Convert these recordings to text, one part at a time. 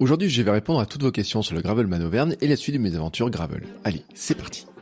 Aujourd'hui, je vais répondre à toutes vos questions sur le Gravelman Auvergne et la suite de mes aventures Gravel. Allez, c'est parti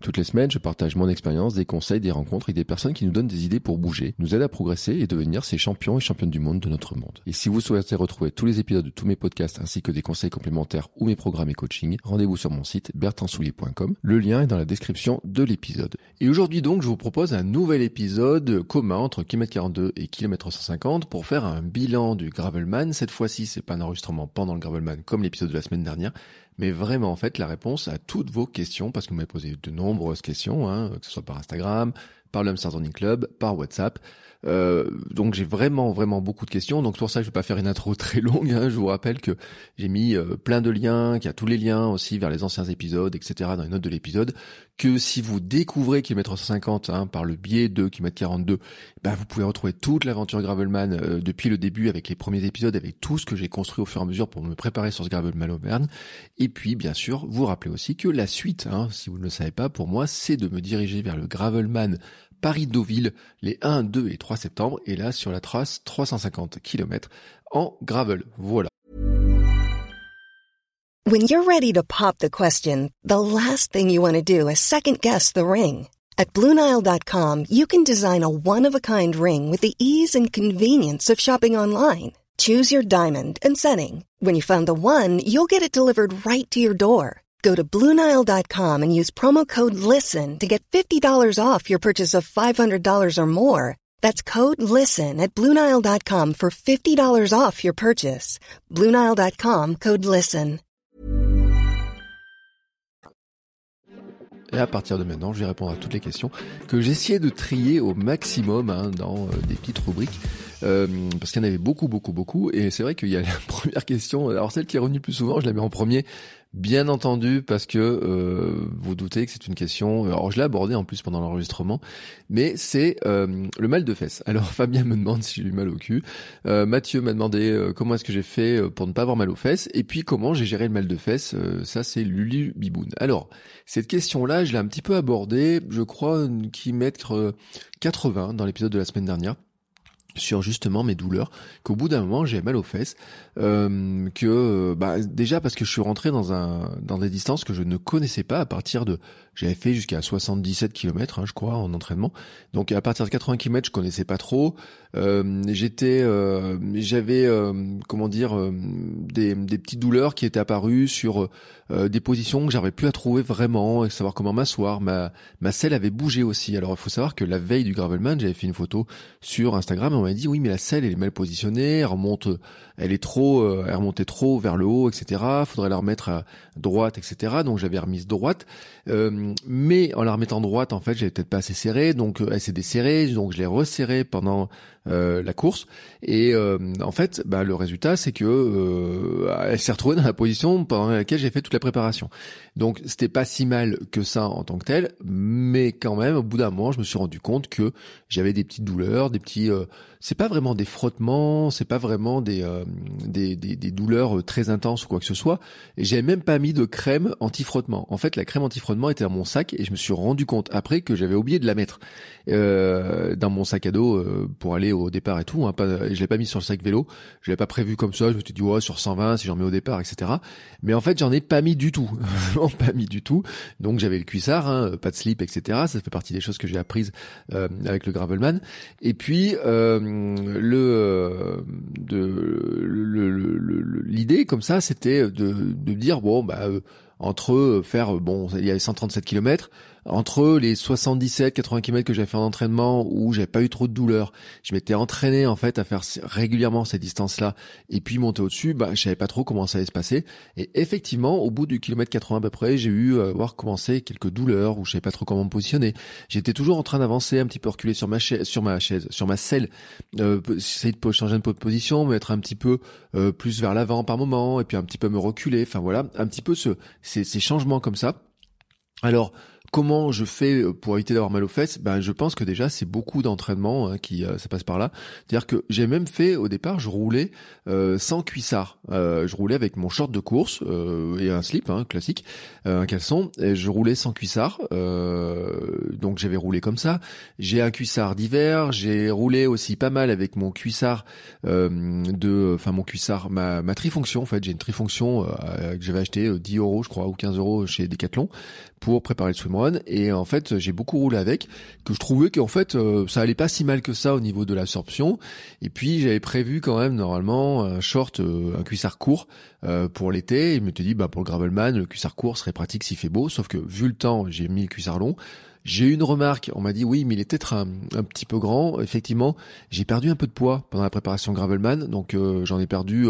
Toutes les semaines, je partage mon expérience, des conseils, des rencontres avec des personnes qui nous donnent des idées pour bouger, nous aident à progresser et devenir ces champions et championnes du monde de notre monde. Et si vous souhaitez retrouver tous les épisodes de tous mes podcasts ainsi que des conseils complémentaires ou mes programmes et coaching, rendez-vous sur mon site bertrandsoulier.com. Le lien est dans la description de l'épisode. Et aujourd'hui donc, je vous propose un nouvel épisode commun entre km 42 et km 150 pour faire un bilan du Gravelman. Cette fois-ci, c'est pas un enregistrement pendant le Gravelman comme l'épisode de la semaine dernière, mais vraiment en fait la réponse à toutes vos questions, parce que vous m'avez posé de nombreuses questions, hein, que ce soit par Instagram, par le Hamster Club, par WhatsApp. Euh, donc j'ai vraiment vraiment beaucoup de questions. Donc pour ça je vais pas faire une intro très longue. Hein. Je vous rappelle que j'ai mis euh, plein de liens, qu'il y a tous les liens aussi vers les anciens épisodes, etc. dans les notes de l'épisode. Que si vous découvrez Kilomètre 150 hein, par le biais de Kilomètre 42, bah, vous pouvez retrouver toute l'aventure Gravelman euh, depuis le début avec les premiers épisodes, avec tout ce que j'ai construit au fur et à mesure pour me préparer sur ce Gravelman Auvergne. Et puis bien sûr vous rappelez aussi que la suite, hein, si vous ne le savez pas, pour moi c'est de me diriger vers le Gravelman Paris-Deauville les 1, 2 et 3 septembre et là sur la trace 350 km en gravel. Voilà. When you're ready to pop the question, the last thing you want to do is second guess the ring. At BlueNile.com, you can design a one-of-a-kind ring with the ease and convenience of shopping online. Choose your diamond and setting. When you find the one, you'll get it delivered right to your door. Go to Bluenile.com and use promo code LISTEN to get $50 off your purchase of $500 or more. That's code LISTEN at Bluenile.com for $50 off your purchase. Bluenile.com code LISTEN. Et à partir de maintenant, je vais répondre à toutes les questions que j'essayais de trier au maximum hein, dans euh, des petites rubriques. Euh, parce qu'il y en avait beaucoup, beaucoup, beaucoup. Et c'est vrai qu'il y a la première question, alors celle qui est revenue plus souvent, je la mets en premier, Bien entendu, parce que euh, vous doutez que c'est une question. Alors je l'ai abordé en plus pendant l'enregistrement, mais c'est euh, le mal de fesses. Alors Fabien me demande si j'ai eu mal au cul. Euh, Mathieu m'a demandé comment est-ce que j'ai fait pour ne pas avoir mal aux fesses, et puis comment j'ai géré le mal de fesses. ça c'est Lulu Biboun. Alors cette question-là, je l'ai un petit peu abordée, je crois, qui mettre 80 dans l'épisode de la semaine dernière sur justement mes douleurs, qu'au bout d'un moment j'ai mal aux fesses, euh, que bah, déjà parce que je suis rentré dans un dans des distances que je ne connaissais pas à partir de j'avais fait jusqu'à 77 km hein, je crois en entraînement, donc à partir de 80 km je connaissais pas trop, euh, j'étais euh, j'avais euh, comment dire euh, des, des petites douleurs qui étaient apparues sur des positions que j'avais plus à trouver vraiment et savoir comment m'asseoir, ma ma selle avait bougé aussi. Alors il faut savoir que la veille du gravelman j'avais fait une photo sur Instagram et on m'a dit oui mais la selle elle est mal positionnée, elle remonte, elle est trop, euh, elle remontait trop vers le haut, etc. Faudrait la remettre à droite, etc. Donc j'avais remise droite, euh, mais en la remettant droite en fait j'avais peut-être pas assez serré, donc euh, elle s'est desserrée, donc je l'ai resserrée pendant la course et en fait bah, le résultat c'est que elle s'est retrouvée dans la position pendant laquelle j'ai fait toute la préparation. Donc c'était pas si mal que ça en tant que tel, mais quand même au bout d'un moment je me suis rendu compte que j'avais des petites douleurs, des petits c'est pas vraiment des frottements, c'est pas vraiment des, euh, des, des, des, douleurs euh, très intenses ou quoi que ce soit. Et j'avais même pas mis de crème anti-frottement. En fait, la crème anti-frottement était dans mon sac et je me suis rendu compte après que j'avais oublié de la mettre euh, dans mon sac à dos euh, pour aller au départ et tout. Hein, pas, je l'ai pas mis sur le sac vélo. Je l'ai pas prévu comme ça. Je me suis dit ouais sur 120 si j'en mets au départ, etc. Mais en fait, j'en ai pas mis du tout, pas mis du tout. Donc j'avais le cuissard, hein, pas de slip, etc. Ça fait partie des choses que j'ai apprises euh, avec le gravelman. Et puis euh, le de l'idée comme ça, c'était de, de dire bon bah euh, entre faire bon il y avait 137 km entre les 77, 80 km que j'avais fait en entraînement où j'avais pas eu trop de douleur, je m'étais entraîné en fait à faire régulièrement ces distances-là et puis monter au-dessus, bah je savais pas trop comment ça allait se passer. Et effectivement, au bout du kilomètre 80 à peu près, j'ai eu euh, voir commencer quelques douleurs où je savais pas trop comment me positionner. J'étais toujours en train d'avancer, un petit peu reculer sur ma chaise, sur ma chaise, sur ma selle, euh, essayer de changer un peu de position, me mettre un petit peu euh, plus vers l'avant par moment et puis un petit peu me reculer. Enfin voilà, un petit peu ce, ces, ces changements comme ça. Alors, Comment je fais euh, pour éviter d'avoir mal aux fesses Ben, je pense que déjà c'est beaucoup d'entraînement hein, qui euh, ça passe par là. C'est-à-dire que j'ai même fait au départ, je roulais euh, sans cuissard. je roulais avec mon short de course et un slip hein, classique, un caleçon. Et je roulais sans cuissard. donc j'avais roulé comme ça. J'ai un cuissard d'hiver. J'ai roulé aussi pas mal avec mon cuissard de, enfin mon cuissard, ma, ma trifonction en fait. J'ai une trifonction que j'avais acheté 10 euros je crois ou 15 euros chez Decathlon pour préparer le swimrun. Et en fait j'ai beaucoup roulé avec que je trouvais qu'en fait euh, ça allait pas si mal que ça au niveau de l'absorption. Et puis j'avais prévu quand même normalement un short euh, un cuissard court euh, pour l'été. Et je me suis dit bah pour le gravelman le cuissard court serait pratique s'il fait beau. Sauf que vu le temps j'ai mis le cuissard long. J'ai eu une remarque, on m'a dit oui, mais il est peut-être un, petit peu grand. Effectivement, j'ai perdu un peu de poids pendant la préparation Gravelman, donc j'en ai perdu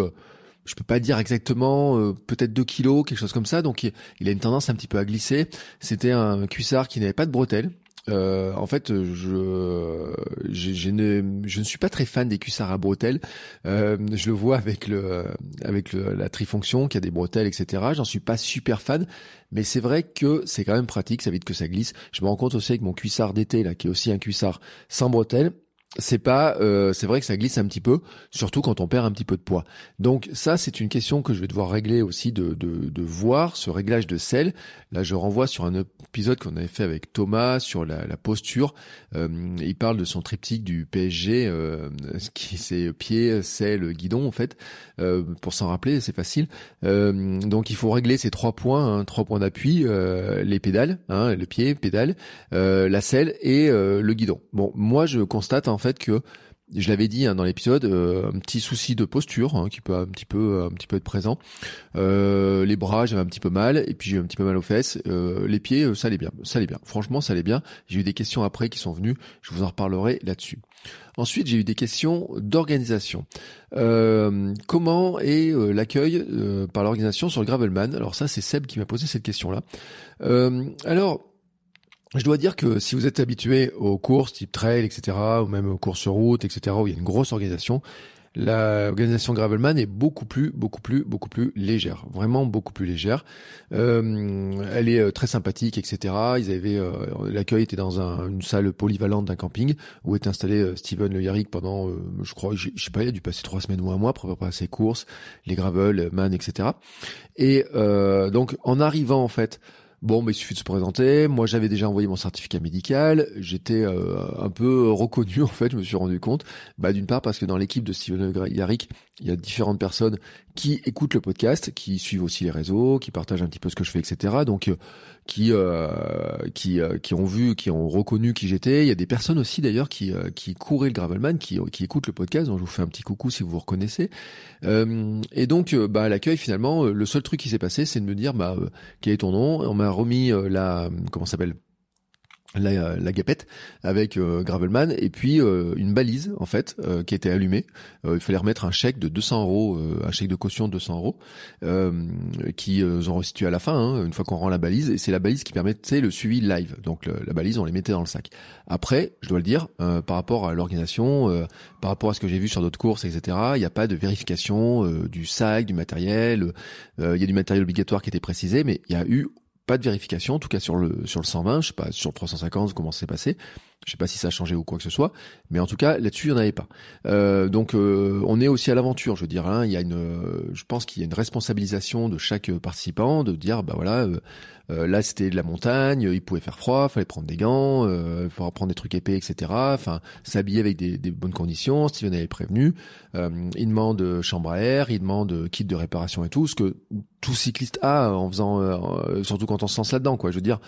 je peux pas dire exactement, euh, peut-être 2 kilos, quelque chose comme ça. Donc il, a une tendance un petit peu à glisser. C'était un cuissard qui n'avait pas de bretelles. Euh, en fait, je, je, ne, je ne suis pas très fan des cuissards à bretelles. Euh, je le vois avec le, avec le, la trifonction qui a des bretelles, etc. J'en suis pas super fan, mais c'est vrai que c'est quand même pratique. Ça évite que ça glisse. Je me rends compte aussi avec mon cuissard d'été là, qui est aussi un cuissard sans bretelles c'est pas euh, c'est vrai que ça glisse un petit peu surtout quand on perd un petit peu de poids. Donc ça c'est une question que je vais devoir régler aussi de, de, de voir ce réglage de sel. Là je renvoie sur un épisode qu'on avait fait avec Thomas sur la, la posture. Euh, il parle de son triptyque du PSG euh, qui c'est pied sel guidon en fait. Euh, pour s'en rappeler c'est facile. Euh, donc il faut régler ces trois points hein, trois points d'appui euh, les pédales hein, le pied pédale la selle et le guidon. Bon moi je constate fait que je l'avais dit hein, dans l'épisode, euh, un petit souci de posture hein, qui peut un petit peu un petit peu être présent. Euh, les bras, j'avais un petit peu mal, et puis j'ai un petit peu mal aux fesses. Euh, les pieds, ça allait bien, ça allait bien. Franchement, ça allait bien. J'ai eu des questions après qui sont venues. Je vous en reparlerai là-dessus. Ensuite, j'ai eu des questions d'organisation. comment est l'accueil par l'organisation sur le Gravelman? Alors ça, c'est Seb qui m'a posé cette question-là. alors je dois dire que si vous êtes habitué aux courses type trail, etc., ou même aux courses sur route, etc., où il y a une grosse organisation, l'organisation Gravelman est beaucoup plus, beaucoup plus, beaucoup plus légère, vraiment beaucoup plus légère. Euh, elle est euh, très sympathique, etc. Ils avaient euh, l'accueil était dans une salle polyvalente d'un camping où est installé Steven Le Yarrick pendant, je crois, je, sais pas, il a dû passer trois semaines ou un mois pour préparer ses courses, les gravel, man, etc. Et donc en arrivant en fait Bon, mais il suffit de se présenter. Moi, j'avais déjà envoyé mon certificat médical. J'étais euh, un peu reconnu, en fait, je me suis rendu compte. Bah, d'une part, parce que dans l'équipe de Steven Yarrick, il y a différentes personnes qui écoutent le podcast, qui suivent aussi les réseaux, qui partagent un petit peu ce que je fais, etc. Donc, euh, qui euh, qui euh, qui ont vu, qui ont reconnu qui j'étais. Il y a des personnes aussi d'ailleurs qui euh, qui couraient le gravelman, qui qui écoutent le podcast. Donc, je vous fais un petit coucou si vous vous reconnaissez. et donc, bah, à l'accueil, finalement, le seul truc qui s'est passé, c'est de me dire, bah, quel est ton nom? On m'a remis la comment s'appelle? La, la avec euh, Gravelman et puis euh, une balise en fait euh, qui était allumée. il fallait remettre un chèque de 200 euros, un chèque de caution de 200 euros qui ont restitué à la fin hein, une fois qu'on rend la balise et c'est la balise qui permettait le suivi live. Donc la balise on les mettait dans le sac. Après, je dois le dire, par rapport à l'organisation, par rapport à ce que j'ai vu sur d'autres courses, etc. Il n'y a pas de vérification du sac, du matériel. il y a du matériel obligatoire qui était précisé, mais il y a eu pas de vérification, en tout cas sur le sur le 120, je sais pas sur le 350 comment c'est passé. Je sais pas si ça a changé ou quoi que ce soit, mais en tout cas là-dessus il n'y en avait pas. Euh, donc euh, on est aussi à l'aventure, je veux dire. Hein, il y a une, je pense qu'il y a une responsabilisation de chaque participant de dire bah voilà euh, là, c'était de la montagne, il pouvait faire froid, fallait prendre des gants, euh, fallait prendre des trucs épais, etc. Enfin, s'habiller avec des, des, bonnes conditions. Steven avait prévenu. Euh, il demande chambre à air, il demande kit de réparation et tout, ce que tout cycliste a en faisant, euh, surtout quand on se lance là-dedans, quoi. Je veux dire.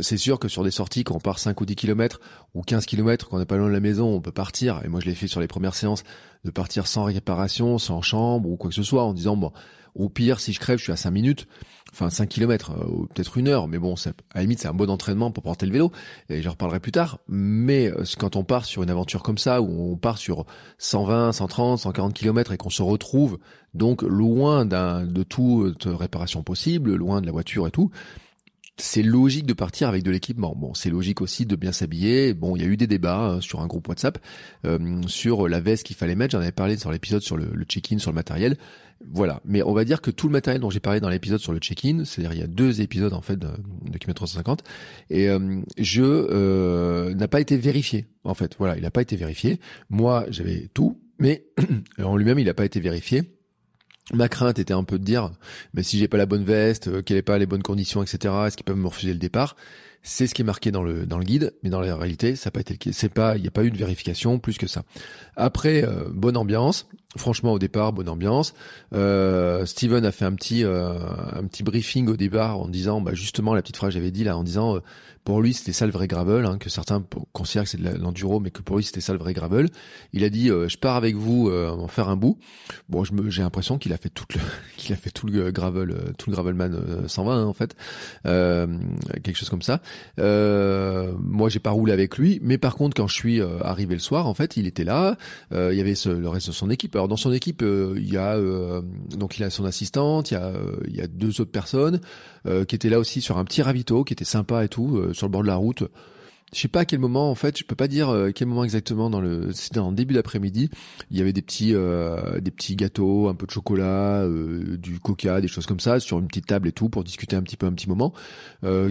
C'est sûr que sur des sorties, quand on part 5 ou 10 km ou 15 km, quand on n'est pas loin de la maison, on peut partir. Et moi, je l'ai fait sur les premières séances, de partir sans réparation, sans chambre ou quoi que ce soit, en disant bon, au pire, si je crève, je suis à 5 minutes enfin 5 km euh, peut-être une heure, mais bon, à la limite c'est un bon entraînement pour porter le vélo, et j'en reparlerai plus tard. Mais euh, quand on part sur une aventure comme ça, où on part sur 120, 130, 140 km et qu'on se retrouve donc loin de toute réparation possible, loin de la voiture et tout, c'est logique de partir avec de l'équipement. Bon, c'est logique aussi de bien s'habiller. Bon, il y a eu des débats hein, sur un groupe WhatsApp euh, sur la veste qu'il fallait mettre. J'en avais parlé sur l'épisode sur le, check-in, sur le matériel. Voilà. Mais on va dire que tout le matériel dont j'ai parlé dans l'épisode sur le check-in, c'est-à-dire il y a deux épisodes en fait de, de Kilomètre 350, et euh, je euh, n'a pas été vérifié. En fait, voilà, il n'a pas été vérifié. Moi, j'avais tout, mais en lui-même, il n'a pas été vérifié. Ma crainte était un peu de dire, mais si j'ai pas la bonne veste, euh, qu'elle n'est pas les bonnes conditions, etc. Est-ce qu'ils peuvent me refuser le départ? C'est ce qui est marqué dans le dans le guide, mais dans la réalité, ça n'a pas été le cas. C'est pas, il n'y a pas eu de vérification plus que ça. Après, euh, bonne ambiance. Franchement, au départ, bonne ambiance. Euh, Steven a fait un petit euh, un petit briefing au départ en disant, bah justement la petite phrase que j'avais dit là, en disant pour lui, c'était ça le vrai gravel, hein, que certains considèrent que c'est de l'enduro, mais que pour lui, c'était ça le vrai gravel. Il a dit, euh, je pars avec vous euh, en faire un bout. Bon, je me, j'ai l'impression qu'il a fait tout le, qu'il a fait tout le gravel, euh, tout le gravelman 120 hein, en fait, quelque chose comme ça. moi, j'ai pas roulé avec lui, mais par contre, quand je suis arrivé le soir, en fait, il était là. il y avait ce, le reste de son équipe. Alors dans son équipe, il y a donc il a son assistante, il y a il y a deux autres personnes qui étaient là aussi sur un petit ravito, qui était sympa et tout sur le bord de la route. Je sais pas à quel moment en fait, je peux pas dire euh, quel moment exactement dans le c'était en début d'après-midi, il y avait des petits euh, des petits gâteaux, un peu de chocolat, euh, du coca, des choses comme ça sur une petite table et tout pour discuter un petit peu un petit moment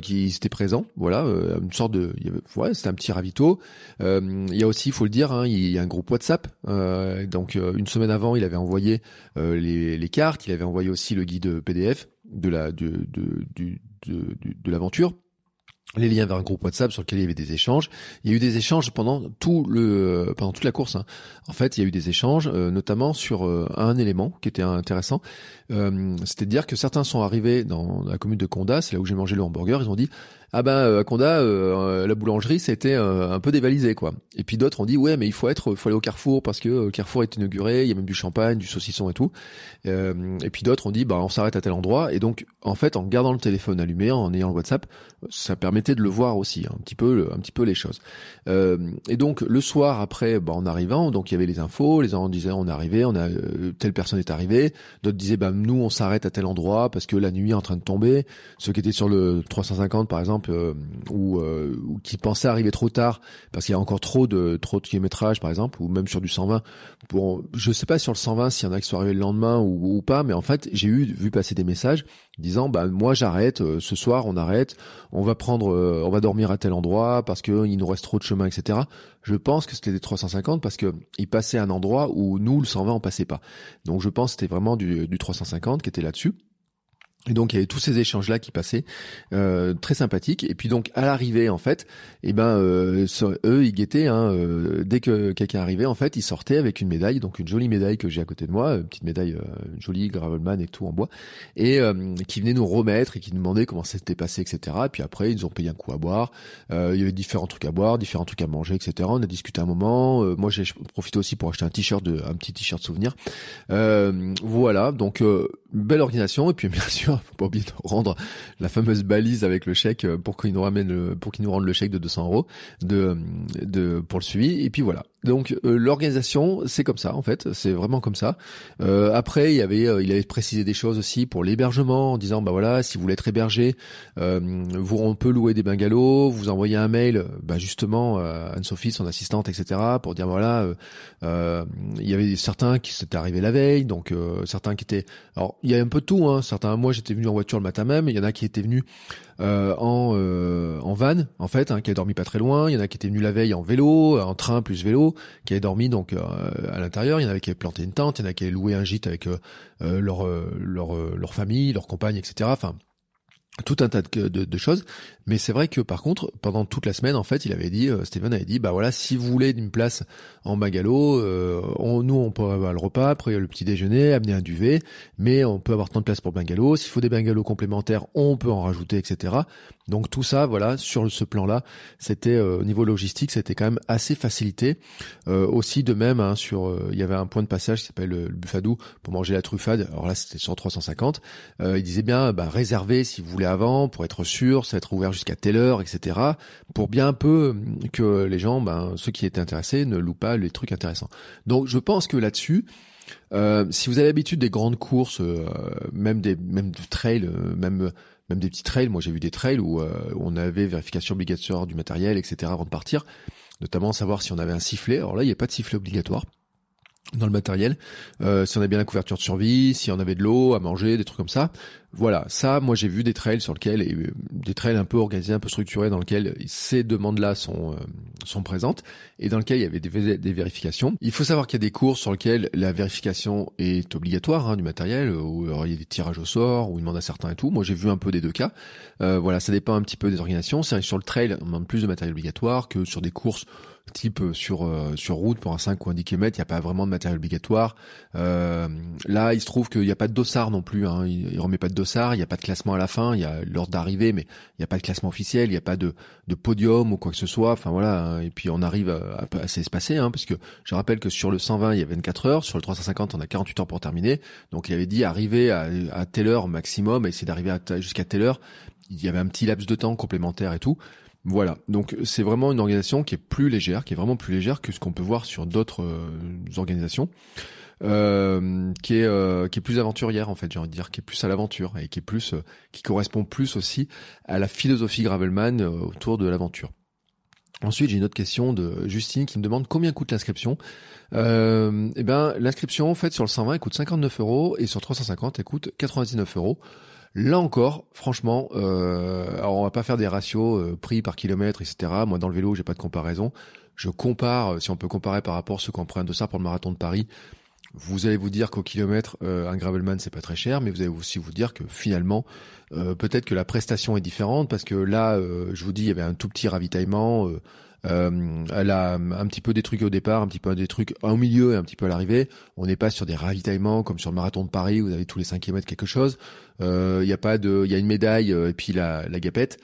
qui étaient présents, voilà, une sorte de il y avait, ouais, c'était un petit ravito. il y a aussi, il faut le dire, hein, il y a un groupe WhatsApp. donc une semaine avant, il avait envoyé les, les cartes, il avait envoyé aussi le guide PDF de la de de, de, de, de l'aventure les liens vers un groupe WhatsApp sur lequel il y avait des échanges. Il y a eu des échanges pendant tout le pendant toute la course. Hein. En fait, il y a eu des échanges, euh, notamment sur euh, un élément qui était intéressant. Euh, C'était de dire que certains sont arrivés dans la commune de Conda, c'est là où j'ai mangé le hamburger. Ils ont dit ah ben euh, à Conda, euh, la boulangerie c'était euh, un peu dévalisé quoi. Et puis d'autres ont dit ouais mais il faut être, faut aller au Carrefour parce que Carrefour est inauguré, il y a même du champagne, du saucisson et tout. et puis d'autres ont dit bah on s'arrête à tel endroit. Et donc en fait en gardant le téléphone allumé, en ayant le WhatsApp, ça permettait de le voir aussi un petit peu, un petit peu les choses. et donc le soir après, bah, en arrivant, donc il y avait les infos, les gens disaient on est arrivé, on a telle personne est arrivée, d'autres disaient bah nous on s'arrête à tel endroit parce que la nuit est en train de tomber. Ceux qui étaient sur le 350 par exemple euh, ou, euh, ou qui pensaient arriver trop tard parce qu'il y a encore trop de trop de kilométrage par exemple ou même sur du 120 pour je sais pas sur le 120 s'il y en a qui sont arrivés le lendemain ou, ou pas mais en fait j'ai eu vu passer des messages disant bah moi j'arrête euh, ce soir on arrête on va prendre on va dormir à tel endroit parce que il nous reste trop de chemin etc je pense que c'était des 350 parce que ils passaient à un endroit où nous le 120 on passait pas. Donc je pense que c'était vraiment du, du 350 qui était là-dessus et donc il y avait tous ces échanges là qui passaient, euh, très sympathiques. Et puis donc à l'arrivée en fait, eh ben euh, eux ils guettaient. Hein, euh, dès que quelqu'un arrivait en fait, ils sortaient avec une médaille, donc une jolie médaille que j'ai à côté de moi, une petite médaille euh, jolie gravelman et tout en bois, et euh, qui venait nous remettre et qui nous demandait comment s'était passé, etc. Et puis après ils nous ont payé un coup à boire. il y avait différents trucs à boire, différents trucs à manger, etc. On a discuté un moment. moi j'ai profité aussi pour acheter un t-shirt un petit t-shirt souvenir. voilà, donc belle organisation. Et puis bien sûr faut pas oublier de rendre la fameuse balise avec le chèque euh, pour qu'il nous ramène le, pour qu'il nous rende le chèque de 200 euros de, de pour le suivi. Et puis voilà donc euh, l'organisation, c'est comme ça en fait, c'est vraiment comme ça. Euh, après, il avait, euh, il avait précisé des choses aussi pour l'hébergement en disant bah voilà, si vous voulez être hébergé, vous on peut louer des bungalows, vous envoyez un mail, bah justement Anne-Sophie, son assistante, etc. pour dire voilà, il y avait certains qui s'étaient arrivés la veille, donc certains qui étaient, alors il y a un peu tout, hein. certains moi j'étais venu en voiture le matin même, il y en a qui étaient venus euh, en, euh, en van en fait, hein, qui a dormi pas très loin. Il y en a qui étaient venus la veille en vélo, en train plus vélo, qui avaient dormi donc euh, à l'intérieur. Il y en avait qui avaient planté une tente, il y en a qui avaient loué un gîte avec leur, leur leur famille, leur compagne, etc. tout un tas de, choses. Mais c'est vrai que par contre, pendant toute la semaine, en fait, il avait dit, euh, Steven avait dit, bah voilà, si vous voulez une place en Magalo, euh, nous on peut avoir le repas, après le petit déjeuner, amener un duvet, mais on peut avoir tant de place pour bungalow. S'il faut des bungalows complémentaires, on peut en rajouter, etc. Donc tout ça, voilà, sur ce plan-là, c'était euh, au niveau logistique, c'était quand même assez facilité. Euh, aussi de même, hein, sur, euh, il y avait un point de passage qui s'appelle le Buffadou pour manger la truffade. Alors là, c'était sur 350. il disait bien, bah, réservez si vous voulez avant pour être sûr, ça va être ouvert jusqu'à telle heure, etc. Pour bien un peu que les gens, ben, ceux qui étaient intéressés, ne louent pas les trucs intéressants. Donc je pense que là-dessus, si vous avez l'habitude des grandes courses, même des même de trail, même même des petits trails. Moi, j'ai vu des trails où, euh, on avait vérification obligatoire du matériel, etc. avant de partir, notamment savoir si on avait un sifflet. Alors là, il n'y a pas de sifflet obligatoire dans le matériel, euh, si on a bien la couverture de survie, si on avait de l'eau à manger, des trucs comme ça. Voilà, ça, moi j'ai vu des trails sur lesquels, euh, des trails un peu organisés, un peu structurés, dans lesquels ces demandes-là sont euh, sont présentes et dans lesquels il y avait des, des vérifications. Il faut savoir qu'il y a des courses sur lesquelles la vérification est obligatoire hein, du matériel, où il y a des tirages au sort, où ils demandent à certains et tout. Moi j'ai vu un peu des deux cas. voilà, ça dépend un petit peu des organisations. C'est sur le trail, on demande plus de matériel obligatoire que sur des courses type euh, sur euh, sur route pour un 5 ou un 10 km, il n'y a pas vraiment de matériel obligatoire. Euh, là, il se trouve qu'il n'y a pas de dossard non plus. Hein. Il, remet pas de dossard, il n'y a pas de classement à la fin. Il y a l'ordre d'arrivée, mais il n'y a pas de classement officiel, il n'y a pas de, de podium ou quoi que ce soit. Enfin voilà. Hein. Et puis on arrive à, à, s'espacer, hein, parce que je rappelle que sur le 120 il y a 24 heures, sur le 350 on a 48 heures pour terminer. Donc il avait dit arriver à, à telle heure maximum, essayer d'arriver jusqu'à telle heure. Il y avait un petit laps de temps complémentaire et tout. Voilà, donc c'est vraiment une organisation qui est plus légère, qui est vraiment plus légère que ce qu'on peut voir sur d'autres euh, organisations, euh, qui est euh, qui est plus aventurière en fait, j'ai envie de dire, qui est plus à l'aventure et qui est plus qui correspond plus aussi à la philosophie Gravelman autour de l'aventure. Ensuite, j'ai une autre question de Justine qui me demande combien coûte l'inscription. Euh, eh ben, l'inscription en fait sur le 120 elle coûte 59 euros et sur 350 elle coûte 99 euros. Là encore, franchement, euh, alors on va pas faire des ratios euh, prix par kilomètre, etc. Moi, dans le vélo, j'ai pas de comparaison. Je compare, euh, si on peut comparer par rapport à ceux qui ont pris un dossard pour le marathon de Paris. Vous allez vous dire qu'au kilomètre, euh, un gravelman c'est pas très cher, mais vous allez aussi vous dire que finalement, peut-être que la prestation est différente parce que là, je vous dis, il y avait un tout petit ravitaillement. Euh, elle a un petit peu des trucs au départ, un petit peu des trucs au milieu et un petit peu à l'arrivée. On n'est pas sur des ravitaillements comme sur le marathon de Paris où vous avez tous les 5 km quelque chose. Il euh, y a pas de, il y a une médaille euh, et puis la, la gapette.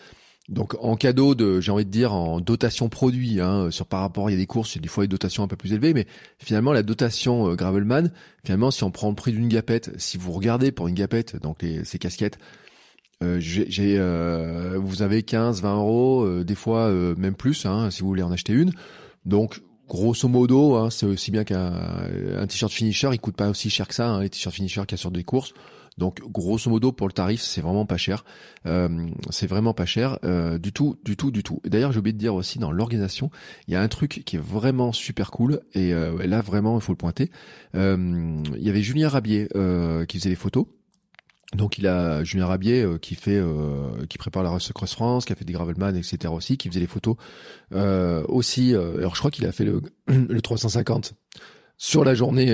Donc en cadeau de, j'ai envie de dire en dotation produit, hein, sur par rapport, il y a des courses, il y a des fois des dotations un peu plus élevées, mais finalement la dotation Gravelman, finalement si on prend le prix d'une gapette, si vous regardez pour une gapette, donc les, ces casquettes, euh, j'ai, euh, vous avez 15, 20 euros, euh, des fois même plus, hein, si vous voulez en acheter une. Donc, grosso modo, hein, c'est aussi bien qu'un un t-shirt finisher, il coûte pas aussi cher que ça, hein, les t-shirts finisher qu'il y sur des courses. Donc, grosso modo, pour le tarif, c'est vraiment pas cher. c'est vraiment pas cher du tout, du tout, du tout. D'ailleurs, j'ai oublié de dire aussi dans l'organisation, il y a un truc qui est vraiment super cool et là vraiment, il faut le pointer. il y avait Julien Rabier qui faisait les photos. Donc il a Julien Rabier euh, qui fait, euh, qui prépare la Race Cross France, qui a fait des Gravelman, etc. aussi, qui faisait les photos euh, aussi. alors je crois qu'il a fait le, le 350 sur la journée,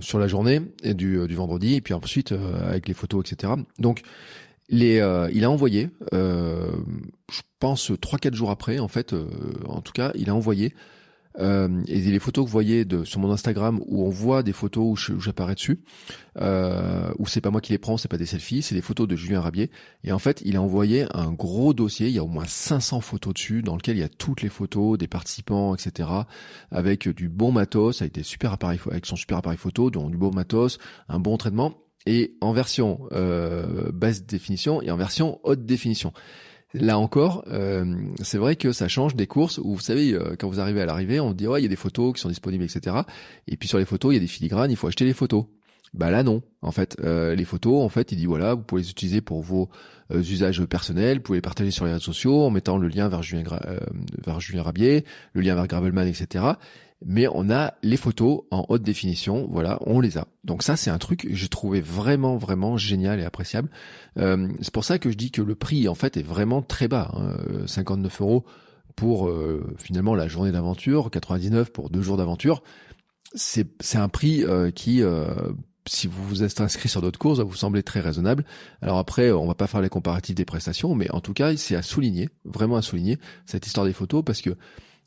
sur la journée du, du vendredi, et puis ensuite avec les photos, etc. Donc les, il a envoyé, je pense trois quatre jours après, en fait, en tout cas, il a envoyé euh, et les photos que vous voyez de, sur mon Instagram où on voit des photos où j'apparais dessus, euh, où c'est pas moi qui les prends, c'est pas des selfies, c'est des photos de Julien Rabier. Et en fait, il a envoyé un gros dossier, il y a au moins 500 photos dessus, dans lequel il y a toutes les photos des participants, etc. Avec du bon matos, avec des super appareils, avec son super appareil photo, donc du bon matos, un bon traitement, et en version euh, basse définition et en version haute définition. Là encore, euh, c'est vrai que ça change des courses où vous savez, euh, quand vous arrivez à l'arrivée, on dit ouais, il y a des photos qui sont disponibles, etc. Et puis sur les photos, il y a des filigranes, il faut acheter les photos. Bah là non, en fait, euh, les photos, en fait, il dit voilà, vous pouvez les utiliser pour vos usages personnels, vous pouvez les partager sur les réseaux sociaux en mettant le lien vers Julien, vers Julien Rabier, le lien vers Gravelman, etc mais on a les photos en haute définition, voilà, on les a. Donc ça, c'est un truc que j'ai trouvé vraiment, vraiment génial et appréciable. Euh, c'est pour ça que je dis que le prix, en fait, est vraiment très bas. 59 hein. euros pour euh, finalement la journée d'aventure, 99 pour deux jours d'aventure. C'est un prix euh, qui si vous vous êtes inscrit sur d'autres courses, va vous sembler très raisonnable. Alors après, on va pas faire les comparatifs des prestations, mais en tout cas, c'est à souligner, vraiment à souligner cette histoire des photos, parce que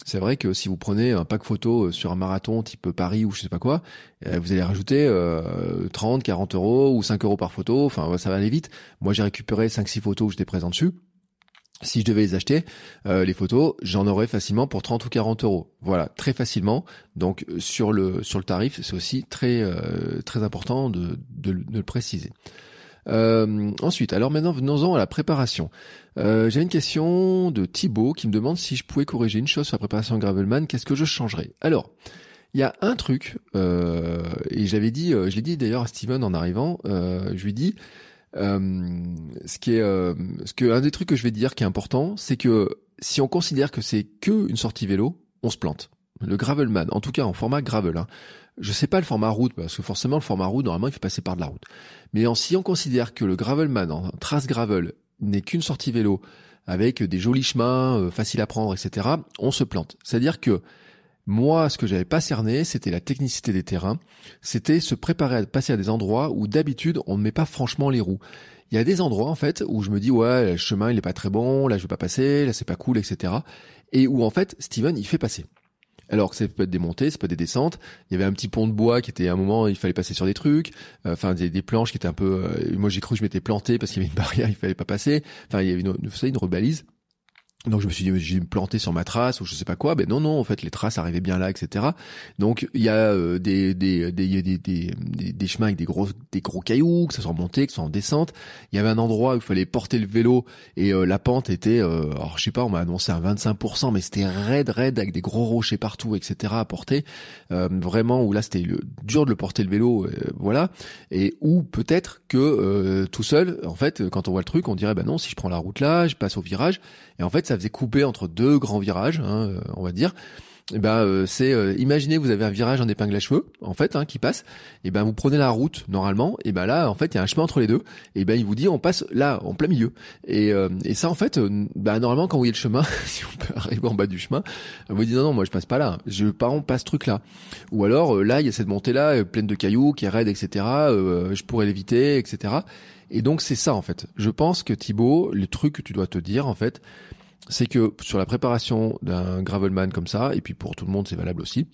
c'est vrai que si vous prenez un pack photo euh, sur un marathon type Paris ou je sais pas quoi, euh, vous allez rajouter 30, euh, 40 euros ou 5 euros par photo. Enfin, ça va aller vite. Moi, j'ai récupéré 5-6 photos où j'étais présent dessus. si je devais les acheter, les photos, j'en aurais facilement pour 30 ou 40 euros. Voilà, très facilement. Donc sur le sur le tarif, c'est aussi très très important de, de, le préciser. Euh, ensuite, alors maintenant venons-en à la préparation. J'ai une question de Thibaut qui me demande si je pouvais corriger une chose sur la préparation Gravelman, qu'est-ce que je changerais? Alors, il y a un truc, et j'avais dit, je l'ai dit d'ailleurs à Steven en arrivant, je lui dis, euh, ce qui est, euh, ce que un des trucs que je vais dire qui est important, c'est que si on considère que c'est que une sortie vélo, on se plante. Le gravelman, en tout cas en format gravel. Hein. Je sais pas le format route parce que forcément le format route normalement il fait passer par de la route. Mais en, si on considère que le gravelman en trace gravel n'est qu'une sortie vélo avec des jolis chemins euh, faciles à prendre, etc., on se plante. C'est-à-dire que moi, ce que j'avais pas cerné, c'était la technicité des terrains. C'était se préparer à passer à des endroits où d'habitude on ne met pas franchement les roues. Il y a des endroits en fait où je me dis ouais le chemin il est pas très bon, là je vais pas passer, là c'est pas cool, etc. Et où en fait Steven il fait passer. Alors que ça peut être des montées, ça peut être des descentes. Il y avait un petit pont de bois qui était à un moment, il fallait passer sur des trucs. Euh, enfin, des, planches qui étaient un peu. Euh, moi, j'ai cru que je m'étais planté parce qu'il y avait une barrière, il fallait pas passer. Enfin, il y avait une, une, une rebalise. Donc je me suis dit, j'ai me planter sur ma trace ou je sais pas quoi. Ben non, non, en fait, les traces arrivaient bien là, etc. Donc il y a euh, des, des, des, des, des, des, chemins avec des gros, des gros cailloux, que ça soit en montée, que ça soit en descente. Il y avait un endroit où il fallait porter le vélo et euh, la pente était, euh, alors je sais pas, on m'a annoncé un 25%, mais c'était raide, raide avec des gros rochers partout, etc. à porter. vraiment où là c'était dur de le porter le vélo, voilà. Et où peut-être que tout seul, en fait, quand on voit le truc, on dirait, ben non, si je prends la route là, je passe au virage. Et en fait, ça faisait couper entre deux grands virages, hein, euh, on va dire. Et eh ben euh, c'est euh, imaginez vous avez un virage en épingle à cheveux en fait hein, qui passe. Et ben vous prenez la route normalement. Et ben là en fait il y a un chemin entre les deux. Et ben il vous dit on passe là en plein milieu. Et, et ça en fait ben normalement quand vous voyez le chemin si on peut arriver en bas du chemin vous dites non non moi je passe pas là. Je par exemple pas ce truc là ou alors là il y a cette montée là pleine de cailloux qui est raide etc je pourrais l'éviter etc et donc c'est ça en fait. Je pense que Thibaut le truc que tu dois te dire en fait c'est que sur la préparation d'un gravelman comme ça, et puis pour tout le monde c'est valable aussi,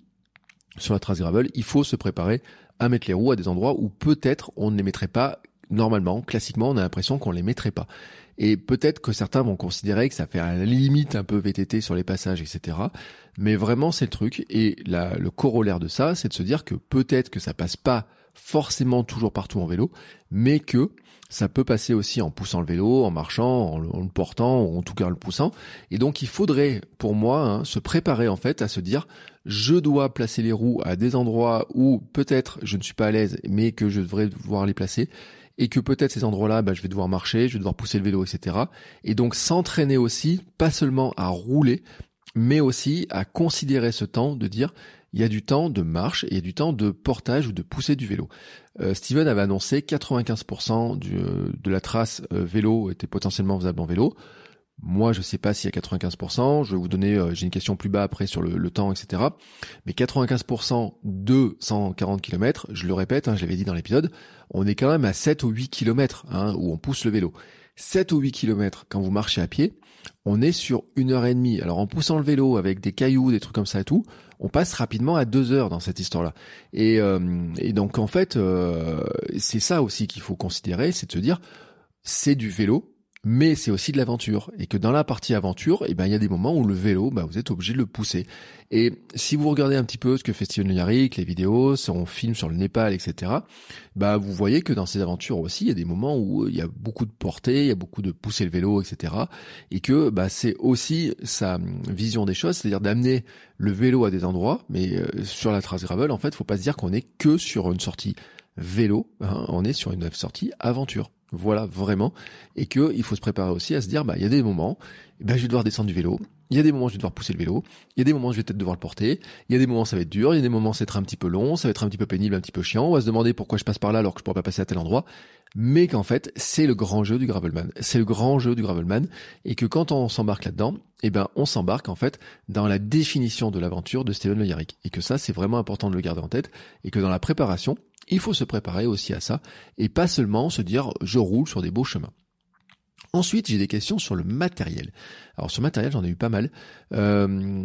sur la trace gravel, il faut se préparer à mettre les roues à des endroits où peut-être on ne les mettrait pas normalement, classiquement on a l'impression qu'on les mettrait pas. Et peut-être que certains vont considérer que ça fait à la limite un peu VTT sur les passages, etc. Mais vraiment c'est le truc. Et le corollaire de ça, c'est de se dire que peut-être que ça passe pas forcément toujours partout en vélo, mais que ça peut passer aussi en poussant le vélo, en marchant, en le, portant, ou en tout cas en le poussant. Et donc il faudrait, pour moi, hein, se préparer en fait à se dire, je dois placer les roues à des endroits où peut-être je ne suis pas à l'aise, mais que je devrais devoir les placer. Et que peut-être ces endroits-là, bah, je vais devoir marcher, je vais devoir pousser le vélo, etc. Et donc s'entraîner aussi, pas seulement à rouler, mais aussi à considérer ce temps de dire, il y a du temps de marche et il y a du temps de portage ou de pousser du vélo. Euh, Steven avait annoncé 95% du, euh, de la trace euh, vélo était potentiellement faisable en vélo. Moi, je sais pas y a 95%. Je vais vous donner, j'ai une question plus bas après sur le, temps, etc. Mais 95% de 140 km, je le répète, hein, je l'avais dit dans l'épisode, on est quand même à 7 ou 8 km hein, où on pousse le vélo. 7 ou 8 km quand vous marchez à pied, on est sur une heure et demie. Alors en poussant le vélo avec des cailloux, des trucs comme ça et tout, on passe rapidement à deux heures dans cette histoire-là. Et, euh, donc en fait, euh, c'est ça aussi qu'il faut considérer, c'est de se dire, c'est du vélo, mais c'est aussi de l'aventure et que dans la partie aventure, eh ben il y a des moments où le vélo, bah, vous êtes obligé de le pousser. Et si vous regardez un petit peu ce que fait Steven Yarrick, les vidéos, son film sur le Népal, etc., bah vous voyez que dans ces aventures aussi, il y a des moments où il y a beaucoup de portée, il y a beaucoup de pousser le vélo, etc., et que bah c'est aussi sa vision des choses, c'est-à-dire d'amener le vélo à des endroits, mais euh, sur la trace gravel, en fait, faut pas se dire qu'on est que sur une sortie vélo, hein, on est sur une sortie aventure. Voilà, vraiment. Et que il faut se préparer aussi à se dire, bah, il y a des moments, bah, je vais devoir descendre du vélo. Il y a des moments, je vais devoir pousser le vélo. Il y a des moments, je vais peut-être devoir le porter. Il y a des moments, ça va être dur. Il y a des moments, ça va être un petit peu long. Ça va être un petit peu pénible, un petit peu chiant. On va se demander pourquoi je passe par là alors que je pourrais pas passer à tel endroit. Mais qu'en fait, c'est le grand jeu du gravelman. C'est le grand jeu du gravelman. Et que quand on s'embarque là-dedans, eh ben, on s'embarque, en fait, dans la définition de l'aventure de Steven Le Yarrick. Et que ça, c'est vraiment important de le garder en tête. Et que dans la préparation, il faut se préparer aussi à ça et pas seulement se dire je roule sur des beaux chemins. Ensuite, j'ai des questions sur le matériel. Alors sur le matériel, j'en ai eu pas mal. Euh,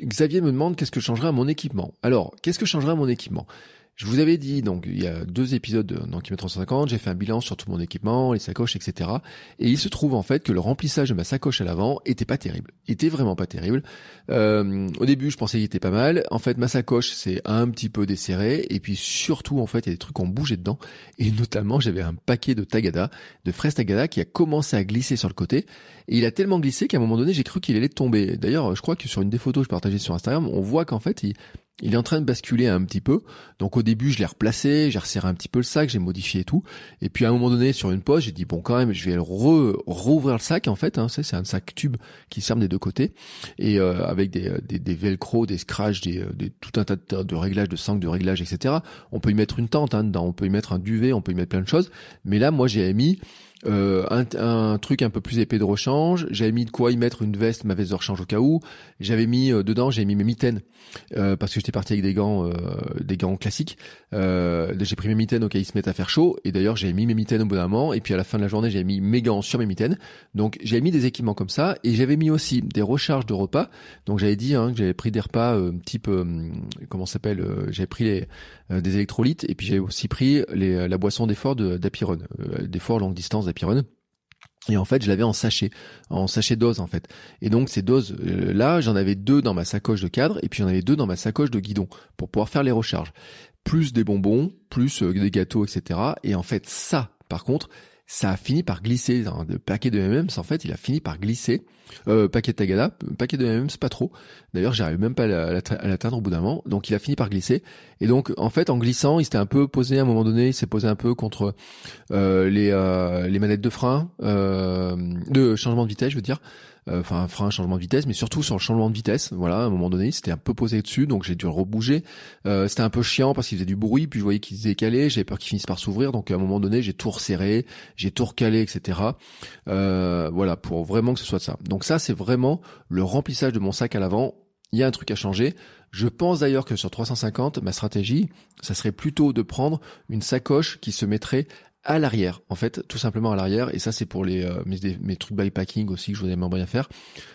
Xavier me demande qu'est-ce que changerait à mon équipement? Alors, qu'est-ce que changerait à mon équipement? Je vous avais dit, donc il y a deux épisodes dans Kilomètre 350, j'ai fait un bilan sur tout mon équipement, les sacoches, etc. Et il se trouve en fait que le remplissage de ma sacoche à l'avant était pas terrible, était vraiment pas terrible. Euh, au début, je pensais qu'il était pas mal. En fait, ma sacoche c'est un petit peu desserré, et puis surtout en fait, il y a des trucs qui ont bougé dedans, et notamment j'avais un paquet de Tagada, de fraises Tagada, qui a commencé à glisser sur le côté, et il a tellement glissé qu'à un moment donné, j'ai cru qu'il allait tomber. D'ailleurs, je crois que sur une des photos que je partageais sur Instagram, on voit qu'en fait, il, il est en train de basculer un petit peu. Donc au début, je l'ai replacé, j'ai resserré un petit peu le sac, j'ai modifié tout. Et puis à un moment donné, sur une pause, j'ai dit bon quand même, je vais re rouvrir le sac en fait. Hein, c'est un sac tube qui ferme des deux côtés et euh, avec des, des, des velcro, des scratchs, des, des, tout un tas de, de réglages, de sangles, de réglages, etc. On peut y mettre une tente hein, dedans, on peut y mettre un duvet, on peut y mettre plein de choses. Mais là, moi, j'ai mis euh, un, truc un peu plus épais de rechange. J'avais mis de quoi y mettre une veste, ma veste de rechange au cas où. J'avais mis euh, dedans, j'ai mis mes mitaines euh, parce que j'étais parti avec des gants, des gants classiques. J'ai pris mes mitaines au cas où ils se mettent à faire chaud. Et d'ailleurs, j'ai mis mes mitaines au bout d'un moment. Et puis à la fin de la journée, j'ai mis mes gants sur mes mitaines. Donc j'ai mis des équipements comme ça. Et j'avais mis aussi des recharges de repas. Donc j'avais dit hein, que j'avais pris des repas type comment s'appelle J'avais pris les, des électrolytes et puis j'avais aussi pris les, la boisson d'effort d'Apiron, d'effort longue distance et en fait, je l'avais en sachet, en sachet dose en fait. Et donc ces doses euh, là, j'en avais deux dans ma sacoche de cadre et puis j'en avais deux dans ma sacoche de guidon pour pouvoir faire les recharges. Plus des bonbons, plus euh, des gâteaux, etc. Et en fait, ça, par contre, ça a fini par glisser. Le paquet de M&M's, en fait, il a fini par glisser. Euh, paquet de Tagada, paquet de M&M's, pas trop. D'ailleurs, j'arrive même pas à l'atteindre au bout d'un moment. Donc, il a fini par glisser. Et donc, en fait, en glissant, il s'était un peu posé à un moment donné. Il s'est posé un peu contre euh, les, euh, les manettes de frein, de changement de vitesse, je veux dire. Euh, enfin frein, changement de vitesse, mais surtout sur le changement de vitesse. Voilà, à un moment donné, c'était un peu posé dessus, donc j'ai dû rebouger. Euh, c'était un peu chiant parce qu'il faisait du bruit, puis je voyais qu'il se décalait, j'avais peur qu'il finisse par s'ouvrir, donc à un moment donné, j'ai tout resserré, j'ai tout recalé, etc. Euh, voilà, pour vraiment que ce soit ça. Donc ça, c'est vraiment le remplissage de mon sac à l'avant. Il y a un truc à changer. Je pense d'ailleurs que sur 350, ma stratégie, ça serait plutôt de prendre une sacoche qui se mettrait à l'arrière, en fait, tout simplement à l'arrière. Et ça, c'est pour les euh, mes, mes, trucs bypacking aussi que je voudrais bien faire.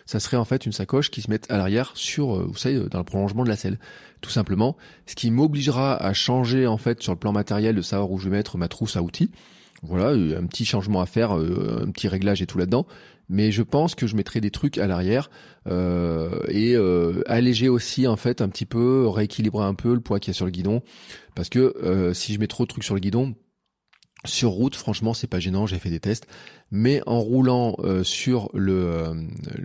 Ça serait en fait une sacoche qui se met à l'arrière sur, euh, vous savez, dans le prolongement de la selle, tout simplement. Ce qui m'obligera à changer en fait sur le plan matériel de savoir où je vais mettre ma trousse à outils. Voilà, un petit changement à faire, euh, un petit réglage et tout là-dedans. Mais je pense que je mettrai des trucs à l'arrière et alléger aussi en fait un petit peu, rééquilibrer un peu le poids qu'il y a sur le guidon, parce que si je mets trop de trucs sur le guidon, sur route, franchement, c'est pas gênant, j'ai fait des tests, mais en roulant euh, sur le,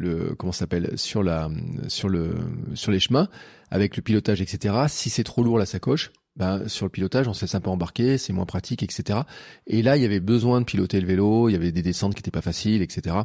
euh, comment s'appelle, sur la, sur le, sur les chemins, avec le pilotage, etc. Si c'est trop lourd la sacoche, ben, sur le pilotage, on se laisse un peu embarquer, c'est moins pratique, etc. Et là, il y avait besoin de piloter le vélo, il y avait des descentes qui étaient pas faciles, etc.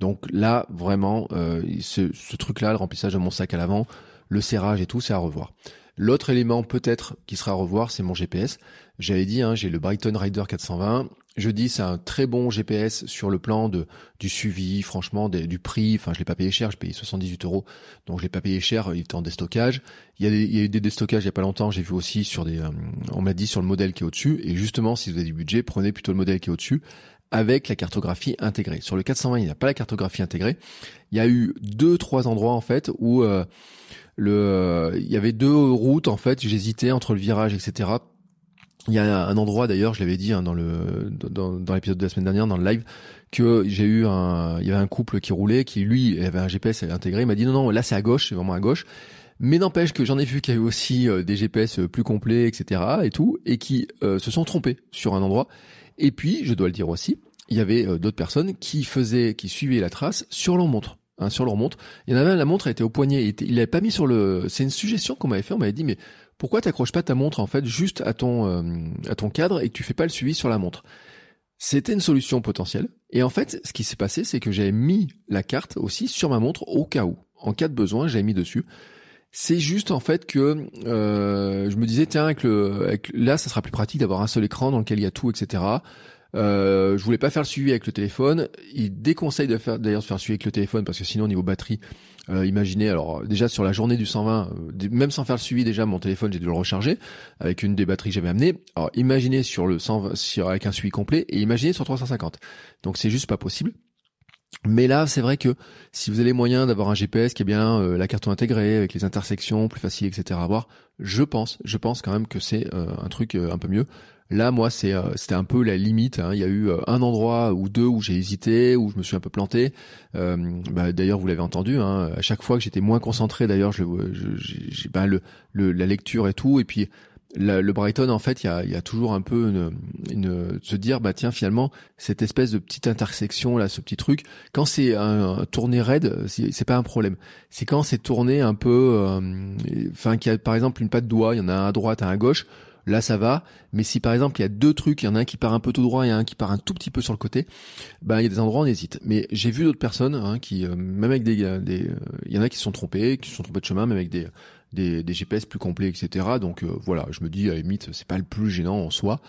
Donc là, vraiment, euh, ce, ce truc-là, le remplissage de mon sac à l'avant, le serrage et tout, c'est à revoir. L'autre élément peut-être qui sera à revoir, c'est mon GPS. J'avais dit, hein, j'ai le Brighton Rider 420. Je dis, c'est un très bon GPS sur le plan de du suivi, franchement, du prix. Enfin, je l'ai pas payé cher, je payé 78 euros, donc je l'ai pas payé cher. Il était en déstockage. Il y a, des, il y a eu des déstockages il y a pas longtemps. J'ai vu aussi sur des, euh, on m'a dit sur le modèle qui est au-dessus. Et justement, si vous avez du budget, prenez plutôt le modèle qui est au-dessus avec la cartographie intégrée. Sur le 420, il n'y a pas la cartographie intégrée. Il y a eu deux, trois endroits en fait où euh, le, euh, il y avait deux routes en fait. J'hésitais entre le virage, etc. Il y a un endroit d'ailleurs, je l'avais dit hein, dans le dans, l'épisode de la semaine dernière, dans le live, que j'ai eu un, il y avait un couple qui roulait, qui lui avait un GPS intégré. Il m'a dit non non, là c'est à gauche, c'est vraiment à gauche. Mais n'empêche que j'en ai vu qu'il y avait aussi euh, des GPS plus complets, etc. et tout, et qui euh, se sont trompés sur un endroit. Et puis, je dois le dire aussi, il y avait d'autres personnes qui faisaient, qui suivaient la trace sur leur montre. Hein, sur leur montre. Il y en avait un, la montre était au poignet. Il, il l'avait pas mis sur le. C'est une suggestion qu'on m'avait fait. On m'avait dit, mais pourquoi t'accroches pas ta montre en fait juste à ton euh, à ton cadre et que tu fais pas le suivi sur la montre? C'était une solution potentielle. Et en fait, ce qui s'est passé, c'est que j'avais mis la carte aussi sur ma montre au cas où, en cas de besoin, j'avais mis dessus. C'est juste en fait que euh, je me disais tiens avec le avec, là ça sera plus pratique d'avoir un seul écran dans lequel il y a tout etc. Euh, je voulais pas faire le suivi avec le téléphone. Il déconseille de faire d'ailleurs de faire le suivi avec le téléphone parce que sinon au niveau batterie, euh, imaginez alors déjà sur la journée du 120, euh, même sans faire le suivi déjà mon téléphone j'ai dû le recharger avec une des batteries que j'avais amenées. Alors imaginez sur le 120 sur avec un suivi complet et imaginez sur 350. Donc c'est juste pas possible. Mais là, c'est vrai que si vous avez moyen d'avoir un GPS qui est bien euh, la carte intégrée avec les intersections plus faciles, etc. à voir, je pense, je pense quand même que c'est euh, un truc euh, un peu mieux. Là, moi, c'est c'était un peu la limite. Hein. Il y a eu un endroit ou deux où j'ai hésité, où je me suis un peu planté. Bah, d'ailleurs, vous l'avez entendu. Hein, à chaque fois que j'étais moins concentré, d'ailleurs, je, je, bah, le, le, la lecture et tout, et puis le, Brighton, en fait, il y a, y a, toujours un peu une, une, se dire, bah tiens, finalement, cette espèce de petite intersection là, ce petit truc, quand c'est un, tourné raide, c'est pas un problème. C'est quand c'est tourné un peu, euh, enfin, qu'il y a par exemple une patte de doigt, il y en a un à droite, un à gauche. Là, ça va. Mais si par exemple il y a deux trucs, il y en a un qui part un peu tout droit et un qui part un tout petit peu sur le côté, ben il y a des endroits où on hésite. Mais j'ai vu d'autres personnes hein, qui, euh, même avec des, des, euh, il y en a qui se sont trompés, qui se sont trompés de chemin, même avec des des, des GPS plus complets, etc. Donc euh, voilà, je me dis à la limite, c'est pas le plus gênant en soi.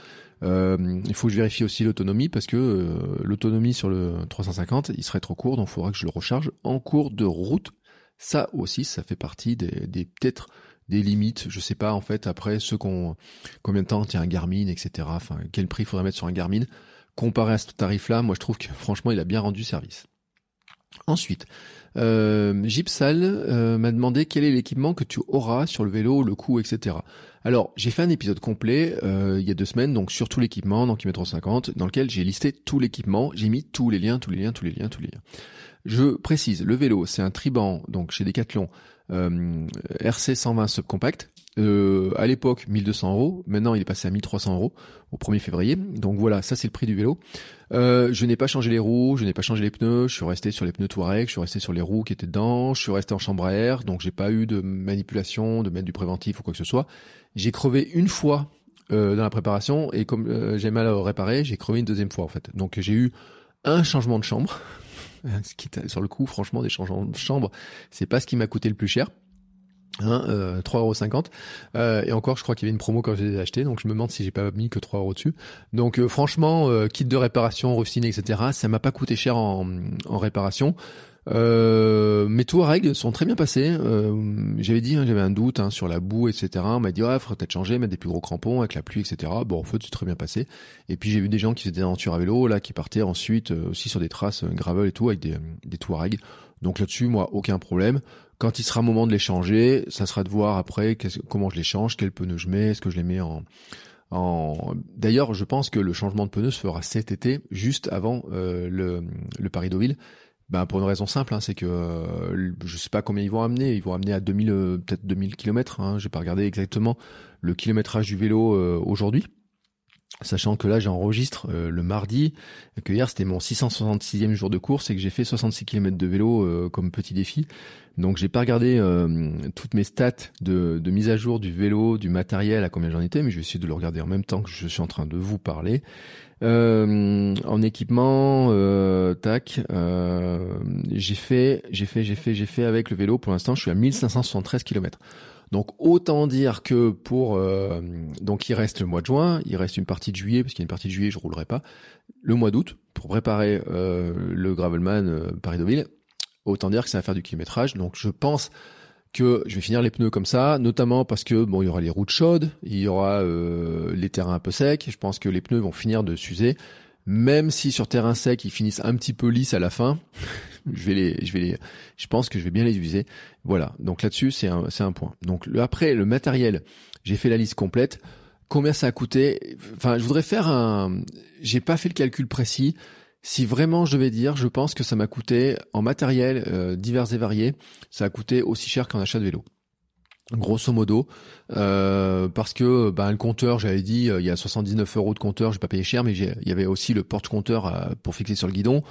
Euh, il faut que je vérifie aussi l'autonomie parce que euh, l'autonomie sur le 350, il serait trop court, donc il faudra que je le recharge en cours de route. Ça aussi, ça fait partie des, des peut-être des limites. Je sais pas en fait après ceux qu'on combien de temps tient un Garmin, etc. Enfin, quel prix faudrait mettre sur un Garmin comparé à ce tarif-là. Moi, je trouve que franchement, il a bien rendu service. Ensuite, euh, Gipsal euh, m'a demandé quel est l'équipement que tu auras sur le vélo, le coup, etc. Alors, j'ai fait un épisode complet euh, il y a deux semaines, donc sur tout l'équipement, dans Kilometre 50, dans lequel j'ai listé tout l'équipement, j'ai mis tous les liens, tous les liens, tous les liens, tous les liens. Je précise, le vélo, c'est un Triban, donc chez Decathlon, RC 120 subcompact, euh, à l'époque 1200 euros, maintenant il est passé à 1300 euros au 1er février. Donc voilà, ça c'est le prix du vélo. Euh, je n'ai pas changé les roues, je n'ai pas changé les pneus, je suis resté sur les pneus Touareg, je suis resté sur les roues qui étaient dedans, je suis resté en chambre à air, donc j'ai pas eu de manipulation, de mettre du préventif ou quoi que ce soit. J'ai crevé une fois euh, dans la préparation et comme euh, j'ai mal à réparer, j'ai crevé une deuxième fois en fait. Donc j'ai eu un changement de chambre, ce qui sur le coup franchement des chambre, c'est pas ce qui m'a coûté le plus cher. Hein, euh, 3,50€. Euh, et encore, je crois qu'il y avait une promo quand je les ai achetés, donc je me demande si j'ai pas mis que 3 euros dessus. Donc euh, franchement, euh, kit de réparation, rustiné, etc., ça m'a pas coûté cher en réparation. Euh, mes règles sont très bien passés. Euh, j'avais dit, hein, j'avais un doute hein, sur la boue, etc. On m'a dit, ouais, faudrait peut-être changer, mettre des plus gros crampons avec la pluie, etc. Bon, en fait, c'est très bien passé. Et puis j'ai vu des gens qui faisaient des aventures à vélo, là, qui partaient ensuite aussi sur des traces gravel et tout avec des, des règles. Donc là-dessus, moi, aucun problème. Quand il sera moment de les changer, ça sera de voir après comment je les change, quel pneu je mets, est-ce que je les mets en... en... D'ailleurs, je pense que le changement de pneu se fera cet été, juste avant euh, le, le Paris-Deauville. Ben, pour une raison simple, hein, c'est que euh, je sais pas combien ils vont amener. Ils vont amener à 2000, euh, peut-être 2000 km. Hein, J'ai pas regardé exactement le kilométrage du vélo euh, aujourd'hui. Sachant que là j'enregistre euh, le mardi, que hier c'était mon 666e jour de course et que j'ai fait 66 km de vélo euh, comme petit défi. Donc j'ai pas regardé euh, toutes mes stats de, de, mise à jour du vélo, du matériel, à combien j'en étais, mais je vais essayer de le regarder en même temps que je suis en train de vous parler. En équipement, tac, j'ai fait, j'ai fait, j'ai fait, j'ai fait avec le vélo. Pour l'instant, je suis à 1573 km. Donc autant dire que pour euh, donc il reste le mois de juin, il reste une partie de juillet parce qu'il y a une partie de juillet je roulerai pas. Le mois d'août pour préparer euh, le gravelman euh, Paris-Deauville. Autant dire que ça va faire du kilométrage. Donc je pense que je vais finir les pneus comme ça, notamment parce que bon il y aura les routes chaudes, il y aura les terrains un peu secs. Je pense que les pneus vont finir de s'user même si sur terrain sec ils finissent un petit peu lisses à la fin, je vais les, je vais les, je pense que je vais bien les user. Voilà. Donc là-dessus c'est un, c'est un point. Donc après le matériel, j'ai fait la liste complète. Combien ça a coûté? Enfin, je voudrais faire un. J'ai pas fait le calcul précis. Si vraiment je devais dire, je pense que ça m'a coûté en matériel euh, divers et variés, ça a coûté aussi cher qu'en achat de vélo. Grosso modo, euh, parce que bah, le compteur, j'avais dit, euh, il y a 79 euros de compteur, j'ai pas payé cher, mais il y avait aussi le porte-compteur pour fixer sur le guidon,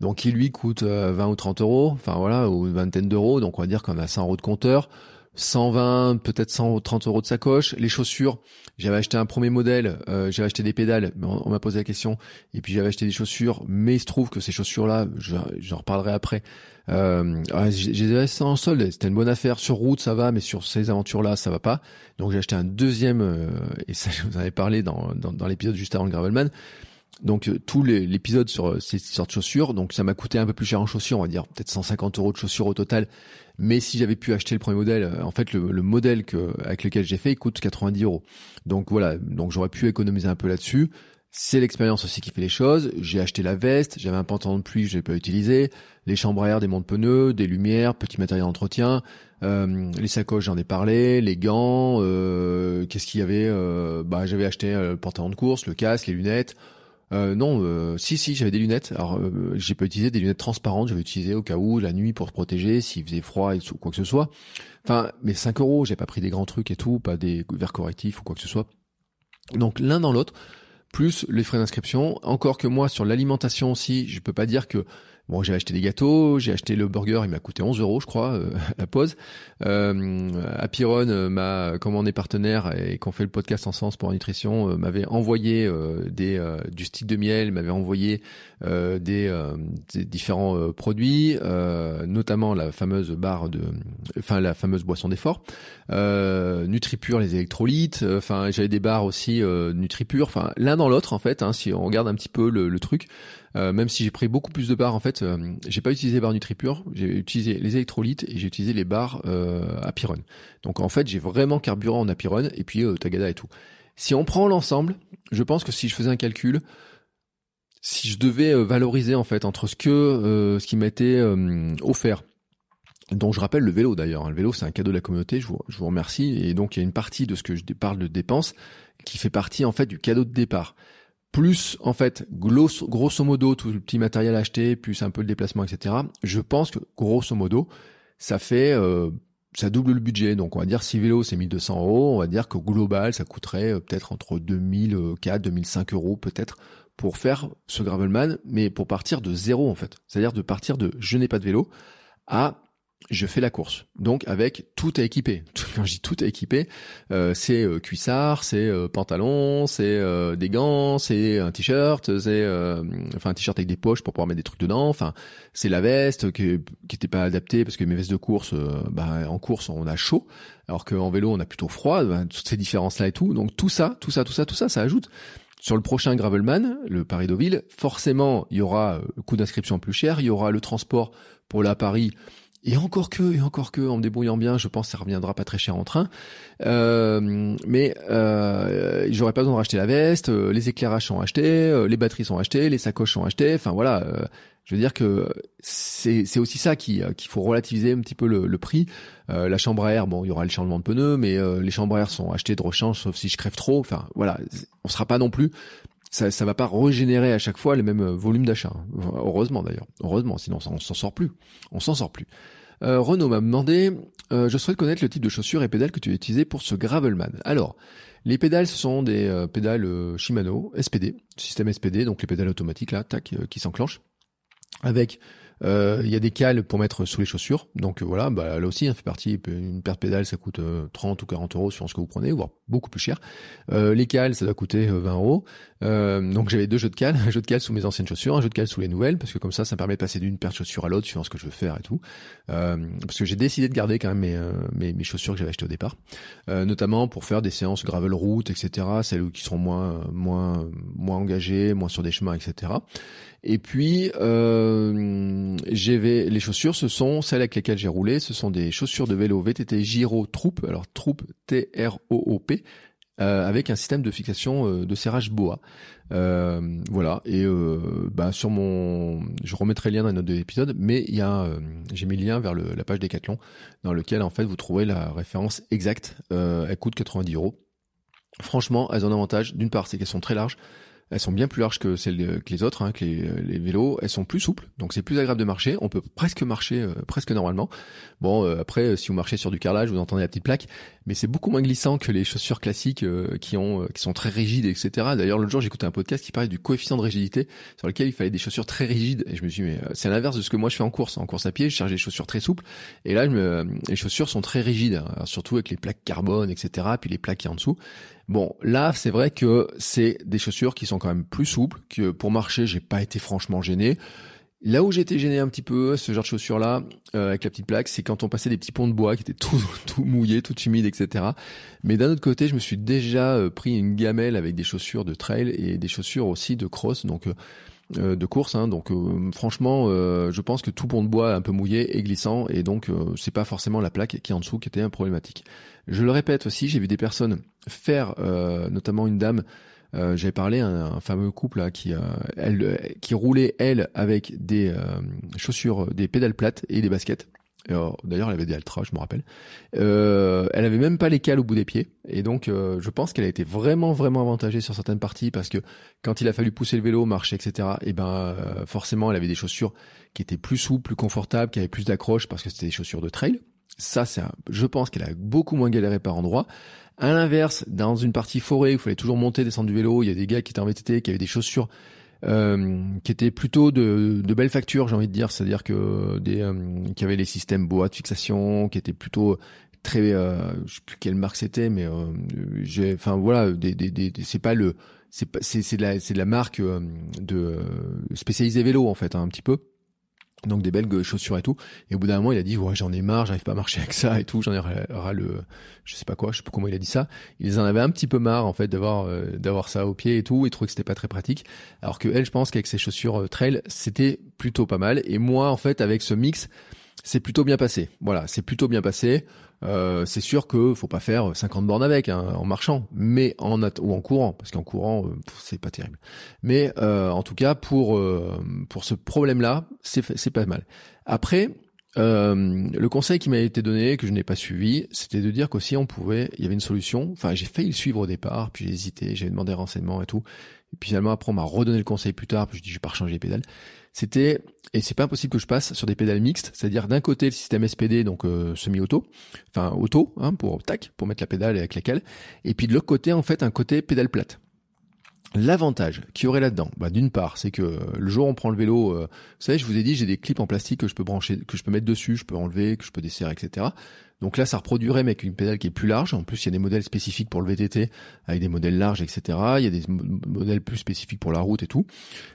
donc qui lui coûte 20 ou 30 euros, enfin voilà, ou une vingtaine d'euros, donc on va dire qu'on a 100 euros de compteur, 120, peut-être 130 euros de sacoche. Les chaussures, j'avais acheté un premier modèle, euh, j'avais acheté des pédales, mais on, m'a posé la question. Et puis j'avais acheté des chaussures, mais il se trouve que ces chaussures-là, j'en reparlerai après. Euh, j'ai en solde, c'était une bonne affaire. Sur route, ça va, mais sur ces aventures-là, ça va pas. Donc j'ai acheté un deuxième, euh, et ça, je vous en avais parlé dans, dans, dans l'épisode juste avant le Gravelman donc euh, tout l'épisode sur euh, ces sortes de chaussures, donc ça m'a coûté un peu plus cher en chaussures, on va dire peut-être 150 euros de chaussures au total. Mais si j'avais pu acheter le premier modèle, euh, en fait le, modèle que, avec lequel j'ai fait, il coûte 90 euros. Donc voilà, donc j'aurais pu économiser un peu là-dessus. C'est l'expérience aussi qui fait les choses. J'ai acheté la veste, j'avais un pantalon de pluie que je n'ai pas utilisé, les chambres à air, des montes pneus, des lumières, petit matériel d'entretien, euh, les sacoches j'en ai parlé, les gants, euh, qu'est-ce qu'il y avait euh, Bah j'avais acheté le pantalon de course, le casque, les lunettes. Non, si si j'avais des lunettes. Alors j'ai pas utilisé des lunettes transparentes, j'avais utilisé au cas où la nuit pour se protéger, s'il faisait froid ou quoi que ce soit. Enfin, mais 5 euros, j'ai pas pris des grands trucs et tout, pas des verres correctifs ou quoi que ce soit. Donc l'un dans l'autre, plus les frais d'inscription. Encore que moi, sur l'alimentation aussi, je peux pas dire que Bon, j'ai acheté des gâteaux, j'ai acheté le burger, il m'a coûté 11 euros, je crois, euh, la pause. Euh, Apiron, euh, m'a, comme on est partenaire et qu'on fait le podcast en sens pour la nutrition, euh, m'avait envoyé des du stick de miel, m'avait envoyé des, des, différents produits, notamment la fameuse barre de, enfin la fameuse boisson d'effort, NutriPure, les électrolytes. Enfin, j'avais des barres aussi NutriPure. Enfin, l'un dans l'autre en fait. Hein, si on regarde un petit peu le, le truc. Euh, même si j'ai pris beaucoup plus de barres, en fait, euh, j'ai pas utilisé les barres NutriPure, j'ai utilisé les électrolytes et j'ai utilisé les barres euh, Apiron. Donc en fait, j'ai vraiment carburant en Apiron et puis euh, Tagada et tout. Si on prend l'ensemble, je pense que si je faisais un calcul, si je devais valoriser en fait entre ce que ce qui m'était offert dont je rappelle le vélo d'ailleurs. Hein. Le vélo, c'est un cadeau de la communauté. Je vous, je vous remercie. Et donc, il y a une partie de ce que je parle de dépenses qui fait partie en fait du cadeau de départ plus en fait grosso, modo tout le petit matériel acheté, plus un peu le déplacement, etc. Je pense que grosso modo, ça fait euh, ça double le budget. Donc on va dire si vélo c'est 1200 euros, on va dire que global ça coûterait euh, peut-être entre 2004, 2005 euros peut-être pour faire ce gravelman, mais pour partir de zéro en fait. C'est-à-dire de partir de je n'ai pas de vélo à je fais la course. Donc avec tout à équiper. Quand je dis tout à équiper, euh, c'est euh, cuissard, c'est euh, pantalon, c'est euh, des gants, c'est un t-shirt, c'est enfin un t-shirt avec des poches pour pouvoir mettre des trucs dedans. Enfin, c'est la veste qui qui pas adaptée parce que mes vestes de course, bah, en course on a chaud, alors qu'en vélo on a plutôt froid. Ben, toutes ces différences là et tout. Donc tout ça, tout ça, tout ça, tout ça, ça ajoute. Sur le prochain Gravelman, le Paris-Deauville, forcément, il y aura le coût d'inscription plus cher, il y aura le transport pour la Paris et encore que, et encore que, en me débrouillant bien, je pense que ça reviendra pas très cher en train. Euh, mais euh, j'aurais pas besoin de racheter la veste, euh, les éclairages sont achetés, euh, les batteries sont achetées, les sacoches sont achetées. Enfin voilà, je veux dire que c'est aussi ça qui qu'il faut relativiser un petit peu le, le prix. la chambre à air, bon, il y aura le changement de pneus, mais les chambres à air sont achetées de rechange, sauf si je crève trop. Enfin voilà, on sera pas non plus ça, ça va pas régénérer à chaque fois le même volume d'achat. Heureusement d'ailleurs. Heureusement, sinon on s'en sort plus. On s'en sort plus. Euh, Renaud m'a demandé, euh, je souhaite connaître le type de chaussures et pédales que tu as utilisé pour ce Gravelman. Alors, les pédales ce sont des euh, pédales Shimano SPD, système SPD, donc les pédales automatiques là, tac, qui s'enclenchent, avec euh, il y a des cales pour mettre sous les chaussures. Donc euh, voilà, bah, là aussi, hein, fait partie. Une paire de pédales, ça coûte 30 euh, ou 40 euros sur ce que vous prenez, voire beaucoup plus cher. les cales, ça doit coûter 20 euros. donc j'avais deux jeux de cales, un jeu de cales sous mes anciennes chaussures, un jeu de cales sous les nouvelles, parce que comme ça, ça me permet de passer d'une paire de chaussures à l'autre suivant ce que je veux faire et tout. parce que j'ai décidé de garder quand même mes, mes, mes chaussures que j'avais achetées au départ, notamment pour faire des séances gravel route, etc. Celles qui seront moins moins moins engagées, moins sur des chemins, etc. Et puis, euh, les chaussures, ce sont celles avec lesquelles j'ai roulé. Ce sont des chaussures de vélo VTT Giro Troop, alors Troop T-R-O-O-P, euh, avec un système de fixation euh, de serrage boa. Euh, voilà. Et bah, sur mon, je remettrai le lien dans les notes de l'épisode, mais il y a, j'ai mis le lien vers la page Decathlon, dans lequel en fait vous trouverez la référence exacte. elle coûte 90 euros. Franchement, elles ont un avantage. D'une part, c'est qu'elles sont très larges. Elles sont bien plus larges que celles que les autres, hein, que les, vélos. Elles sont plus souples, donc c'est plus agréable de marcher. On peut presque marcher euh, presque normalement. Bon, euh, après, euh, si vous marchez sur du carrelage, vous entendez la petite plaque, mais c'est beaucoup moins glissant que les chaussures classiques qui ont qui sont très rigides, etc. D'ailleurs, l'autre jour, j'écoutais un podcast qui parlait du coefficient de rigidité, sur lequel il fallait des chaussures très rigides. Et je me suis dit, mais c'est l'inverse de ce que moi je fais en course. En course à pied, je cherche des chaussures très souples, et là, les chaussures sont très rigides, surtout avec les plaques carbone, etc. Puis les plaques qui en dessous. Bon, là, c'est vrai que c'est des chaussures qui sont quand même plus souples, que pour marcher, j'ai pas été franchement gêné. Là où j'étais gêné un petit peu, ce genre de chaussures-là, euh, avec la petite plaque, c'est quand on passait des petits ponts de bois qui étaient tout, tout mouillés, tout humides, etc. Mais d'un autre côté, je me suis déjà euh, pris une gamelle avec des chaussures de trail et des chaussures aussi de cross, donc euh, de course. Hein, donc franchement, je pense que tout pont de bois un peu mouillé et glissant, et donc c'est pas forcément la plaque qui est en dessous qui était un problématique. Je le répète aussi, j'ai vu des personnes faire, euh, notamment une dame Euh, J'avais parlé à un, fameux couple là qui, elle, qui roulait elle avec des chaussures, des pédales plates et des baskets. D'ailleurs, elle avait des Altra, je me rappelle. Euh, elle avait même pas les cales au bout des pieds, et donc euh, je pense qu'elle a été vraiment vraiment avantagée sur certaines parties parce que quand il a fallu pousser le vélo, marcher, etc. Et ben euh, forcément, elle avait des chaussures qui étaient plus souples, plus confortables, qui avaient plus d'accroche parce que c'était des chaussures de trail. Ça, c'est, je pense qu'elle a beaucoup moins galéré par endroits. À l'inverse, dans une partie forêt où il fallait toujours monter, descendre du vélo, il y a des gars qui étaient en VTT, qui avaient des chaussures euh, qui étaient plutôt de, de belles factures, j'ai envie de dire, c'est-à-dire que des euh, qui avaient les systèmes bois de fixation, qui étaient plutôt très, euh, je sais plus quelle marque c'était, mais euh, j'ai, enfin voilà, des, des, des, c'est pas le, c'est c'est, de la, c'est de la marque de spécialisée vélo en fait, hein, un petit peu donc des belles chaussures et tout. Et au bout d'un moment, il a dit ouais j'en ai marre, j'arrive pas à marcher avec ça et tout, j'en ai ras le, je sais pas quoi, je sais pas comment il a dit ça. Ils en avaient un petit peu marre en fait d'avoir euh, d'avoir ça au pied et tout, et trouvait que c'était pas très pratique. Alors que elle, je pense qu'avec ses chaussures euh, trail, c'était plutôt pas mal. Et moi, en fait, avec ce mix, c'est plutôt bien passé. Voilà, c'est plutôt bien passé. Euh, c'est sûr que faut pas faire 50 bornes avec hein, en marchant, mais en ou en courant, parce qu'en courant euh, c'est pas terrible. Mais euh, en tout cas pour pour ce problème-là, c'est pas mal. Après, le conseil qui m'a été donné, que je n'ai pas suivi, c'était de dire qu'aussi on pouvait, il y avait une solution. Enfin, j'ai failli le suivre au départ, puis j'ai hésité, j'ai demandé renseignements et tout. Et puis finalement, après, on m'a redonné le conseil plus tard, puis je dis, je vais pas changer les pédales c'était et c'est pas impossible que je passe sur des pédales mixtes, c'est-à-dire d'un côté le système SPD donc euh, semi-auto, enfin auto hein, pour tac pour mettre la pédale avec laquelle, et puis de l'autre côté en fait un côté pédale plate. L'avantage qu'il y aurait là-dedans, bah, d'une part, c'est que le jour où on prend le vélo, euh, vous savez, je vous ai dit, j'ai des clips en plastique que je peux brancher, que je peux mettre dessus, je peux enlever, que je peux desserrer, etc. Donc là, ça reproduirait mais avec une pédale qui est plus large. En plus, il y a des modèles spécifiques pour le VTT, avec des modèles larges, etc. Il y a des modèles plus spécifiques pour la route et tout.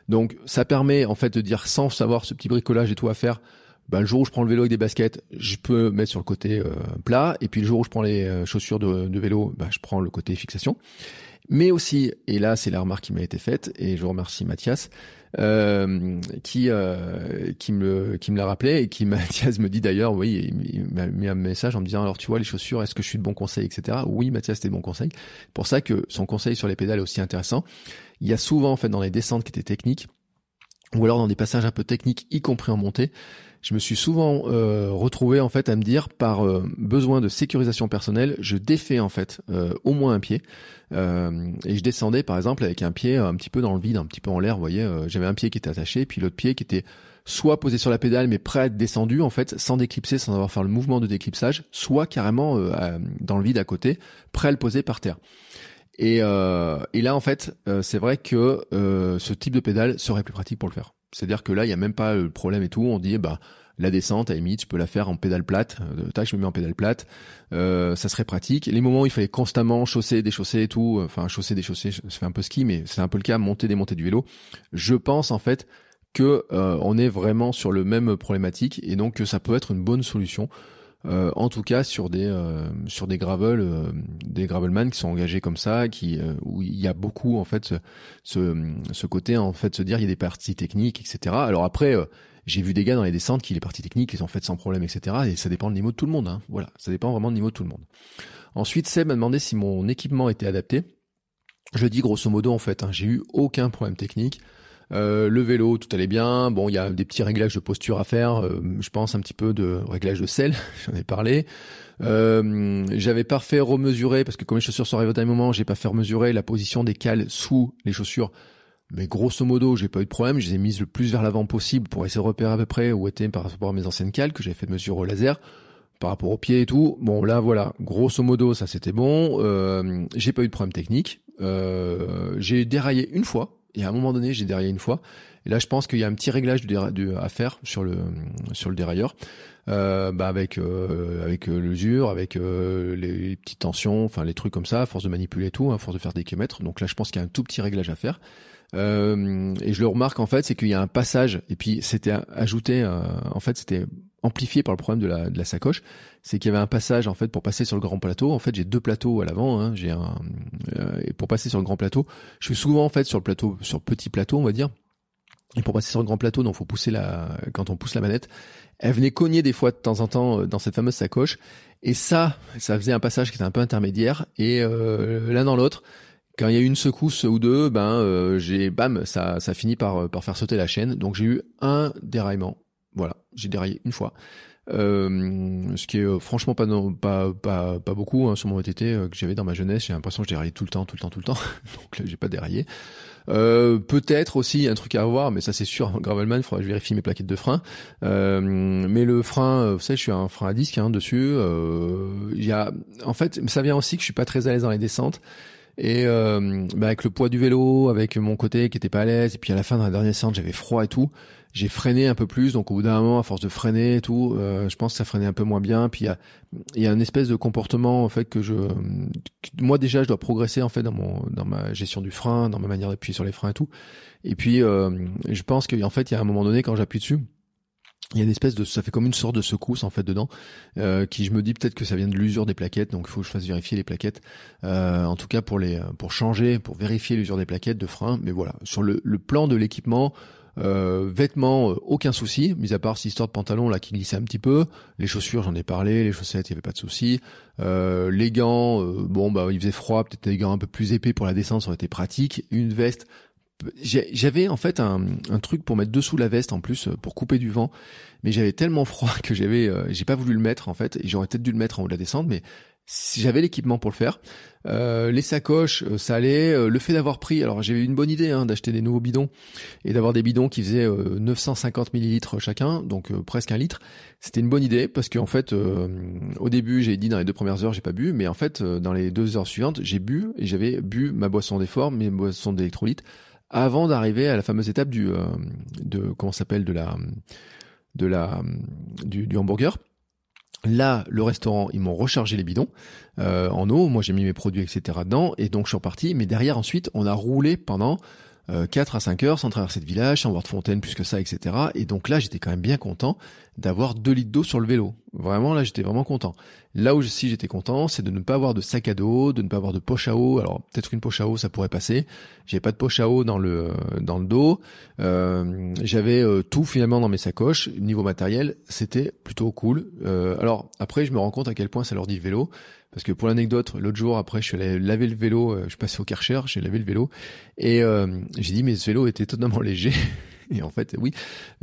Donc ça permet en fait de dire sans savoir ce petit bricolage et tout à faire. Bah, le jour où je prends le vélo avec des baskets, je peux mettre sur le côté euh, plat. Et puis le jour où je prends les euh, chaussures de, de vélo, bah, je prends le côté fixation. Mais aussi, et là c'est la remarque qui m'a été faite, et je remercie Mathias, euh, qui euh, qui me l'a rappelé et qui Mathias me dit d'ailleurs oui il m'a mis un message en me disant alors tu vois les chaussures est-ce que je suis de bon conseil etc oui Mathias c'était de bon conseil pour ça que son conseil sur les pédales est aussi intéressant. Il y a souvent en fait dans les descentes qui étaient techniques ou alors dans des passages un peu techniques y compris en montée je me suis souvent euh, retrouvé en fait à me dire par euh, besoin de sécurisation personnelle, je défais en fait euh, au moins un pied et je descendais par exemple avec un pied un petit peu dans le vide, un petit peu en l'air. Vous voyez, j'avais un pied qui était attaché, puis l'autre pied qui était soit posé sur la pédale mais prêt à être descendu en fait, sans déclipser, sans avoir fait le mouvement de déclipsage, soit carrément dans le vide à côté, prêt à le poser par terre. Et, et là en fait, c'est vrai que ce type de pédale serait plus pratique pour le faire. C'est-à-dire que là, il y a même pas le problème et tout. On dit, bah, la descente, à la limite, je peux la faire en pédale plate. Euh, tac, je me mets en pédale plate. Euh, ça serait pratique. Les moments où il fallait constamment chausser, déchausser et tout, euh, enfin, chausser, déchausser, ça fait un peu ski, mais c'est un peu le cas, monter, démonter du vélo. Je pense, en fait, que on est vraiment sur le même problématique et donc que ça peut être une bonne solution. En tout cas sur des sur des gravel des gravelman qui sont engagés comme ça qui où il y a beaucoup en fait ce, ce, côté en fait se dire il y a des parties techniques etc alors après j'ai vu des gars dans les descentes qui les parties techniques les ont faites sans problème, etc. Et ça dépend du niveau de tout le monde. Hein. Voilà, ça dépend vraiment du niveau de tout le monde. Ensuite, Seb m'a demandé si mon équipement était adapté. Je dis grosso modo en fait, hein, j'ai eu aucun problème technique. Euh, le vélo, tout allait bien. Bon, il y a des petits réglages de posture à faire. Euh, je pense un petit peu de réglage de sel, j'en ai parlé. Euh, j'avais pas fait remesurer parce que comme les chaussures sont arrivées au moment, j'ai pas fait remesurer la position des cales sous les chaussures mais grosso modo, j'ai pas eu de problème. Je les ai mises le plus vers l'avant possible pour essayer de repérer à peu près où étaient par rapport à mes anciennes cales que j'avais fait de mesure au laser par rapport aux pieds et tout. Bon là voilà, grosso modo ça c'était bon. Euh, j'ai pas eu de problème technique. Euh, j'ai déraillé une fois et à un moment donné j'ai déraillé une fois. Et là je pense qu'il y a un petit réglage à faire sur le sur le dérailleur. Euh, bah avec euh, avec euh, l'usure, avec euh, les, petites tensions, enfin les trucs comme ça, à force de manipuler tout, à force de faire des kilomètres. Donc là je pense qu'il y a un tout petit réglage à faire. Euh, et je le remarque en fait, c'est qu'il y a un passage, et puis c'était ajouté, euh, en fait c'était amplifié par le problème de la, de la sacoche, c'est qu'il y avait un passage en fait pour passer sur le grand plateau. En fait, j'ai deux plateaux à l'avant. Hein, j'ai un euh, et pour passer sur le grand plateau, je suis souvent en fait sur le plateau, sur le petit plateau, on va dire. Et pour passer sur le grand plateau, donc faut pousser la quand on pousse la manette, elle venait cogner des fois de temps en temps dans cette fameuse sacoche. Et ça, ça faisait un passage qui était un peu intermédiaire. Et l'un dans l'autre, Quand il y a eu une secousse ou deux, ben j'ai bam, ça ça finit par par faire sauter la chaîne. Donc j'ai eu un déraillement. Voilà, j'ai déraillé une fois. Euh, ce qui est franchement pas, pas, pas, pas beaucoup hein, sur mon VTT que j'avais dans ma jeunesse. J'ai l'impression que je déraillais tout le temps, tout le temps, tout le temps. Donc là, j'ai pas déraillé. Euh, peut-être aussi un truc à avoir, mais ça c'est sûr. Gravelman, il faudra que je vérifie mes plaquettes de frein. Euh, mais le frein, vous savez, je suis un frein à disque hein, dessus. Il y a, en fait, ça vient aussi que je suis pas très à l'aise dans les descentes. Et euh, bah avec le poids du vélo, avec mon côté qui était pas à l'aise, et puis à la fin de la dernière descente, j'avais froid et tout j'ai freiné un peu plus. Donc au bout d'un moment, à force de freiner et tout, euh, je pense que ça freinait un peu moins bien. Puis il y a, y a une espèce de comportement en fait que je, moi déjà, je dois progresser en fait dans mon, dans ma gestion du frein, dans ma manière d'appuyer sur les freins et tout. Et puis euh, je pense qu'en fait, il y a un moment donné quand j'appuie dessus. Il y a une espèce de, ça fait comme une sorte de secousse en fait dedans, euh, qui je me dis peut-être que ça vient de l'usure des plaquettes, donc il faut que je fasse vérifier les plaquettes. en tout cas pour les, pour changer, pour vérifier l'usure des plaquettes de frein. Mais voilà, sur le, plan de l'équipement, euh, vêtements, euh, aucun souci, mis à part cette histoire de pantalon là qui glissait un petit peu. Les chaussures, j'en ai parlé. Les chaussettes, il y avait pas de souci. Euh, les gants, euh, bon bah il faisait froid, peut-être des gants un peu plus épais pour la descente, ça aurait été pratique. Une veste. J'avais en fait un, un, truc pour mettre dessous la veste en plus pour couper du vent, mais j'avais tellement froid que j'avais, j'ai pas voulu le mettre en fait, et j'aurais peut-être dû le mettre en haut de la descente, mais j'avais l'équipement pour le faire. Euh, les sacoches, euh, ça allait. Euh, le fait d'avoir pris, alors eu une bonne idée hein, d'acheter des nouveaux bidons et d'avoir des bidons qui faisaient 950 millilitres chacun, donc presque un litre. C'était une bonne idée parce qu'en fait, au début, j'ai dit dans les deux premières heures, j'ai pas bu, mais en fait, dans les deux heures suivantes, j'ai bu et j'avais bu ma boisson d'effort, mes boissons d'électrolytes, avant d'arriver à la fameuse étape du, de comment s'appelle de la, de la, hamburger. Là, le restaurant, ils m'ont rechargé les bidons euh, en eau. Moi, j'ai mis mes produits, etc. dedans. Et donc, je suis reparti. Mais derrière, ensuite, on a roulé pendant 4 euh, à 5 heures sans traverser de village, sans voir de fontaine plus que ça, etc. Et donc là, j'étais quand même bien content d'avoir 2 litres d'eau sur le vélo. Vraiment, là, j'étais vraiment content. Là où si j'étais content, c'est de ne pas avoir de sac à dos, de ne pas avoir de poche à eau. Alors peut-être une poche à eau, ça pourrait passer. J'avais pas de poche à eau dans le dans le dos. Euh, j'avais euh, tout finalement dans mes sacoches. Niveau matériel, c'était plutôt cool. alors après, je me rends compte à quel point ça leur dit vélo. Parce que pour l'anecdote, l'autre jour, après, je suis allé laver le vélo, euh, je suis passé au Karcher, j'ai lavé le vélo, et euh, j'ai dit, mais ce vélo était totalement léger. Et en fait, oui,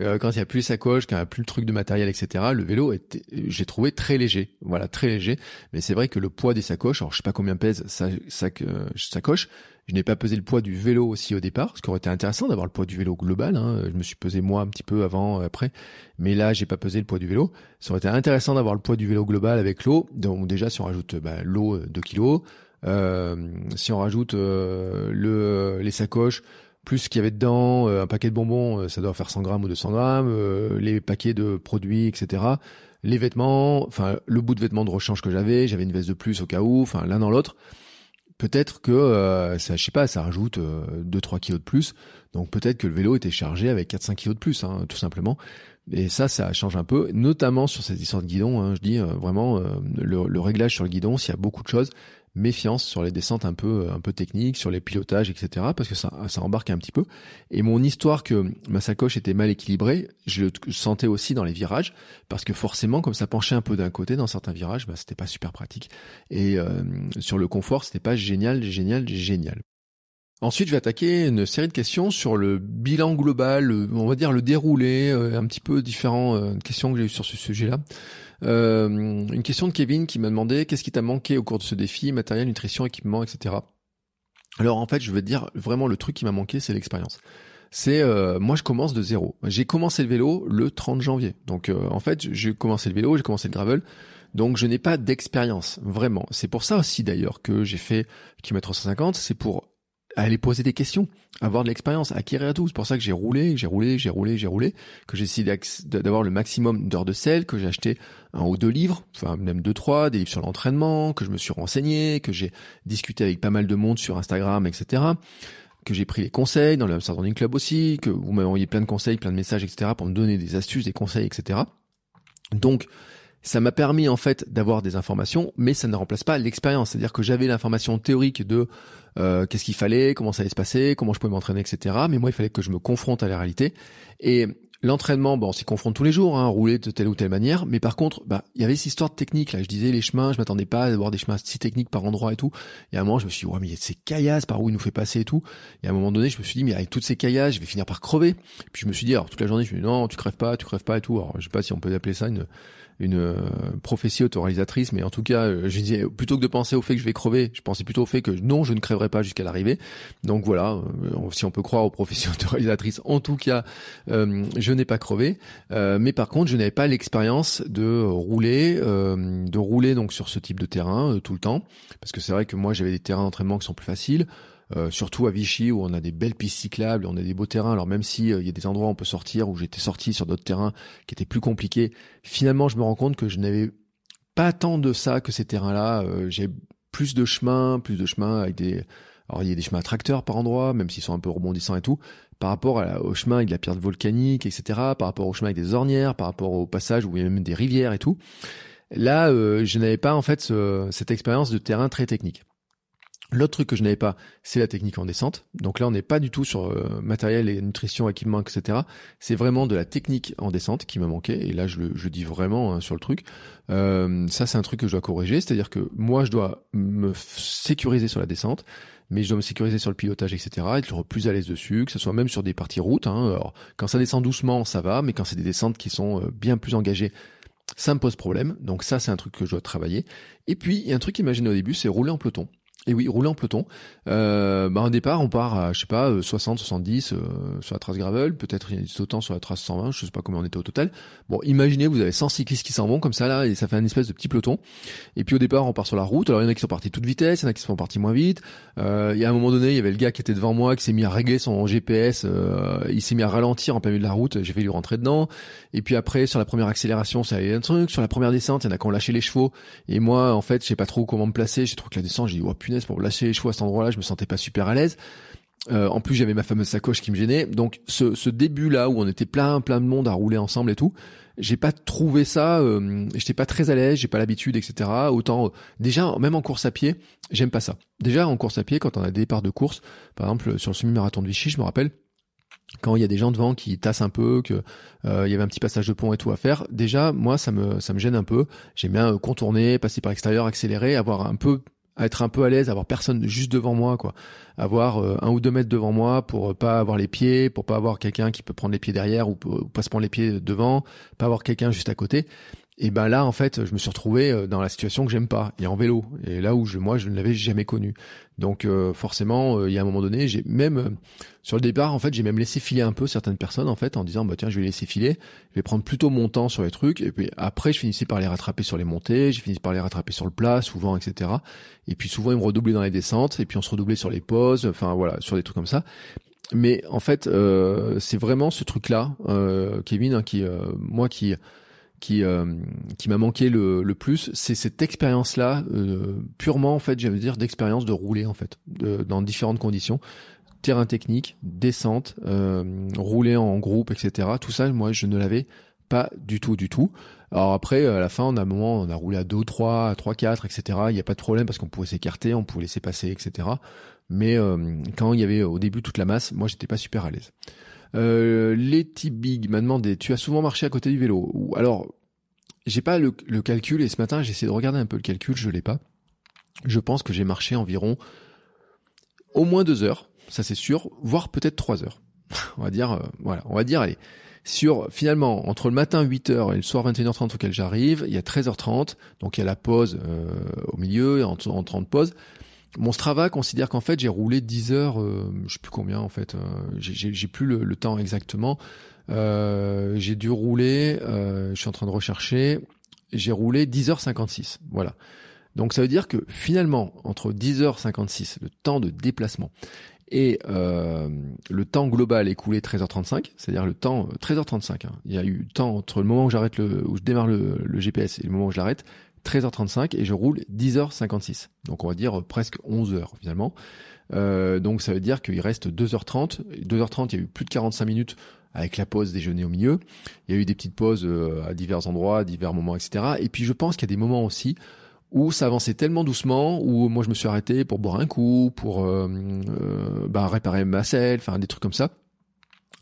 euh, quand il n'y a plus les sacoches, quand il n'y a plus le truc de matériel, etc., le vélo était, j'ai trouvé très léger. Voilà, très léger. Mais c'est vrai que le poids des sacoches, alors je sais pas combien pèse sa, sa, sacoche, je n'ai pas pesé le poids du vélo aussi au départ, ce qui aurait été intéressant d'avoir le poids du vélo global. Hein. Je me suis pesé moi un petit peu avant, après, mais là j'ai pas pesé le poids du vélo. Ça aurait été intéressant d'avoir le poids du vélo global avec l'eau. Donc déjà si on rajoute bah, l'eau 2 kilos, euh, si on rajoute euh, le, les sacoches, plus ce qu'il y avait dedans, euh, un paquet de bonbons, ça doit faire 100 grammes ou 200 grammes, les paquets de produits, etc. Les vêtements, enfin le bout de vêtements de rechange que j'avais, j'avais une veste de plus au cas où, enfin l'un dans l'autre peut-être que euh, ça, je sais pas, ça rajoute euh, 2-3 kilos de plus. Donc peut-être que le vélo était chargé avec 4-5 kilos de plus, hein, tout simplement. Et ça, ça change un peu, notamment sur cette histoire de guidon. Hein, je dis euh, vraiment euh, le, le, réglage sur le guidon, s'il y a beaucoup de choses, méfiance sur les descentes un peu un peu techniques, sur les pilotages, etc. Parce que ça, ça embarque un petit peu. Et mon histoire que ma sacoche était mal équilibrée, je le sentais aussi dans les virages, parce que forcément, comme ça penchait un peu d'un côté dans certains virages, bah, c'était pas super pratique. Et euh, sur le confort, c'était pas génial, génial, génial. Ensuite, je vais attaquer une série de questions sur le bilan global, on va dire le déroulé, euh, un petit peu différentes euh, questions que j'ai eues sur ce sujet-là. Euh, une question de Kevin qui m'a demandé qu'est-ce qui t'a manqué au cours de ce défi, matériel, nutrition, équipement, etc. Alors en fait, je vais te dire vraiment le truc qui m'a manqué, c'est l'expérience. C'est euh, moi je commence de zéro. J'ai commencé le vélo le 30 janvier. Donc euh, en fait, j'ai commencé le vélo, j'ai commencé le gravel. Donc je n'ai pas d'expérience vraiment. C'est pour ça aussi d'ailleurs que j'ai fait kilomètre 150, c'est pour à aller poser des questions, avoir de l'expérience, acquérir tout. C'est pour ça que j'ai roulé, j'ai roulé, j'ai roulé, j'ai roulé, que j'ai essayé d'avoir le maximum d'heures de sel, que j'ai acheté un ou deux livres, enfin même deux, trois, des livres sur l'entraînement, que je me suis renseigné, que j'ai discuté avec pas mal de monde sur Instagram, etc que j'ai pris les conseils dans le Hamster Club aussi, que vous m'avez envoyé plein de conseils, plein de messages, etc. pour me donner des astuces, des conseils, etc. Donc, ça m'a permis en fait d'avoir des informations, mais ça ne remplace pas l'expérience. C'est-à-dire que j'avais l'information théorique de euh, qu'est-ce qu'il fallait, comment ça allait se passer, comment je pouvais m'entraîner, etc. Mais moi, il fallait que je me confronte à la réalité. Et l'entraînement, bon, on s'y confronte tous les jours, hein, rouler de telle ou telle manière, mais par contre, bah, il y avait cette histoire de technique, là, je disais les chemins, je m'attendais pas à avoir des chemins si techniques par endroit et tout, et à un moment, je me suis dit, ouais, mais il y a ces caillasses par où il nous fait passer et tout, et à un moment donné, je me suis dit, mais avec toutes ces caillasses, je vais finir par crever, puis je me suis dit, alors toute la journée, je me suis dit, non, tu crèves pas, tu crèves pas et tout, alors je sais pas si on peut appeler ça une, une euh, prophétie autoralisatrice, mais en tout cas, euh, je disais plutôt que de penser au fait que je vais crever, je pensais plutôt au fait que non, je ne crèverai pas jusqu'à l'arrivée. Donc voilà, euh, si on peut croire aux prophéties autoralisatrices, en tout cas, je n'ai pas crevé, mais par contre, je n'avais pas l'expérience de rouler, de rouler donc sur ce type de terrain tout le temps, parce que c'est vrai que moi j'avais des terrains d'entraînement qui sont plus faciles. Euh, surtout à Vichy où on a des belles pistes cyclables, on a des beaux terrains. Alors même si euh, il y a des endroits où on peut sortir, où j'étais sorti sur d'autres terrains qui étaient plus compliqués, finalement je me rends compte que je n'avais pas tant de ça que ces terrains-là. Euh, j'ai plus de chemins, plus de chemins avec des. Alors il y a des chemins à par endroit, même s'ils sont un peu rebondissants et tout. Par rapport à, au chemin avec de la pierre volcanique, etc. Par rapport au chemin avec des ornières, par rapport au passage où il y a même des rivières et tout. Là, je n'avais pas en fait cette expérience de terrain très technique. L'autre truc que je n'avais pas, c'est la technique en descente. Donc là, on n'est pas du tout sur euh, matériel et nutrition, équipement, etc. C'est vraiment de la technique en descente qui m'a manqué. Et là, je, dis vraiment hein, sur le truc. Euh, ça, c'est un truc que je dois corriger. C'est-à-dire que moi, je dois me sécuriser sur la descente, mais je dois me sécuriser sur le pilotage, etc. Être plus à l'aise dessus, que ce soit même sur des parties routes. Hein. Alors, quand ça descend doucement, ça va, mais quand c'est des descentes qui sont euh, bien plus engagées, ça me pose problème. Donc ça, c'est un truc que je dois travailler. Et puis, il y a un truc imaginé au début, c'est rouler en peloton. Et oui, rouler en peloton. Euh, bah, au départ, on part à, je sais pas, 60, euh, 70 euh, sur la trace gravel, peut-être autant sur la trace 120, je sais pas combien on était au total. Bon, imaginez, vous avez 100 cyclistes qui s'en vont comme ça là, et ça fait un espèce de petit peloton. Et puis au départ, on part sur la route. Alors il y en a qui sont partis toute vitesse, il y en a qui sont partis moins vite. Euh, y a un moment donné, il y avait le gars qui était devant moi, qui s'est mis à régler son GPS, euh, il s'est mis à ralentir en plein milieu de la route. J'ai fait lui rentrer dedans. Et puis après, sur la première accélération, ça allait un truc. Sur la première descente, il y en a qui ont lâché les chevaux. Et moi, en fait, je sais pas trop comment me placer. J'ai trouvé que la descente, j'ai dit, oh punaise, pour lâcher les chevaux endroit-là, je me sentais pas super à l'aise. Euh, en plus, j'avais ma fameuse sacoche qui me gênait. Donc, ce, ce début-là où on était plein, plein de monde à rouler ensemble et tout, j'ai pas trouvé ça. Euh, j'étais pas très à l'aise, j'ai pas l'habitude, etc. Autant euh, déjà, même en course à pied, j'aime pas ça. Déjà en course à pied, quand on a des départs de course, par exemple sur le semi-marathon de Vichy, je me rappelle, quand il y a des gens devant qui tassent un peu, que euh, il y avait un petit passage de pont et tout à faire, déjà moi ça me ça me gêne un peu. J'aime bien contourner, passer par l'extérieur, accélérer, avoir un peu à être un peu à l'aise, avoir personne juste devant moi, quoi. Avoir euh, un ou deux mètres devant moi pour pas avoir les pieds, pour pas avoir quelqu'un qui peut prendre les pieds derrière ou, pas se prendre les pieds devant, pas avoir quelqu'un juste à côté. Et ben là, en fait, je me suis retrouvé euh, dans la situation que j'aime pas, et en vélo, et là où je, moi, je ne l'avais jamais connu. Donc euh, forcément, euh, il y a un moment donné, j'ai même sur le départ, en fait, j'ai même laissé filer un peu certaines personnes, en fait, en disant bah tiens, je vais laisser filer, je vais prendre plutôt mon temps sur les trucs, et puis après, je finissais par les rattraper sur les montées, j'ai fini par les rattraper sur le plat, souvent, etc. Et puis souvent, ils me redoublaient dans les descentes, et puis on se redoublait sur les pauses, enfin voilà, sur des trucs comme ça. Mais en fait, euh, c'est vraiment ce truc-là, Kevin, hein, qui moi qui qui euh, qui m'a manqué le, le plus, c'est cette expérience-là, euh, purement en fait, j'allais dire d'expérience de rouler en fait, dans différentes conditions, terrain technique, descente, euh, rouler en groupe, etc. Tout ça, moi, je ne l'avais pas du tout, du tout. Alors après, à la fin, on a un moment, on a roulé à 2, 3, à 3, 4, etc. Il n'y a pas de problème parce qu'on pouvait s'écarter, on pouvait laisser passer, etc. Mais euh, quand il y avait au début toute la masse, moi, j'étais pas super à l'aise. Euh, Letty Big m'a demandé, tu as souvent marché à côté du vélo? Ou Alors, j'ai pas le, calcul et ce matin j'ai essayé de regarder un peu le calcul, je l'ai pas. Je pense que j'ai marché environ au moins deux heures, ça c'est sûr, voire peut-être trois heures. on va dire, euh, voilà, on va dire, allez, sur finalement entre le matin 8h et le soir 21h30 auquel j'arrive, il y a 13h30, donc il y a la pause euh, au milieu, en 30 pauses. Mon Strava considère qu'en fait j'ai roulé 10 heures, euh, je sais plus combien en fait, euh, j'ai plus le, temps exactement. Euh, j'ai dû rouler, euh, je suis en train de rechercher, j'ai roulé 10h56, voilà. Donc ça veut dire que finalement entre 10h56, le temps de déplacement et euh, le temps global écoulé 13h35, c'est-à-dire le temps 13h35. Hein. Il y a eu temps entre le moment où j'arrête le, où je démarre le, le, GPS et le moment où je l'arrête, 13h35 et je roule 10h56. Donc on va dire presque 11 heures finalement. Euh, donc ça veut dire qu'il reste 2h30. 2h30, il y a eu plus de 45 minutes avec la pause déjeuner au milieu. Il y a eu des petites pauses euh, à divers endroits, divers moments, etc. Et puis je pense qu'il y a des moments aussi où ça avançait tellement doucement, où moi je me suis arrêté pour boire un coup, pour euh, euh bah, réparer ma selle, enfin des trucs comme ça.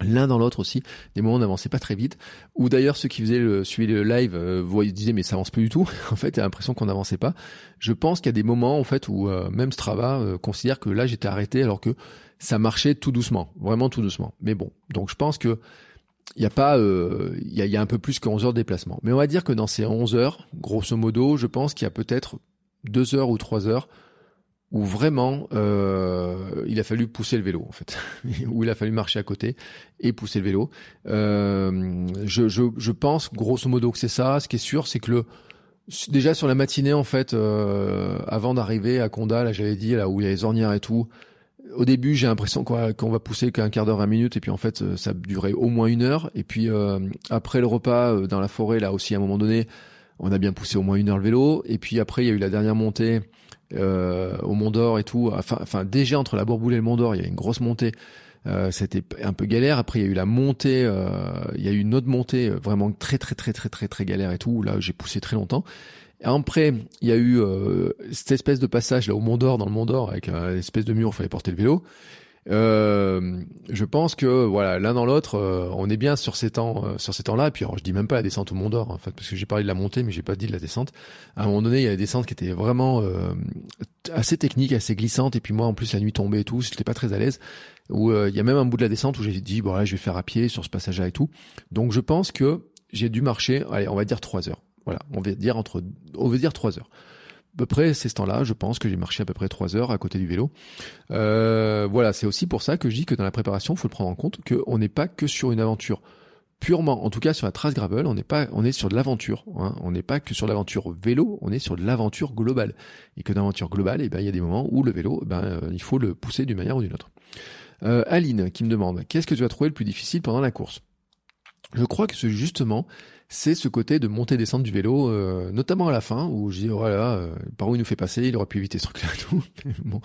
L'un dans l'autre aussi des moments n'avançait pas très vite ou d'ailleurs ceux qui faisaient le suivaient le live euh, disaient mais ça avance plus du tout. En fait il l'impression qu'on n'avançait pas. Je pense qu'il y a des moments en fait où euh, même Strava euh, considère que là j'étais arrêté alors que ça marchait tout doucement vraiment tout doucement. Mais bon donc je pense que il y a pas il y, a, y, a, un peu plus que 11 heures de déplacement. Mais on va dire que dans ces 11 heures grosso modo je pense qu'il y a peut-être 2 heures ou 3 heures où vraiment euh, il a fallu pousser le vélo en fait, où il a fallu marcher à côté et pousser le vélo. Euh, je, je, je, pense grosso modo que c'est ça. Ce qui est sûr, c'est que le déjà sur la matinée en fait, euh, avant d'arriver à Conda, là j'avais dit là où il y a les ornières et tout. Au début, j'ai l'impression qu'on va, pousser qu'un quart d'heure, 20 minutes, et puis en fait, ça durait au moins une heure. Et puis euh, après le repas euh, dans la forêt, là aussi à un moment donné, on a bien poussé au moins une heure le vélo. Et puis après, il y a eu la dernière montée euh, au Mont d'Or et tout. Enfin, déjà entre la Bourboule et le Mont d'Or, il y a une grosse montée. Euh, c'était un peu galère. Après, il y a eu la montée. Euh, il y a eu une autre montée vraiment très très très très très très galère et tout. Là, j'ai poussé très longtemps. Après, il y a eu cette espèce de passage là au Mont d'Or, dans le Mont d'Or, avec une espèce de mur, il fallait porter le vélo. Euh, je pense que voilà, l'un dans l'autre, euh, on est bien sur ces temps, euh, sur ces temps-là. Et puis, alors, je dis même pas la descente au Mont d'Or, en fait, parce que j'ai parlé de la montée, mais j'ai pas dit de la descente. À un moment donné, il y a des descentes qui étaient vraiment assez techniques, assez glissantes. Et puis moi, en plus, la nuit tombait et tout, j'étais pas très à l'aise. Où il y a même un bout de la descente où j'ai dit, bon, je vais faire à pied sur ce passage-là et tout. Donc, je pense que j'ai dû marcher, allez, on va dire trois heures. Voilà, on va dire entre, on va dire trois heures à peu près ces temps-là, je pense que j'ai marché à peu près trois heures à côté du vélo. Euh, voilà, c'est aussi pour ça que je dis que dans la préparation, il faut le prendre en compte qu'on n'est pas que sur une aventure purement, en tout cas sur la trace gravel, on n'est pas, on est sur de l'aventure. Hein. On n'est pas que sur l'aventure vélo, on est sur de l'aventure globale. Et que dans l'aventure globale, eh ben il y a des moments où le vélo, eh ben euh, il faut le pousser d'une manière ou d'une autre. Euh, Aline qui me demande, qu'est-ce que tu as trouvé le plus difficile pendant la course? Je crois que c'est justement c'est ce côté de monter descendre du vélo, euh, notamment à la fin où je dis voilà oh euh, par où il nous fait passer, il aurait pu éviter ce truc-là tout. bon.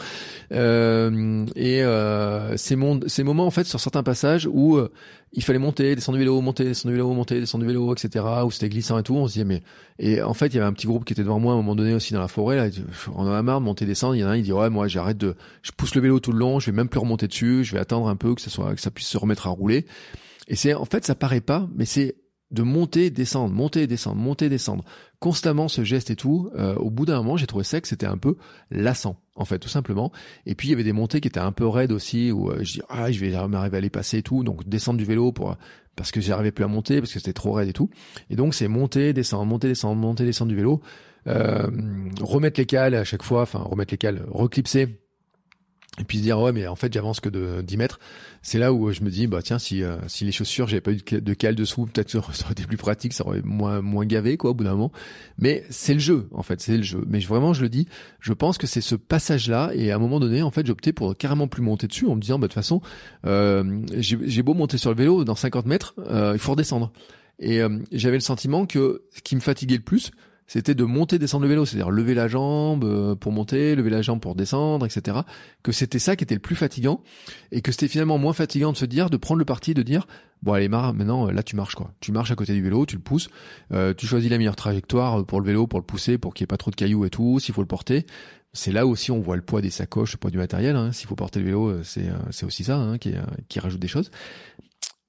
Euh, et euh, ces, ces moments en fait sur certains passages où il fallait monter, descendre du vélo, monter, descendre du vélo, monter, descendre du vélo, etc. Où c'était glissant et tout, on se disait mais et en fait il y avait un petit groupe qui était devant moi à un moment donné aussi dans la forêt là, on en a marre de monter descendre. Il y en a un il dit ouais moi j'arrête de, je pousse le vélo tout le long, je vais même plus remonter dessus, je vais attendre un peu que ça soit que ça puisse se remettre à rouler. Et c'est en fait ça paraît pas, mais c'est de monter, descendre, monter, descendre, monter, descendre, constamment ce geste et tout, euh, au bout d'un moment, j'ai trouvé ça que c'était un peu lassant, en fait, tout simplement. Et puis, il y avait des montées qui étaient un peu raides aussi, où euh, je dis, ah, je vais m'arriver à les passer et tout, donc descendre du vélo pour parce que j'arrivais plus à monter, parce que c'était trop raide et tout. Et donc, c'est monter, descendre, monter, descendre, monter, descendre du vélo, euh, remettre les cales à chaque fois, enfin, remettre les cales, reclipser, et puis se dire ouais mais en fait j'avance que de 10 mètres. C'est là où je me dis bah tiens si euh, si les chaussures j'avais pas eu de cale dessous peut-être ça aurait été plus pratique ça aurait moins moins gavé quoi au bout d'un moment. Mais c'est le jeu en fait c'est le jeu. Mais vraiment je le dis je pense que c'est ce passage là et à un moment donné en fait opté pour carrément plus monter dessus en me disant bah de toute façon euh, j'ai beau monter sur le vélo dans 50 mètres euh, il faut redescendre. Et euh, j'avais le sentiment que ce qui me fatiguait le plus c'était de monter, descendre le vélo, c'est-à-dire lever la jambe euh, pour monter, lever la jambe pour descendre, etc. Que c'était ça qui était le plus fatigant et que c'était finalement moins fatigant de se dire, de prendre le parti, de dire, bon allez marre, maintenant là tu marches quoi. Tu marches à côté du vélo, tu le pousses, euh, tu choisis la meilleure trajectoire pour le vélo, pour le pousser, pour qu'il n'y ait pas trop de cailloux et tout, s'il faut le porter. C'est là aussi on voit le poids des sacoches, le poids du matériel. Hein. S'il faut porter le vélo, euh, c'est c'est aussi ça hein, qui, qui rajoute des choses.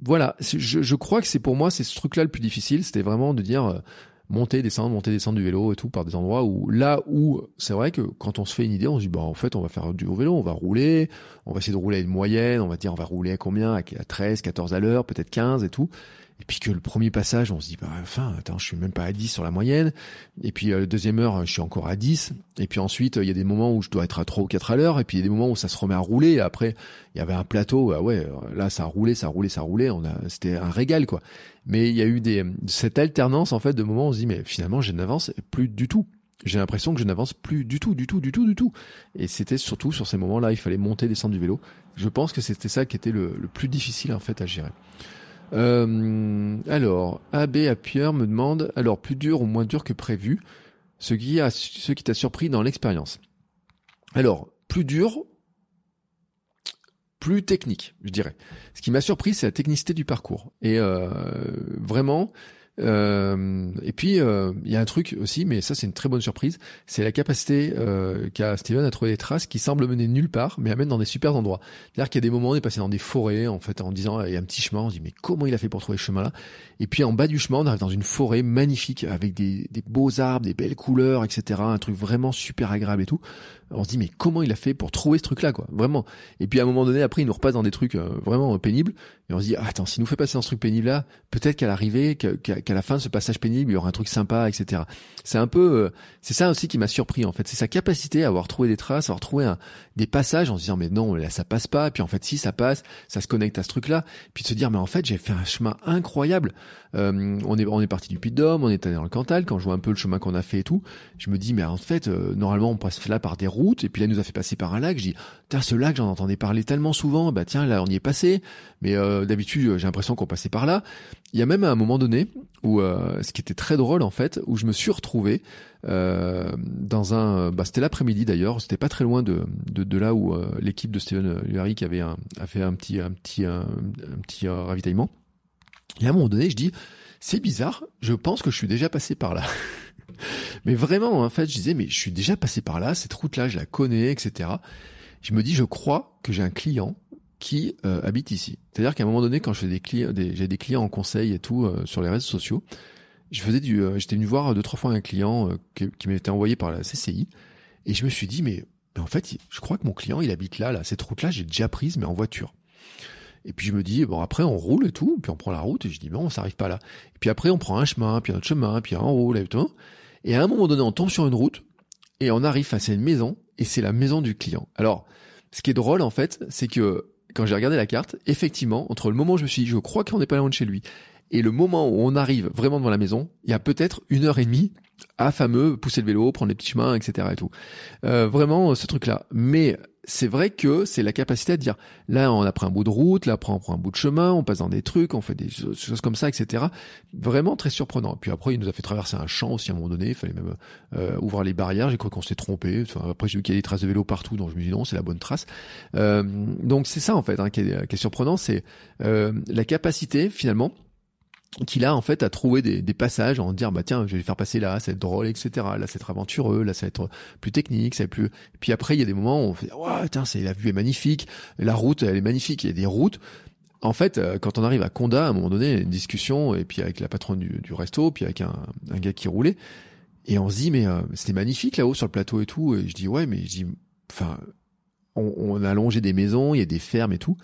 Voilà, je, je crois que c'est pour moi c'est ce truc-là le plus difficile, c'était vraiment de dire monter, descendre, monter, descendre du vélo et tout par des endroits où là où c'est vrai que quand on se fait une idée, on se dit bah en fait on va faire du vélo, on va rouler, on va essayer de rouler à une moyenne, on va dire on va rouler à combien? À 13, 14 à l'heure, peut-être 15 et tout. Et puis que le premier passage, on se dit, bah, enfin, attends, je suis même pas à 10 sur la moyenne. Et puis, euh, deuxième heure, je suis encore à 10. Et puis ensuite, il y a des moments où je dois être à 3 ou 4 à l'heure. Et puis, il y a des moments où ça se remet à rouler. Après, il y avait un plateau. Ah ouais, là, ça roulait, ça roulait, ça roulait. On a, c'était un régal, quoi. Mais il y a eu des, cette alternance, en fait, de moments où on se dit, mais finalement, je n'avance plus du tout. J'ai l'impression que je n'avance plus du tout, du tout, du tout, du tout. Et c'était surtout sur ces moments-là, il fallait monter, descendre du vélo. Je pense que c'était ça qui était le, le plus difficile, en fait, à gérer. Euh, alors, AB à Pierre me demande, alors plus dur ou moins dur que prévu, ce qui a, ce qui t'a surpris dans l'expérience. Alors, plus dur, plus technique, je dirais. Ce qui m'a surpris, c'est la technicité du parcours. Et euh, vraiment, et puis il y a un truc aussi, mais ça c'est une très bonne surprise, c'est la capacité qu'a Steven à trouver des traces qui semblent mener nulle part, mais amènent dans des super endroits. C'est-à-dire qu'il y a des moments on est passé dans des forêts, en fait, en disant il y a un petit chemin, on se dit mais comment il a fait pour trouver ce chemin-là? Et puis en bas du chemin, on arrive dans une forêt magnifique avec des beaux arbres, des belles couleurs, etc. Un truc vraiment super agréable et tout on se dit mais comment il a fait pour trouver ce truc là quoi vraiment. Et puis à un moment donné après il nous repasse dans des trucs euh, vraiment pénibles. Et on se dit ah, attends s'il nous fait passer dans ce truc pénible là peut-être qu'à l'arrivée qu'à la fin de ce passage pénible il y aura un truc sympa etc c'est un peu euh, c'est ça aussi qui m'a surpris en fait. C'est sa capacité à avoir trouvé des traces à avoir trouvé un, des passages en se disant mais non là ça passe pas. Puis en fait si ça passe ça se connecte à ce truc là puis de se dire mais en fait j'ai fait un chemin incroyable euh, on est on est parti du Puy de Dôme on est allé dans le Cantal quand je vois un peu le chemin qu'on a fait et tout je me dis mais en fait normalement on passe là par des routes et puis là, il nous a fait passer par un lac. Je dis, tiens, ce lac, j'en entendais parler tellement souvent. Bah tiens, là, on y est passé. Mais euh, d'habitude, j'ai l'impression qu'on passait par là. Il y a même un moment donné où, euh, ce qui était très drôle en fait, où je me suis retrouvé euh, dans un, bah, c'était l'après-midi d'ailleurs. C'était pas très loin de de, là où l'équipe de Steven Lurie avait un, a fait un petit un petit un, petit ravitaillement. Et à un moment donné, je dis, c'est bizarre. Je pense que je suis déjà passé par là. mais vraiment, en fait, je disais, mais je suis déjà passé par là, cette route-là, je la connais, etc. Je me dis, je crois que j'ai un client qui euh, habite ici. C'est-à-dire qu'à un moment donné, quand je des clients, j'ai des clients en conseil et tout euh, sur les réseaux sociaux, je faisais du, euh, j'étais venu voir deux trois fois un client qui, qui m'était envoyé par la CCI, et je me suis dit, mais, mais en fait, je crois que mon client, il habite là, là, cette route-là, j'ai déjà prise, mais en voiture. Et puis je me dis, bon après on roule et tout, puis on prend la route, et je dis, bon, on s'arrive pas là. Et puis après on prend un chemin, puis un autre chemin, puis on roule, et tout. Et à un moment donné, on tombe sur une route et on arrive face à une maison et c'est la maison du client. Alors, ce qui est drôle en fait, c'est que quand j'ai regardé la carte, effectivement, entre le moment où je me suis dit, je crois qu'on n'est pas loin de chez lui, et le moment où on arrive vraiment devant la maison, il y a peut-être une heure et demie à fameux pousser le vélo, prendre les petits chemins, etc. et tout. Euh, vraiment ce truc-là. Mais c'est vrai que c'est la capacité à dire là on a pris un bout de route, là on prend un bout de chemin, on passe dans des trucs, on fait des choses comme ça, etc. Vraiment très surprenant. Puis après il nous a fait traverser un champ aussi à un moment donné, il fallait même euh, ouvrir les barrières. J'ai cru qu'on s'était trompé. Après j'ai vu qu'il y a des traces de vélo partout, donc je me dis non c'est la bonne trace. Euh, donc c'est ça en fait hein, qui, est, qui, est, surprenant, c'est euh, la capacité finalement qu'il a en fait à trouver des, des, passages en dire bah tiens je vais faire passer là ça va être drôle etc là c'est être aventureux là ça va être plus technique ça va être plus puis après il y a des moments où on fait ouais tiens c'est la vue est magnifique la route elle est magnifique il y a des routes. En fait euh, quand on arrive à Conda à un moment donné une discussion et puis avec la patronne du, du resto puis avec un, un, gars qui roulait et on se dit mais euh, c'était magnifique là-haut sur le plateau et tout et je dis ouais mais je dis enfin on, on a longé des maisons il y a des fermes et tout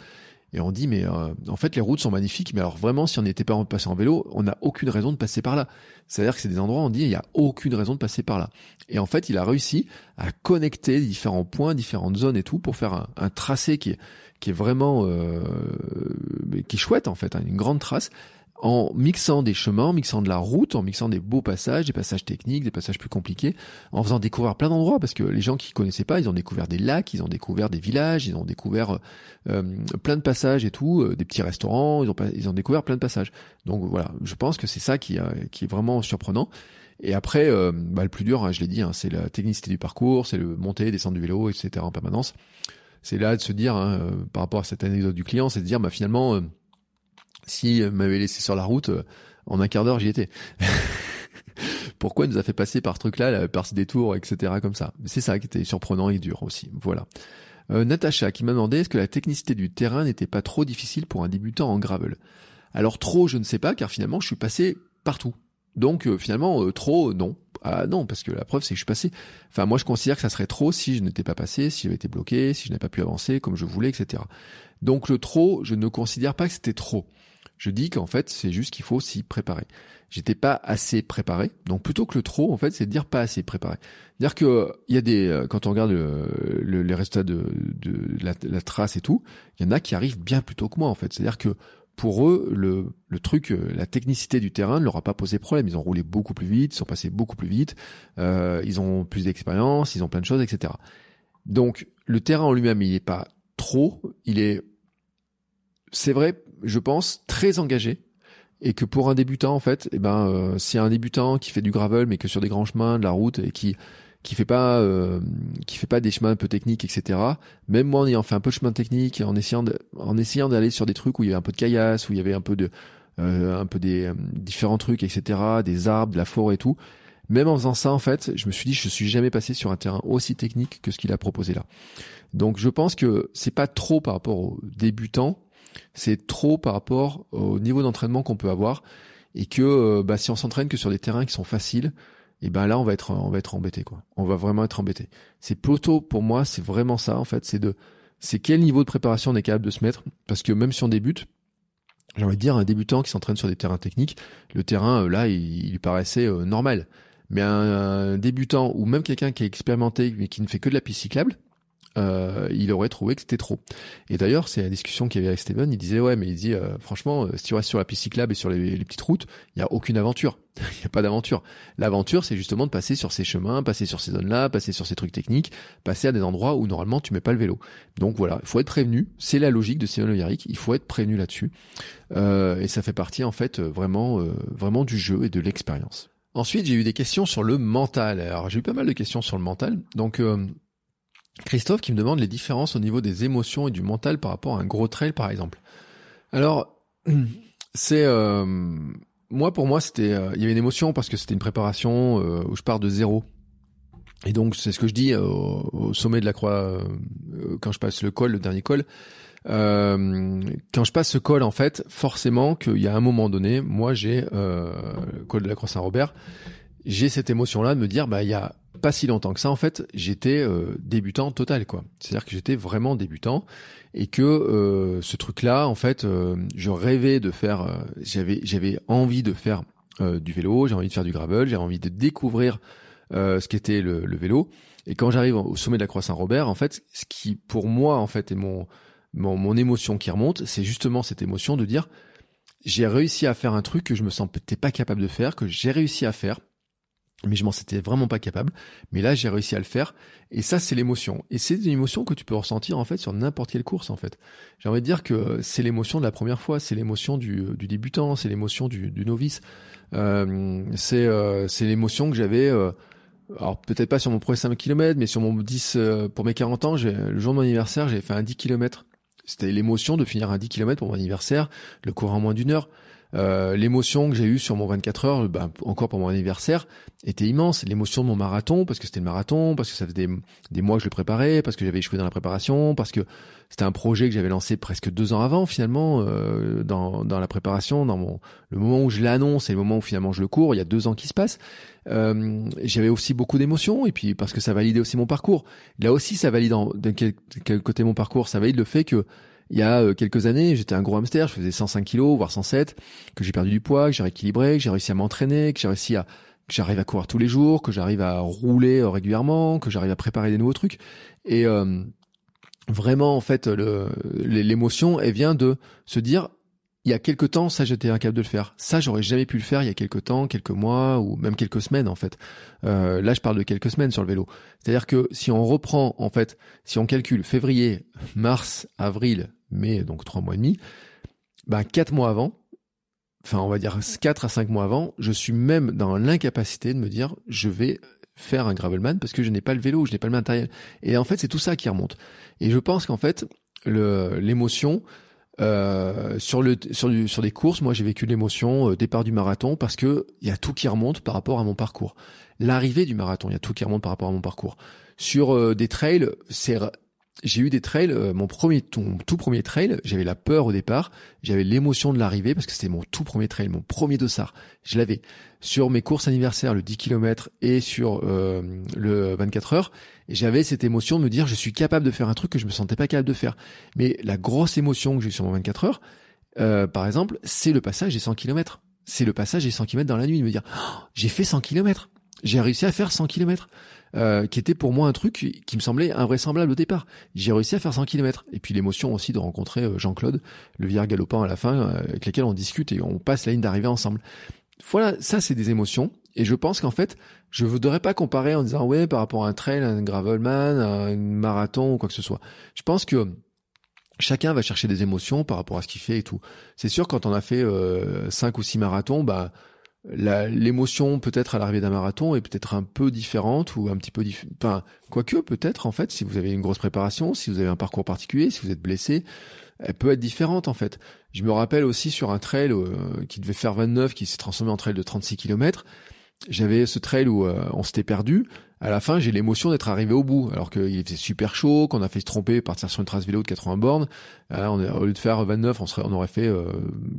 et on dit, mais euh, en fait, les routes sont magnifiques, mais alors vraiment, si on n'était pas passé en vélo, on n'a aucune raison de passer par là. C'est-à-dire que c'est des endroits où on dit, il n'y a aucune raison de passer par là. Et en fait, il a réussi à connecter différents points, différentes zones et tout, pour faire un, un tracé qui est, qui est vraiment, euh, qui est chouette en fait, hein, une grande trace en mixant des chemins, en mixant de la route, en mixant des beaux passages, des passages techniques, des passages plus compliqués, en faisant découvrir plein d'endroits, parce que les gens qui connaissaient pas, ils ont découvert des lacs, ils ont découvert des villages, ils ont découvert euh, plein de passages et tout, euh, des petits restaurants, ils ont, ils ont découvert plein de passages. Donc voilà, je pense que c'est ça qui, qui est vraiment surprenant. Et après, euh, bah, le plus dur, hein, je l'ai dit, hein, c'est la technicité du parcours, c'est le monter, descendre du vélo, etc. en permanence. C'est là de se dire, hein, par rapport à cette anecdote du client, c'est de dire, bah finalement si m'avait laissé sur la route, euh, en un quart d'heure, j'y étais. Pourquoi il nous a fait passer par ce truc-là, par ce détour, etc. comme ça? C'est ça qui était surprenant et dur aussi. Voilà. Euh, Natacha qui m'a demandé est-ce que la technicité du terrain n'était pas trop difficile pour un débutant en gravel? Alors trop, je ne sais pas, car finalement, je suis passé partout. Donc euh, finalement, trop, non. Ah non, parce que la preuve, c'est que je suis passé. Enfin, moi, je considère que ça serait trop si je n'étais pas passé, si j'avais été bloqué, si je n'avais pas pu avancer comme je voulais, etc. Donc le trop, je ne considère pas que c'était trop. Je dis qu'en fait, c'est juste qu'il faut s'y préparer. J'étais pas assez préparé. Donc plutôt que le trop, en fait, c'est de dire pas assez préparé. Dire que il y a des euh, quand on regarde le, les résultats de, de la, la, trace et tout, il y en a qui arrivent bien plus tôt que moi en fait. C'est-à-dire que pour eux, le, le truc, euh, la technicité du terrain ne leur a pas posé problème. Ils ont roulé beaucoup plus vite, ils sont passés beaucoup plus vite, euh, ils ont plus d'expérience, ils ont plein de choses, etc. Donc le terrain en lui-même, il n'est pas trop, il est, c'est vrai, je pense, très engagé et que pour un débutant en fait, eh ben euh, si un débutant qui fait du gravel mais que sur des grands chemins, de la route et qui qui fait pas euh, qui fait pas des chemins un peu techniques etc. Même moi en ayant fait un peu de chemin technique, en essayant de, en essayant d'aller sur des trucs où il y avait un peu de caillasse, où il y avait un peu de un peu des différents trucs, etc., des arbres, de la forêt et tout. Même en faisant ça, en fait, je me suis dit, je suis jamais passé sur un terrain aussi technique que ce qu'il a proposé là. Donc, je pense que c'est pas trop par rapport aux débutants, c'est trop par rapport au niveau d'entraînement qu'on peut avoir, et que bah, si on s'entraîne que sur des terrains qui sont faciles, et ben là on va être on va être embêté quoi. On va vraiment être embêté. C'est plutôt pour moi, c'est vraiment ça en fait, c'est de c'est quel niveau de préparation on est capable de se mettre parce que même si on débute, j'ai envie de dire un débutant qui s'entraîne sur des terrains techniques, le terrain euh, là il, lui paraissait euh, normal. Mais un, débutant ou même quelqu'un qui est expérimenté mais qui ne fait que de la piste cyclable, euh, il aurait trouvé que c'était trop. Et d'ailleurs, c'est la discussion qu'il y avait avec Steven, il disait ouais, mais il dit euh, franchement, euh, si tu restes sur la piste cyclable et sur les, petites routes, il y a aucune aventure. Il n'y a pas d'aventure. L'aventure, c'est justement de passer sur ces chemins, passer sur ces zones-là, passer sur ces trucs techniques, passer à des endroits où normalement tu mets pas le vélo. Donc voilà, il faut être prévenu. C'est la logique de Steven Leviaric. Il faut être prévenu là-dessus. et ça fait partie en fait vraiment, vraiment du jeu et de l'expérience. Ensuite, j'ai eu des questions sur le mental. Alors j'ai eu pas mal de questions sur le mental. Donc Christophe qui me demande les différences au niveau des émotions et du mental par rapport à un gros trail par exemple. Alors c'est euh, moi pour moi c'était euh, il y avait une émotion parce que c'était une préparation euh, où je pars de zéro. Et donc c'est ce que je dis au, sommet de la croix quand je passe le col, le dernier col. quand je passe ce col en fait, forcément qu'il y a un moment donné, moi j'ai le col de la croix Saint-Robert, j'ai cette émotion là de me dire bah il y a pas si longtemps que ça, en fait, j'étais euh, débutant total, quoi. C'est-à-dire que j'étais vraiment débutant et que euh, ce truc-là, en fait, euh, je rêvais de faire. j'avais j'avais envie de faire du vélo, j'ai envie de faire du gravel, j'ai envie de découvrir ce qu'était le, le, vélo. Et quand j'arrive au sommet de la Croix Saint-Robert, en fait, ce qui pour moi, en fait, est mon mon, mon émotion qui remonte, c'est justement cette émotion de dire j'ai réussi à faire un truc que je me sentais pas capable de faire, que j'ai réussi à faire mais je m'en étais vraiment pas capable. Mais là, j'ai réussi à le faire. Et ça, c'est l'émotion. Et c'est une émotion que tu peux ressentir en fait sur n'importe quelle course en fait. J'ai envie de dire que c'est l'émotion de la première fois, c'est l'émotion du, du, débutant, c'est l'émotion du, du, novice. Euh, c'est euh, l'émotion que j'avais. Euh, alors peut-être pas sur mon premier 5 km, mais sur mon 10 euh, pour mes 40 ans, le jour de mon anniversaire, j'ai fait un 10 km. C'était l'émotion de finir un 10 km pour mon anniversaire, le cours en moins d'une heure. Euh, l'émotion que j'ai eue sur mon 24 heures, bah, encore pour mon anniversaire, était immense. L'émotion de mon marathon, parce que c'était le marathon, parce que ça faisait des, mois que je le préparais, parce que j'avais échoué dans la préparation, parce que c'était un projet que j'avais lancé presque deux ans avant finalement euh, dans, dans la préparation, dans mon le moment où je l'annonce et le moment où finalement je le cours, il y a deux ans qui se passent. Euh, j'avais aussi beaucoup d'émotions et puis parce que ça validait aussi mon parcours. Là aussi, ça valide d'un quel côté mon parcours, ça valide le fait que il y a euh, quelques années, j'étais un gros hamster, je faisais 105 kilos, voire 107, que j'ai perdu du poids, que j'ai rééquilibré, que j'ai réussi à m'entraîner, que j'ai réussi à que j'arrive à courir tous les jours, que j'arrive à rouler euh, régulièrement, que j'arrive à préparer des nouveaux trucs. Et euh, vraiment, en fait, l'émotion, elle vient de se dire, il y a quelques temps, ça j'étais incapable de le faire. Ça, j'aurais jamais pu le faire il y a quelques temps, quelques mois ou même quelques semaines en fait. Euh, là, je parle de quelques semaines sur le vélo. C'est-à-dire que si on reprend en fait, si on calcule février, mars, avril, mai, donc trois mois et demi, ben quatre mois avant, enfin on va dire quatre à cinq mois avant, je suis même dans l'incapacité de me dire je vais faire un gravelman parce que je n'ai pas le vélo, je n'ai pas le matériel. Et en fait, c'est tout ça qui remonte. Et je pense qu'en fait, l'émotion, euh, sur le sur du, sur des courses, moi j'ai vécu l'émotion euh, départ du marathon parce que il y a tout qui remonte par rapport à mon parcours. L'arrivée du marathon, il y a tout qui remonte par rapport à mon parcours. Sur euh, des trails, c'est j'ai eu des trails, euh, mon premier, tout, tout premier trail, j'avais la peur au départ, j'avais l'émotion de l'arrivée parce que c'était mon tout premier trail, mon premier dossard. Je l'avais sur mes courses anniversaires, le 10 km et sur euh, le 24 heures, j'avais cette émotion de me dire je suis capable de faire un truc que je me sentais pas capable de faire. Mais la grosse émotion que j'ai eu sur mon 24 heures, euh, par exemple, c'est le passage des 100 km. C'est le passage des 100 km dans la nuit, de me dire oh, j'ai fait 100 km. J'ai réussi à faire 100 km. Euh, qui était pour moi un truc qui me semblait invraisemblable au départ. J'ai réussi à faire 100 km. Et puis l'émotion aussi de rencontrer euh, Jean-Claude, le vieillard galopant à la fin, euh, avec lequel on discute et on passe la ligne d'arrivée ensemble. Voilà, ça c'est des émotions. Et je pense qu'en fait, je ne voudrais pas comparer en disant ouais par rapport à un trail, un gravelman, un marathon ou quoi que ce soit. Je pense que chacun va chercher des émotions par rapport à ce qu'il fait et tout. C'est sûr quand on a fait euh, cinq ou six marathons, bah l'émotion peut-être à l'arrivée d'un marathon est peut-être un peu différente ou un petit peu diff... enfin quoique peut-être en fait si vous avez une grosse préparation, si vous avez un parcours particulier, si vous êtes blessé, elle peut être différente en fait. Je me rappelle aussi sur un trail euh, qui devait faire 29 qui s'est transformé en trail de 36 km. J'avais ce trail où euh, on s'était perdu à la fin, j'ai l'émotion d'être arrivé au bout, alors qu'il était super chaud, qu'on a fait se tromper, partir sur une trace vélo de 80 bornes. Euh, on au lieu de faire 29, on, serait, on aurait fait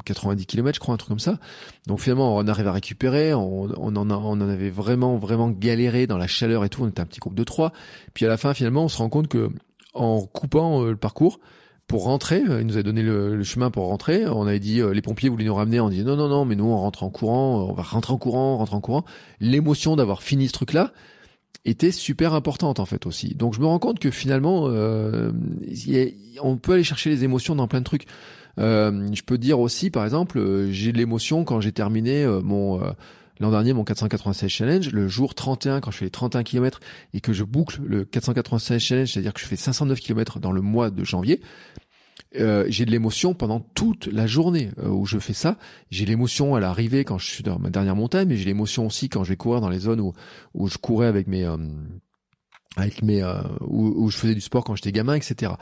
90 euh, km, je crois, un truc comme ça. Donc finalement, on arrive à récupérer. On, on, en on en avait vraiment, vraiment galéré dans la chaleur et tout. On était un petit groupe de trois. Puis à la fin, finalement, on se rend compte que en coupant euh, le parcours, pour rentrer, il nous a donné le, chemin pour rentrer. On avait dit les pompiers voulaient nous ramener. On dit non non non, mais nous on rentre en courant, on va rentrer en courant, rentrer en courant. L'émotion d'avoir fini ce truc là, était super importante en fait aussi. Donc je me rends compte que finalement, euh, on peut aller chercher les émotions dans plein de trucs. Euh, je peux dire aussi, par exemple, euh, j'ai de l'émotion quand j'ai terminé euh, mon l'an dernier mon 496 challenge, le jour 31 quand je fais les 31 km et que je boucle le 496 challenge, c'est-à-dire que je fais 509 km dans le mois de janvier. Euh, j'ai de l'émotion pendant toute la journée euh, où je fais ça. J'ai l'émotion à l'arrivée quand je suis dans ma dernière montagne, mais j'ai l'émotion aussi quand je vais courir dans les zones où, où je courais avec mes euh, avec mes où, où, je faisais du sport quand j'étais gamin, etc.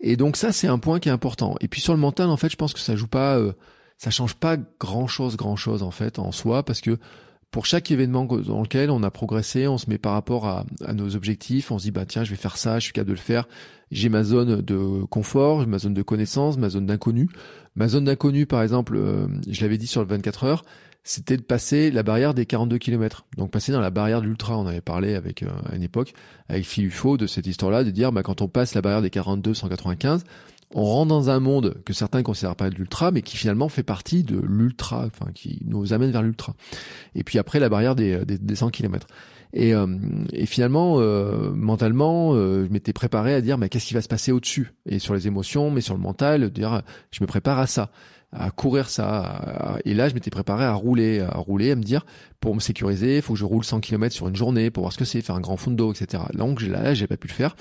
Et donc ça c'est un point qui est important. Et puis sur le mental en fait, je pense que ça joue pas, ça change pas grand chose, grand chose en fait en soi parce que pour chaque événement dans lequel on a progressé, on se met par rapport à, à, nos objectifs, on se dit bah tiens je vais faire ça, je suis capable de le faire, j'ai ma zone de confort, ma zone de connaissance, ma zone d'inconnu. Ma zone d'inconnu, par exemple, euh, je l'avais dit sur le 24 heures, c'était de passer la barrière des 42 km. Donc passer dans la barrière de l'ultra. On avait parlé avec euh, à une époque avec Phil Ufo de cette histoire-là, de dire bah, quand on passe la barrière des 42 195, on rentre dans un monde que certains considèrent pas l'ultra, mais qui finalement fait partie de l'ultra, enfin qui nous amène vers l'ultra. Et puis après la barrière des, des, des 100 km. Et, euh, et finalement, euh, mentalement, euh, je m'étais préparé à dire, mais qu'est-ce qui va se passer au-dessus? Et sur les émotions, mais sur le mental, dire, je me prépare à ça, à courir ça. Et là, je m'étais préparé à rouler, à rouler, à me dire, pour me sécuriser, il faut que je roule 100 km sur une journée pour voir ce que c'est, faire un grand fond d'eau, etc. Donc là, j'ai pas pu le faire.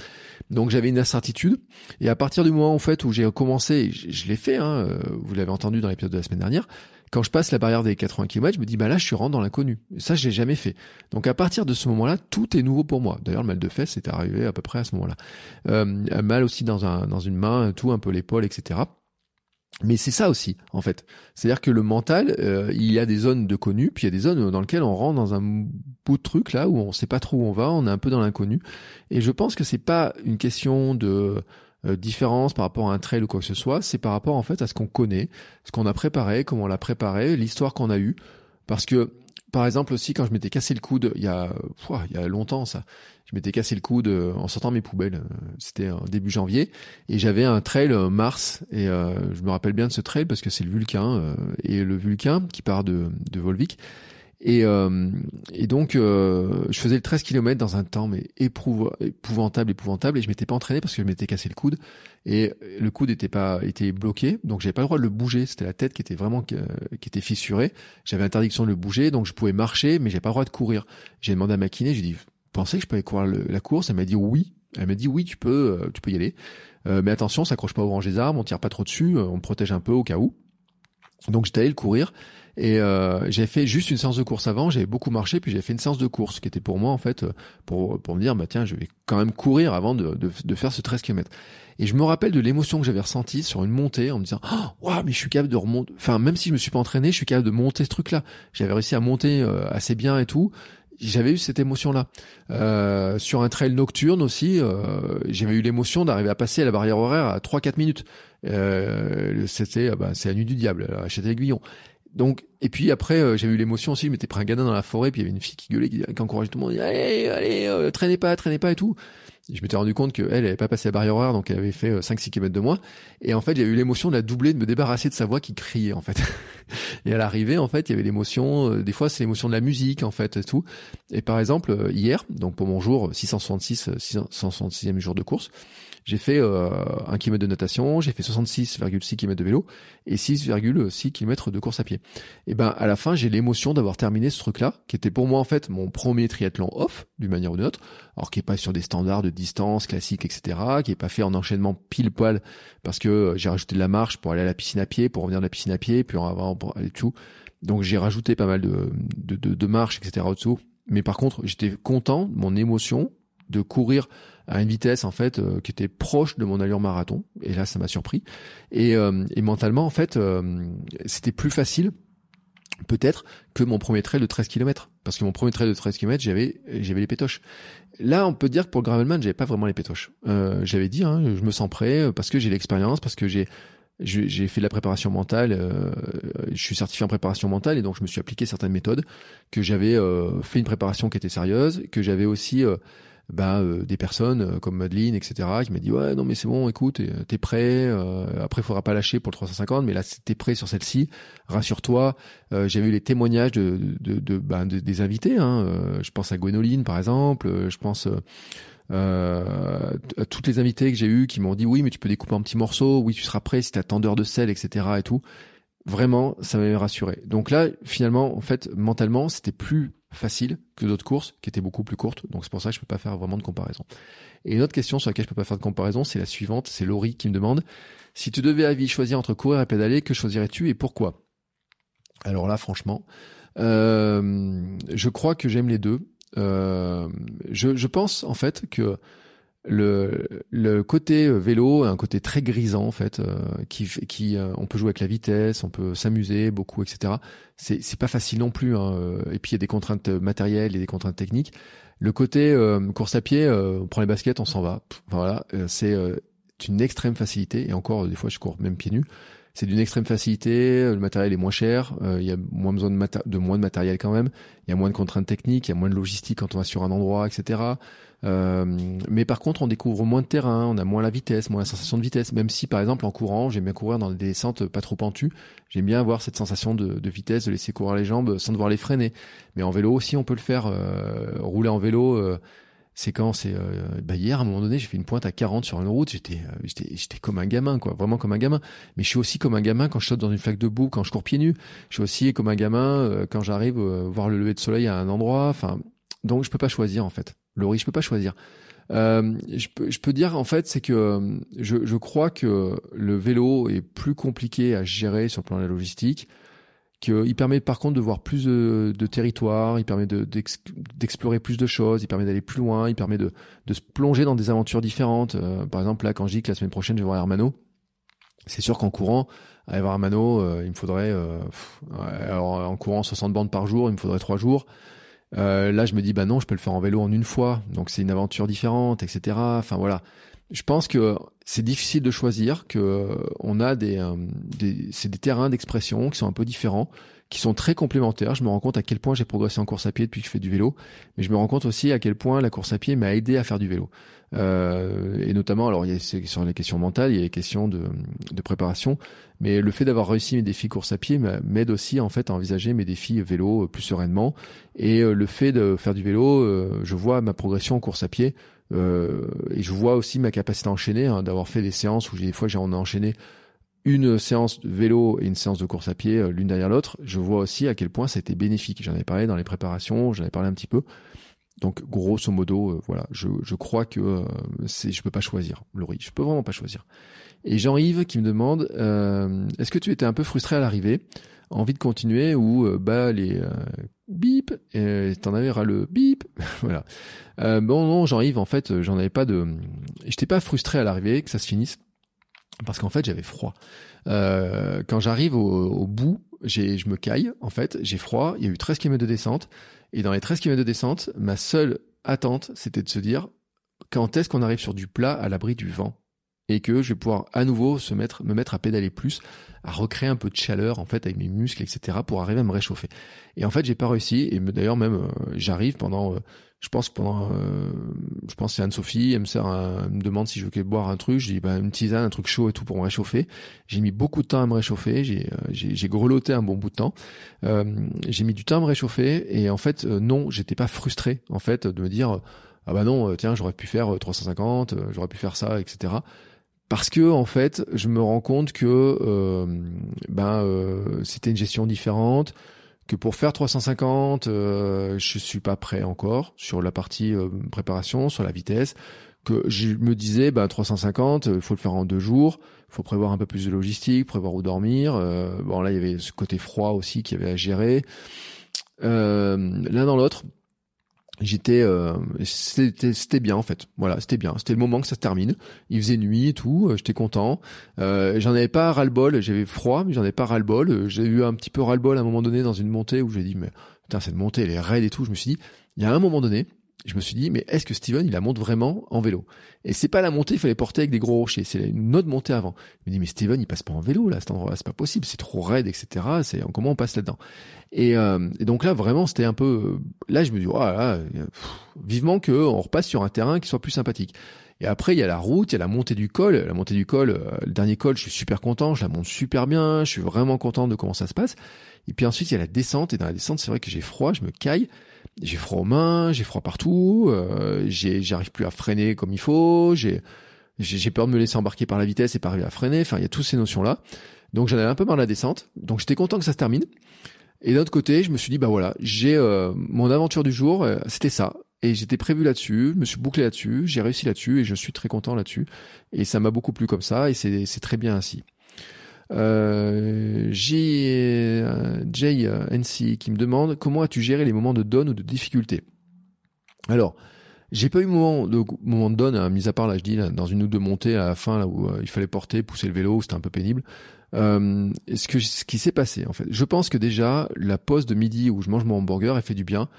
Donc j'avais une incertitude. Et à partir du moment en fait où j'ai commencé, je, l'ai fait, hein, vous l'avez entendu dans l'épisode de la semaine dernière, quand je passe la barrière des 80 km, je me dis bah là je suis rentré dans l'inconnu. Ça je l'ai jamais fait. Donc à partir de ce moment-là, tout est nouveau pour moi. D'ailleurs le mal de fesses est arrivé à peu près à ce moment-là. Euh, mal aussi dans un dans une main, tout un peu l'épaule, etc. Mais c'est ça aussi, en fait. C'est-à-dire que le mental, euh, il y a des zones de connu, puis il y a des zones dans lesquelles on rentre dans un bout de truc là où on sait pas trop où on va, on est un peu dans l'inconnu. Et je pense que c'est pas une question de euh, différence par rapport à un trail ou quoi que ce soit, c'est par rapport en fait à ce qu'on connaît, ce qu'on a préparé, comment on l'a préparé, l'histoire qu'on a eue. Parce que, par exemple aussi, quand je m'étais cassé le coude, il y a, il y a longtemps ça, je m'étais cassé le coude euh, en sortant mes poubelles, euh, c'était début janvier, et j'avais un trail mars, et je me rappelle bien de ce trail parce que c'est le Vulcain, et le Vulcain qui part de, de Volvic, et, euh, et donc, euh, je faisais le 13 km dans un temps mais épouvantable, épouvantable. Et je m'étais pas entraîné parce que je m'étais cassé le coude. Et le coude était pas était bloqué, donc j'avais pas le droit de le bouger. C'était la tête qui était vraiment qui était fissurée. J'avais interdiction de le bouger, donc je pouvais marcher, mais j'avais pas le droit de courir. J'ai demandé à ma kiné, j'ai dit, pensez que je aller courir la course? Elle m'a dit oui. Elle m'a dit oui, tu peux, euh, tu peux y aller. Euh, mais attention, on s'accroche pas aux branches des arbres, on tire pas trop dessus, on protège un peu au cas où. Donc j'étais allé le courir et euh, j'ai fait juste une séance de course avant, j'avais beaucoup marché, puis j'ai fait une séance de course qui était pour moi en fait pour pour me dire bah tiens je vais quand même courir avant de, de, de faire ce 13 km. Et je me rappelle de l'émotion que j'avais ressentie sur une montée en me disant oh, mais je suis capable de remonter. Enfin même si je me suis pas entraîné, je suis capable de monter ce truc là. J'avais réussi à monter euh, assez bien et tout. J'avais eu cette émotion-là. Euh, sur un trail nocturne aussi, euh, j'avais eu l'émotion d'arriver à passer la barrière horaire à 3-4 minutes. Euh, c'était, bah, c'est la nuit du diable, à Châtel-Aiguillon. Donc, et puis après, euh, j'ai eu l'émotion aussi, je m'étais pris un gadin dans la forêt, puis il y avait une fille qui gueulait, qui, qui encourageait tout le monde, allez, allez, euh, traînez pas, traînez pas et tout. je m'étais rendu compte qu'elle, elle avait pas passé la barrière horaire, donc elle avait fait 5-6 euh, km de moins. Et en fait, j'ai eu l'émotion de la doubler, de me débarrasser de sa voix qui criait, en fait. et à l'arrivée, en fait, il y avait l'émotion, des fois, c'est l'émotion de la musique, en fait, et tout. Et par exemple, hier, donc pour mon jour 666, 666e jour de course, J'ai fait euh, 1 km de natation, j'ai fait 66,6 km de vélo et 6,6 km de course à pied. Et ben à la fin, j'ai l'émotion d'avoir terminé ce truc-là, qui était pour moi en fait mon premier triathlon off, d'une manière ou d'une autre, alors qui est pas sur des standards de distance classiques, etc., qui est pas fait en enchaînement pile poil parce que j'ai rajouté de la marche pour aller à la piscine à pied, pour revenir de la piscine à pied, puis en pour aller tout. Donc j'ai rajouté pas mal de, de, de, de marches, etc. au-dessous. Mais par contre, j'étais content, mon émotion de courir à une vitesse en fait euh, qui était proche de mon allure marathon. Et là, ça m'a surpris. Et, euh, mentalement, en fait, euh, c'était plus facile peut-être que mon premier trail de 13 km. Parce que mon premier trail de 13 km, j'avais j'avais les pétoches. Là, on peut dire que pour le gravelman, j'avais pas vraiment les pétoches. j'avais dit, hein, je me sens prêt parce que j'ai l'expérience, parce que j'ai j'ai fait de la préparation mentale, je suis certifié en préparation mentale et donc je me suis appliqué certaines méthodes, que j'avais fait une préparation qui était sérieuse, que j'avais aussi bah, des personnes comme Madeline, etc., qui m'a dit ouais non mais c'est bon, écoute, t'es prêt, après il faudra pas lâcher pour le 350, mais là t'es prêt sur celle-ci, rassure-toi. j'avais eu les témoignages de, de, de, bah, des invités, hein, je pense à Gwénoline par exemple, je pense euh, toutes les invités que j'ai eues qui m'ont dit oui mais tu peux découper en petits morceaux, oui tu seras prêt si t'as tant d'heures de sel, etc. et tout. Vraiment, ça m'avait rassuré. Donc là, finalement, en fait, mentalement, c'était plus facile que d'autres courses qui étaient beaucoup plus courtes. Donc c'est pour ça que je peux pas faire vraiment de comparaison. Et une autre question sur laquelle je peux pas faire de comparaison, c'est la suivante. C'est Laurie qui me demande si tu devais à vie choisir entre courir et pédaler, que choisirais-tu et pourquoi? Alors là, franchement, euh, je crois que j'aime les deux. Euh, je, je, pense en fait que le, le côté vélo un côté très grisant en fait, euh, qui, qui euh, on peut jouer avec la vitesse, on peut s'amuser beaucoup, etc. C'est c'est pas facile non plus. Hein. Et puis il y a des contraintes matérielles et des contraintes techniques. Le côté course à pied, on prend les baskets, on s'en va. voilà, c'est une extrême facilité. Et encore des fois, je cours même pieds nus c'est d'une extrême facilité, le matériel est moins cher, euh, il y a moins besoin de, de, moins de matériel quand même, il y a moins de contraintes techniques, il y a moins de logistique quand on va sur un endroit, etc. Euh, mais par contre, on découvre moins de terrain, on a moins la vitesse, moins la sensation de vitesse. Même si, par exemple, en courant, j'aime bien courir dans des descentes pas trop pentues, j'aime bien avoir cette sensation de, de, vitesse, de laisser courir les jambes sans devoir les freiner. Mais en vélo aussi, on peut le faire. Euh, rouler en vélo, euh, c'est quand c'est euh, bah hier à un moment donné j'ai fait une pointe à 40 sur une route j'étais j'étais j'étais comme un gamin quoi vraiment comme un gamin mais je suis aussi comme un gamin quand je saute dans une flaque de boue quand je cours pieds nus je suis aussi comme un gamin euh, quand j'arrive voir le lever de soleil à un endroit enfin donc je peux pas choisir en fait Laurie je peux pas choisir je peux je peux dire en fait c'est que je je crois que le vélo est plus compliqué à gérer sur le plan de la logistique qu'il permet par contre de voir plus de, de territoire, il permet d'explorer plus de choses, il permet d'aller plus loin, il permet de, de, se plonger dans des aventures différentes. Euh, par exemple, là, quand je dis que la semaine prochaine, je vais voir Hermano, c'est sûr qu'en courant, à Hermano, euh, il me faudrait, euh, alors en courant 60 bandes par jour, il me faudrait trois jours. Là, je me dis, bah non, je peux le faire en vélo en une fois, donc c'est une aventure différente, etc. Enfin voilà, je pense que c'est difficile de choisir, que euh, on a des, euh, des c'est des terrains d'expression qui sont un peu différents, qui sont très complémentaires. Je me rends compte à quel point j'ai progressé en course à pied depuis que je fais du vélo, mais je me rends compte aussi à quel point la course à pied m'a aidé à faire du vélo. Euh, et notamment, alors il y a sur les questions mentales, il y a les questions de, de préparation, mais le fait d'avoir réussi mes défis course à pied m'aide aussi en fait à envisager mes défis vélo plus sereinement. Et le fait de faire du vélo, je vois ma progression en course à pied euh, et je vois aussi ma capacité à enchaîner, hein, d'avoir fait des séances où des fois j'ai enchaîné une séance de vélo et une séance de course à pied euh, l'une derrière l'autre. Je vois aussi à quel point été bénéfique. J'en ai parlé dans les préparations, j'en ai parlé un petit peu. Donc grosso modo, euh, voilà, je, je crois que euh, c'est, je peux pas choisir, Laurie, je peux vraiment pas choisir. Et Jean-Yves qui me demande, est-ce que tu étais un peu frustré à l'arrivée? Envie de continuer ou euh, bah les euh, bip t'en avais ras le bip? Voilà. Euh, bon non j'arrive en fait j'en avais pas de j'étais pas frustré à l'arrivée que ça se finisse parce qu'en fait j'avais froid. Euh, quand j'arrive au, bout je me caille en fait j'ai froid il y a eu 13 km de descente et dans les 13 km de descente ma seule attente c'était de se dire quand est-ce qu'on arrive sur du plat à l'abri du vent? Et que je vais pouvoir à nouveau se mettre, me mettre à pédaler plus, à recréer un peu de chaleur en fait avec mes muscles, etc. pour arriver à me réchauffer. Et en fait, j'ai pas réussi. Et d'ailleurs même, euh, j'arrive pendant, euh, je pense pendant, euh, je pense c'est Anne-Sophie, elle me sert, me demande si je veux boire un truc. Je dis bah une tisane, un truc chaud et tout pour me réchauffer. J'ai mis beaucoup de temps à me réchauffer. J'ai, j'ai, grelotté un bon bout de temps. j'ai mis du temps à me réchauffer et en fait non, j'étais pas frustré en fait de me dire ah bah non, tiens, j'aurais pu faire 350, j'aurais pu faire ça, etc. Parce que en fait, je me rends compte que ben c'était une gestion différente, que pour faire 350, euh, je suis pas prêt encore sur la partie préparation, sur la vitesse que je me disais, bah, 350, il faut le faire en deux jours, faut prévoir un peu plus de logistique, prévoir où dormir. Euh, bon, là, il y avait ce côté froid aussi qui avait à gérer. Euh, L'un dans l'autre, j'étais, euh, c'était bien en fait. Voilà, c'était bien. C'était le moment que ça se termine. Il faisait nuit et tout. Euh, j'étais content. Euh, j'en avais pas ras le bol. J'avais froid, mais j'en avais pas ras le bol. J'ai eu un petit peu ras le bol à un moment donné dans une montée où j'ai dit, mais putain, cette montée, elle est raide et tout. Je me suis dit, il y a un moment donné, je me suis dit, mais est-ce que Steven, il la monte vraiment en vélo? Et c'est pas la montée, il fallait porter avec des gros rochers, c'est une autre montée avant. Je me dis, mais Steven, il passe pas en vélo là, cet endroit, c'est pas possible, c'est trop raide, etc. C'est comment on passe là-dedans? Et, euh, et, donc là, vraiment, c'était un peu. Là, je me dis, oh là, vivement que on repasse sur un terrain qui soit plus sympathique. Et après, il y a la route, il y a la montée du col. La montée du col, euh, le dernier col, je suis super content, je la monte super bien, je suis vraiment content de comment ça se passe. Et puis ensuite, il y a la descente. Et dans la descente, c'est vrai que j'ai froid, je me caille j'ai froid aux mains, j'ai froid partout, euh, j'arrive plus à freiner comme il faut, j'ai j'ai peur de me laisser embarquer par la vitesse et pas arriver à freiner. Enfin, il y a toutes ces notions là. Donc j'en avais un peu marre de la descente. Donc j'étais content que ça se termine. Et d'un autre côté, je me suis dit bah voilà, j'ai euh, mon aventure du jour, euh, c'était ça. Et j'étais prévu là-dessus, je me suis bouclé là-dessus, j'ai réussi là-dessus et je suis très content là-dessus. Et ça m'a beaucoup plu comme ça et c'est très bien ainsi. Euh, J, euh, NC qui me demande comment as-tu géré les moments de donne ou de difficulté? Alors, j'ai pas eu moment de moment de donne, hein, mis à part là, je dis dans une ou deux montées à la fin là où euh, il fallait porter, pousser le vélo, c'était un peu pénible. Euh, ce que ce qui s'est passé en fait, je pense que déjà la pause de midi où je mange mon hamburger, elle fait du bien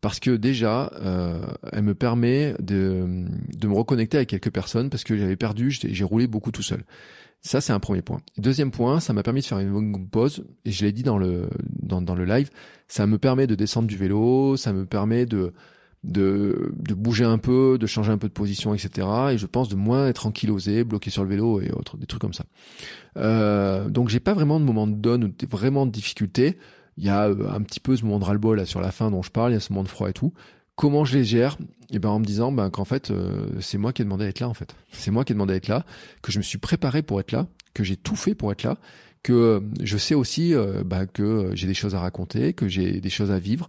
parce que déjà, euh, elle me permet de, de me reconnecter avec quelques personnes parce que j'avais perdu, j'ai roulé beaucoup tout seul. Ça, c'est un premier point. Deuxième point, ça m'a permis de faire une longue pause, et je l'ai dit dans le, dans, le live, ça me permet de descendre du vélo, ça me permet de, de, de bouger un peu, de changer un peu de position, etc. Et je pense de moins être ankylosé, bloqué sur le vélo et autres, des trucs comme ça. Euh, donc j'ai pas vraiment de moment de donne ou vraiment de difficulté. Il y a euh, un petit peu ce moment de ras-le-bol là sur la fin dont je parle, il y a ce moment de froid et tout. Comment je les gère et ben en me disant ben, qu'en fait euh, c'est moi qui ai demandé à être là en fait. C'est moi qui ai demandé à être là, que je me suis préparé pour être là, que j'ai tout fait pour être là, que euh, je sais aussi euh, ben, que j'ai des choses à raconter, que j'ai des choses à vivre,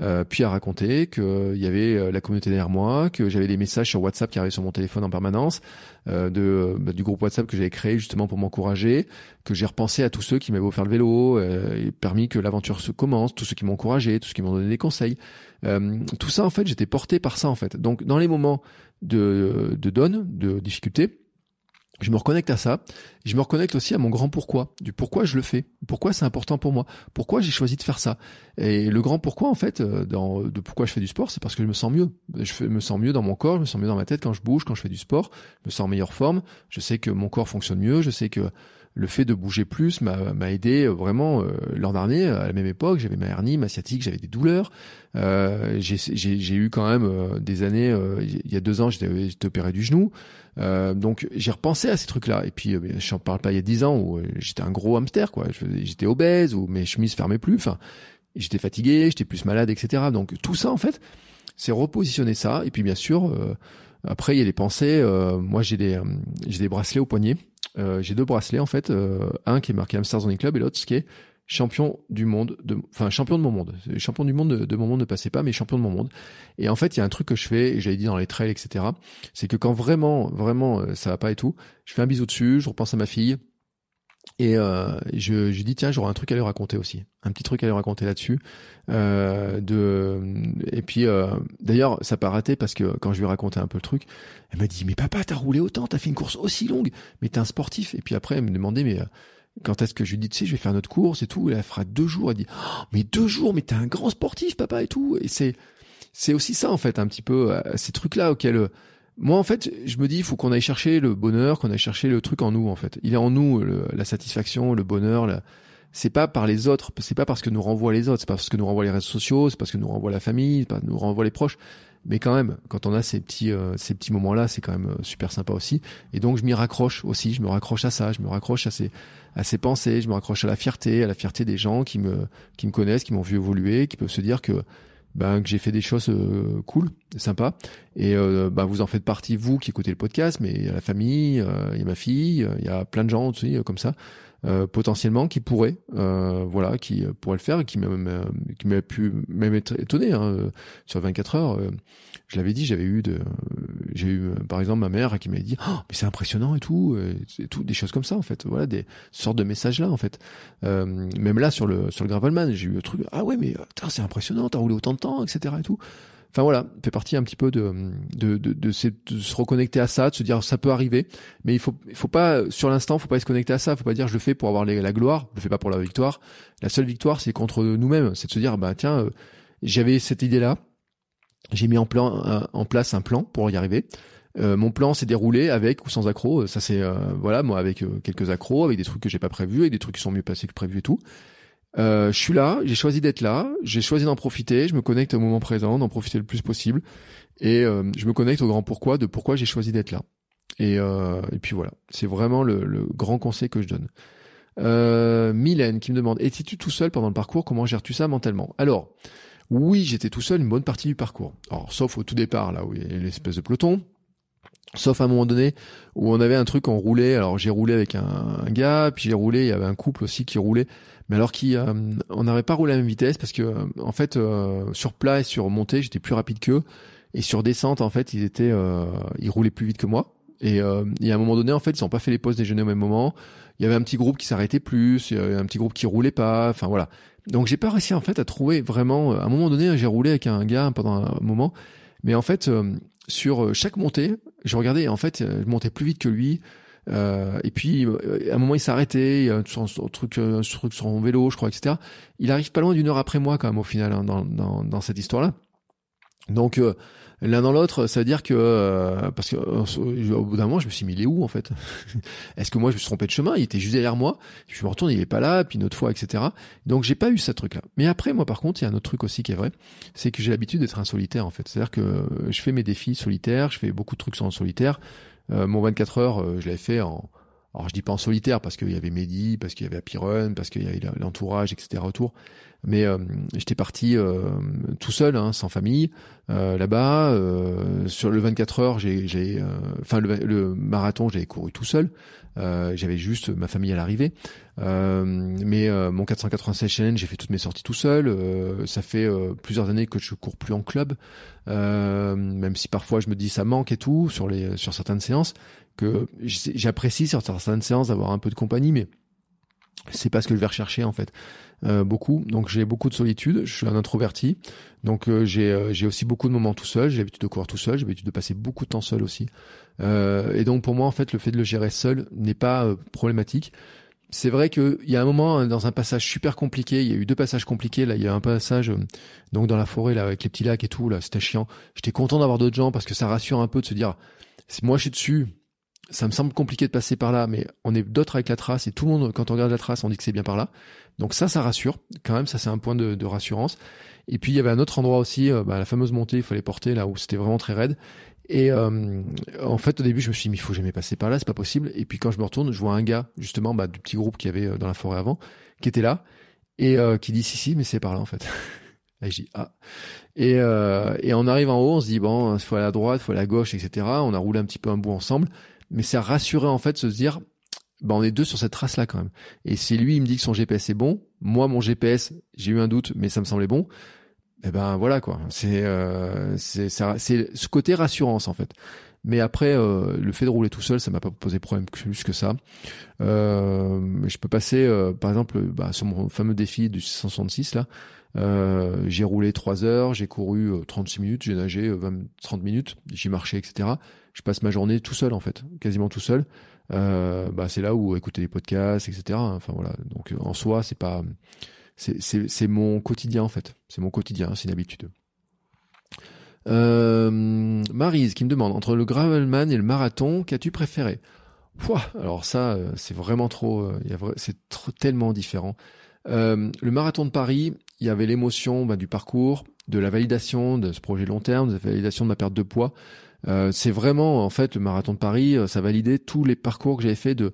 euh, puis à raconter qu'il y avait la communauté derrière moi, que j'avais des messages sur WhatsApp qui arrivaient sur mon téléphone en permanence, euh, de bah, du groupe WhatsApp que j'avais créé justement pour m'encourager, que j'ai repensé à tous ceux qui m'avaient offert le vélo et permis que l'aventure se commence, tous ceux qui m'ont encouragé, tous ceux qui m'ont donné des conseils. Euh, tout ça, en fait, j'étais porté par ça, en fait. Donc, dans les moments de, de donne, de difficulté, je me reconnecte à ça. Je me reconnecte aussi à mon grand pourquoi, du pourquoi je le fais, pourquoi c'est important pour moi, pourquoi j'ai choisi de faire ça. Et le grand pourquoi, en fait, euh, dans, de pourquoi je fais du sport, c'est parce que je me sens mieux. Je me sens mieux dans mon corps, je me sens mieux dans ma tête quand je bouge, quand je fais du sport. Je me sens en meilleure forme. Je sais que mon corps fonctionne mieux. Je sais que le fait de bouger plus m'a aidé euh, vraiment euh, l'an dernier à la même époque j'avais ma hernie ma sciatique j'avais des douleurs euh, j'ai eu quand même euh, des années il y a deux ans j'étais opéré du genou donc j'ai repensé à ces trucs là et puis je n'en parle pas il y a dix ans où j'étais un gros hamster quoi. J'étais obèse ou mes chemises fermaient plus enfin j'étais fatigué j'étais plus malade etc donc tout ça en fait c'est repositionner ça. Et puis bien sûr après il y a les pensées moi j'ai des des bracelets au poignet. Euh, j'ai deux bracelets en fait, euh, un qui est marqué Amsterdam Club et l'autre qui est champion du monde, de, enfin champion de mon monde, champion du monde de, mon monde ne passait pas, mais champion de mon monde. Et en fait, il y a un truc que je fais, et j'avais dit dans les trails, etc. C'est que quand vraiment, vraiment, euh, ça va pas et tout, je fais un bisou dessus, je repense à ma fille, et euh, je, je dis tiens j'aurais un truc à lui raconter aussi, un petit truc à lui raconter là-dessus. Euh, de et puis euh, d'ailleurs ça pas raté parce que quand je lui racontais un peu le truc, elle m'a dit mais papa t'as roulé autant, t'as fait une course aussi longue, mais t'es un sportif. Et puis après elle me demandait mais euh, quand est-ce que je lui dis tu sais je vais faire notre course et tout, elle fera deux jours. Elle dit oh, mais deux jours mais t'es un grand sportif papa et tout. Et c'est c'est aussi ça en fait un petit peu euh, ces trucs là auxquels moi, en fait, je me dis, il faut qu'on aille chercher le bonheur, qu'on aille chercher le truc en nous, en fait. Il est en nous, la satisfaction, le bonheur. La... C'est pas par les autres, c'est pas parce que nous renvoient les autres, c'est pas parce que nous renvoient les réseaux sociaux, c'est parce que nous renvoient la famille, c'est pas nous renvoient les proches. Mais quand même, quand on a ces petits, euh, ces petits moments-là, c'est quand même euh, super sympa aussi. Et donc, je m'y raccroche aussi. Je me raccroche à ça. Je me raccroche à ces, à ces pensées. Je me raccroche à la fierté, à la fierté des gens qui me, qui me connaissent, qui m'ont vu évoluer, qui peuvent se dire que ben, que j'ai fait des choses euh, cool, sympas. Et euh, ben, vous en faites partie, vous qui écoutez le podcast, mais il y a la famille, euh, il y a ma fille, il y a plein de gens aussi comme ça, potentiellement qui pourraient, voilà, qui pourraient le faire, qui même qui m'a pu même être étonné hein, sur 24 heures. je l'avais dit, j'avais eu de, j'ai eu par exemple ma mère qui m'avait dit, oh, mais c'est impressionnant et tout, et tout, des choses comme ça en fait. Voilà, des sortes de messages là en fait. même là sur le sur le Gravelman, j'ai eu le truc, ah ouais mais c'est impressionnant, t'as roulé autant de temps, etc. et tout. Enfin voilà, fait partie un petit peu de de, de, de, se reconnecter à ça, de se dire ça peut arriver, mais il faut il faut pas sur l'instant, faut pas se connecter à ça, faut pas dire je le fais pour avoir la gloire, je le fais pas pour la victoire. La seule victoire, c'est contre nous-mêmes, c'est de se dire bah tiens, euh, j'avais cette idée là, j'ai mis en plan en place un plan pour y arriver. Euh, mon plan s'est déroulé avec ou sans accro. Ça c'est euh, voilà moi avec quelques accros, avec des trucs que j'ai pas prévus, avec des trucs qui sont mieux passés que prévu et tout. Euh, je suis là, j'ai choisi d'être là, j'ai choisi d'en profiter, je me connecte au moment présent, d'en profiter le plus possible, et euh, je me connecte au grand pourquoi de pourquoi j'ai choisi d'être là. Et, euh, puis voilà, c'est vraiment le, grand conseil que je donne. Mylène qui me demande, étais-tu tout seul pendant le parcours? Comment gères-tu ça mentalement? Alors, oui, j'étais tout seul une bonne partie du parcours. Alors, sauf au tout départ, là où il y a l'espèce de peloton, Sauf à un moment donné où on avait un truc, on roulait. Alors j'ai roulé avec un, un, gars, puis j'ai roulé. Il y avait un couple aussi qui roulait mais alors qui euh, on n'avait pas roulé à la même vitesse parce que euh, en fait euh, sur plat et sur montée j'étais plus rapide qu'eux. Et sur descente en fait ils étaient ils roulaient plus vite que moi. Et, et, à un moment donné en fait ils n'ont pas fait les pauses déjeuner au même moment. Il y avait un petit groupe qui s'arrêtait plus il y avait un petit groupe qui roulait pas enfin voilà. Donc j'ai pas réussi en fait à trouver vraiment à un moment donné j'ai roulé avec un gars pendant un moment. Mais en fait sur chaque montée je regardais en fait je montais plus vite que lui. euh, et puis euh, à un moment il s'est arrêté, a un, truc, un truc sur son vélo, je crois, etc. Il arrive pas loin d'une heure après moi quand même au final hein, dans, dans, dans, cette histoire-là. Donc euh, l'un dans l'autre, ça veut dire que parce que au bout d'un moment, je me suis mis il est où en fait Est-ce que moi je me suis trompé de chemin? Il était juste derrière moi. Je me retourne, il est pas là. Puis une autre fois, etc. Donc j'ai pas eu ce truc-là. Mais après, moi par contre, il y a un autre truc aussi qui est vrai, c'est que j'ai l'habitude d'être un solitaire en fait. C'est-à-dire que je fais mes défis solitaires, je fais beaucoup de trucs en solitaire. Euh, mon 24 heures, euh, je l'avais fait en, alors je dis pas en solitaire parce qu'il y avait Mehdi, parce qu'il y avait Happy parce qu'il y avait l'entourage, etc. autour. Mais euh, j'étais parti tout seul, hein, sans famille, là-bas. sur le 24 heures, j'ai, enfin le, le, marathon, j'avais couru tout seul. J'avais juste ma famille à l'arrivée. mais mon 496 challenge, j'ai fait toutes mes sorties tout seul. ça fait plusieurs années que je cours plus en club. Euh, même si parfois je me dis ça manque et tout sur les sur certaines séances, que j'apprécie sur certaines séances d'avoir un peu de compagnie, mais c'est pas ce que je vais rechercher en fait. Euh, beaucoup, donc j'ai beaucoup de solitude. Je suis un introverti, donc euh, j'ai euh, j'ai aussi beaucoup de moments tout seul. J'ai l'habitude de courir tout seul. J'ai l'habitude de passer beaucoup de temps seul aussi. Et donc pour moi en fait le fait de le gérer seul n'est pas problématique c'est vrai qu'il y a un moment hein, dans un passage super compliqué, il y a eu deux passages compliqués. Là, il y a un passage euh, donc dans la forêt là avec les petits lacs et tout. Là, c'était chiant. J'étais content d'avoir d'autres gens parce que ça rassure un peu de se dire, si moi je suis dessus, ça me semble compliqué de passer par là, mais on est d'autres avec la trace et tout le monde, quand on regarde la trace, on dit que c'est bien par là. Donc ça, ça rassure quand même. Ça, c'est un point de, de, rassurance. Et puis il y avait un autre endroit aussi, euh, bah, la fameuse montée, il fallait porter là où c'était vraiment très raide. Et euh, en fait, au début, je me suis dit, il faut jamais passer par là, c'est pas possible. Et puis quand je me retourne, je vois un gars, justement, bah, du petit groupe qu'il y avait euh, dans la forêt avant, qui était là, et euh, qui dit, si, si, mais c'est par là, en fait. et j'ai ah. Et, et on arrive en haut, on se dit, bon, il faut aller à droite, faut aller à gauche, etc. On a roulé un petit peu un bout ensemble. Mais c'est rassuré, en fait, de se dire, bah, on est deux sur cette trace-là, quand même. Et si lui, il me dit que son GPS est bon, moi, mon GPS, j'ai eu un doute, mais ça me semblait bon eh ben voilà quoi. C'est euh, c'est ce côté rassurance en fait. Mais après, euh, le fait de rouler tout seul, ça m'a pas posé problème plus que ça. Euh, je peux passer, euh, par exemple, bah, sur mon fameux défi du 666 là, euh, j'ai roulé 3 heures, j'ai couru 36 minutes, j'ai nagé 20, 30 minutes, j'ai marché, etc. Je passe ma journée tout seul en fait, quasiment tout seul. bah c'est là où écouter les podcasts, etc. Enfin voilà. Donc en soi, c'est pas c'est mon quotidien en fait. C'est mon quotidien, c'est une habitude. Euh, Marise qui me demande entre le gravelman et le marathon, qu'as-tu préféré? Alors ça, euh, c'est vraiment trop, euh, c'est tellement différent. Euh, le marathon de Paris, il y avait l'émotion bah, du parcours, de la validation de ce projet long terme, de la validation de ma perte de poids. c'est vraiment en fait le marathon de Paris, ça validait tous les parcours que j'avais fait de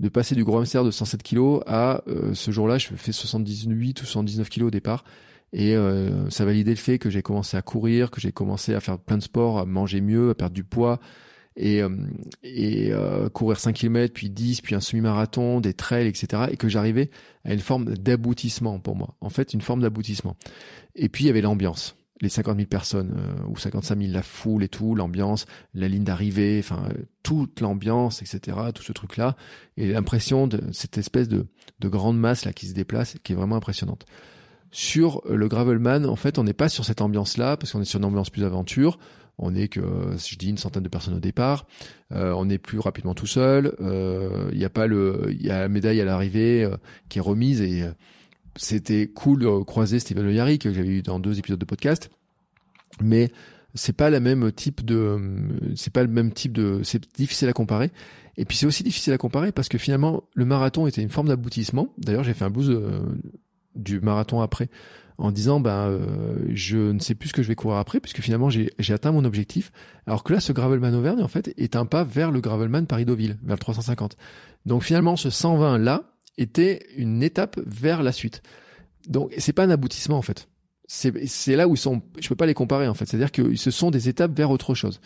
de passer du gros hamster de 107 kg à euh, ce jour-là, je fais 78 ou 79 kg au départ. Et euh, ça validait le fait que j'ai commencé à courir, que j'ai commencé à faire plein de sports, à manger mieux, à perdre du poids et, euh, euh, courir 5 km, puis 10, puis un semi-marathon, des trails, etc. Et que j'arrivais à une forme d'aboutissement pour moi. En fait, une forme d'aboutissement. Et puis, il y avait l'ambiance. Les 50 000 personnes, euh, ou 55 000, la foule et tout, l'ambiance, la ligne d'arrivée, enfin, toute l'ambiance, etc., tout ce truc-là. Et l'impression de cette espèce de, de grande masse là qui se déplace, qui est vraiment impressionnante. Sur le Gravelman, en fait, on n'est pas sur cette ambiance-là, parce qu'on est sur une ambiance plus aventure on est que, je dis, une centaine de personnes au départ. Euh, on est plus rapidement tout seul. Euh, il n'y a pas le, il y a la médaille à l'arrivée euh, qui est remise et c'était cool de croiser Steven Le que j'avais eu dans deux épisodes de podcast. Mais c'est pas la même type de, c'est pas le même type de, c'est difficile à comparer. Et puis c'est aussi difficile à comparer parce que finalement le marathon était une forme d'aboutissement. D'ailleurs j'ai fait un blues du marathon après en disant ben euh, je ne sais plus ce que je vais courir après puisque finalement j'ai atteint mon objectif alors que là ce Gravelman Auvergne en fait est un pas vers le Gravelman Paris-Deauville vers le 350 donc finalement ce 120 là était une étape vers la suite donc c'est pas un aboutissement en fait c'est là où ils sont je peux pas les comparer en fait c'est à dire que ce sont des étapes vers autre chose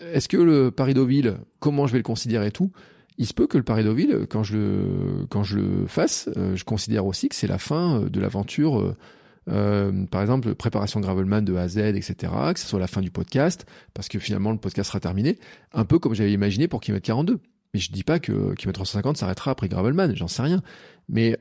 est-ce que le Paris-Deauville comment je vais le considérer et tout il se peut que le Paris-Deauville, quand je le, quand je le fasse, euh, je considère aussi que c'est la fin de l'aventure euh, par exemple, préparation Gravelman de A à Z, etc., que ce soit la fin du podcast, parce que finalement le podcast sera terminé, un peu comme j'avais imaginé pour Kilomètre 42. Mais je dis pas que Kilomètre 350 s'arrêtera après Gravelman, j'en sais rien. Mais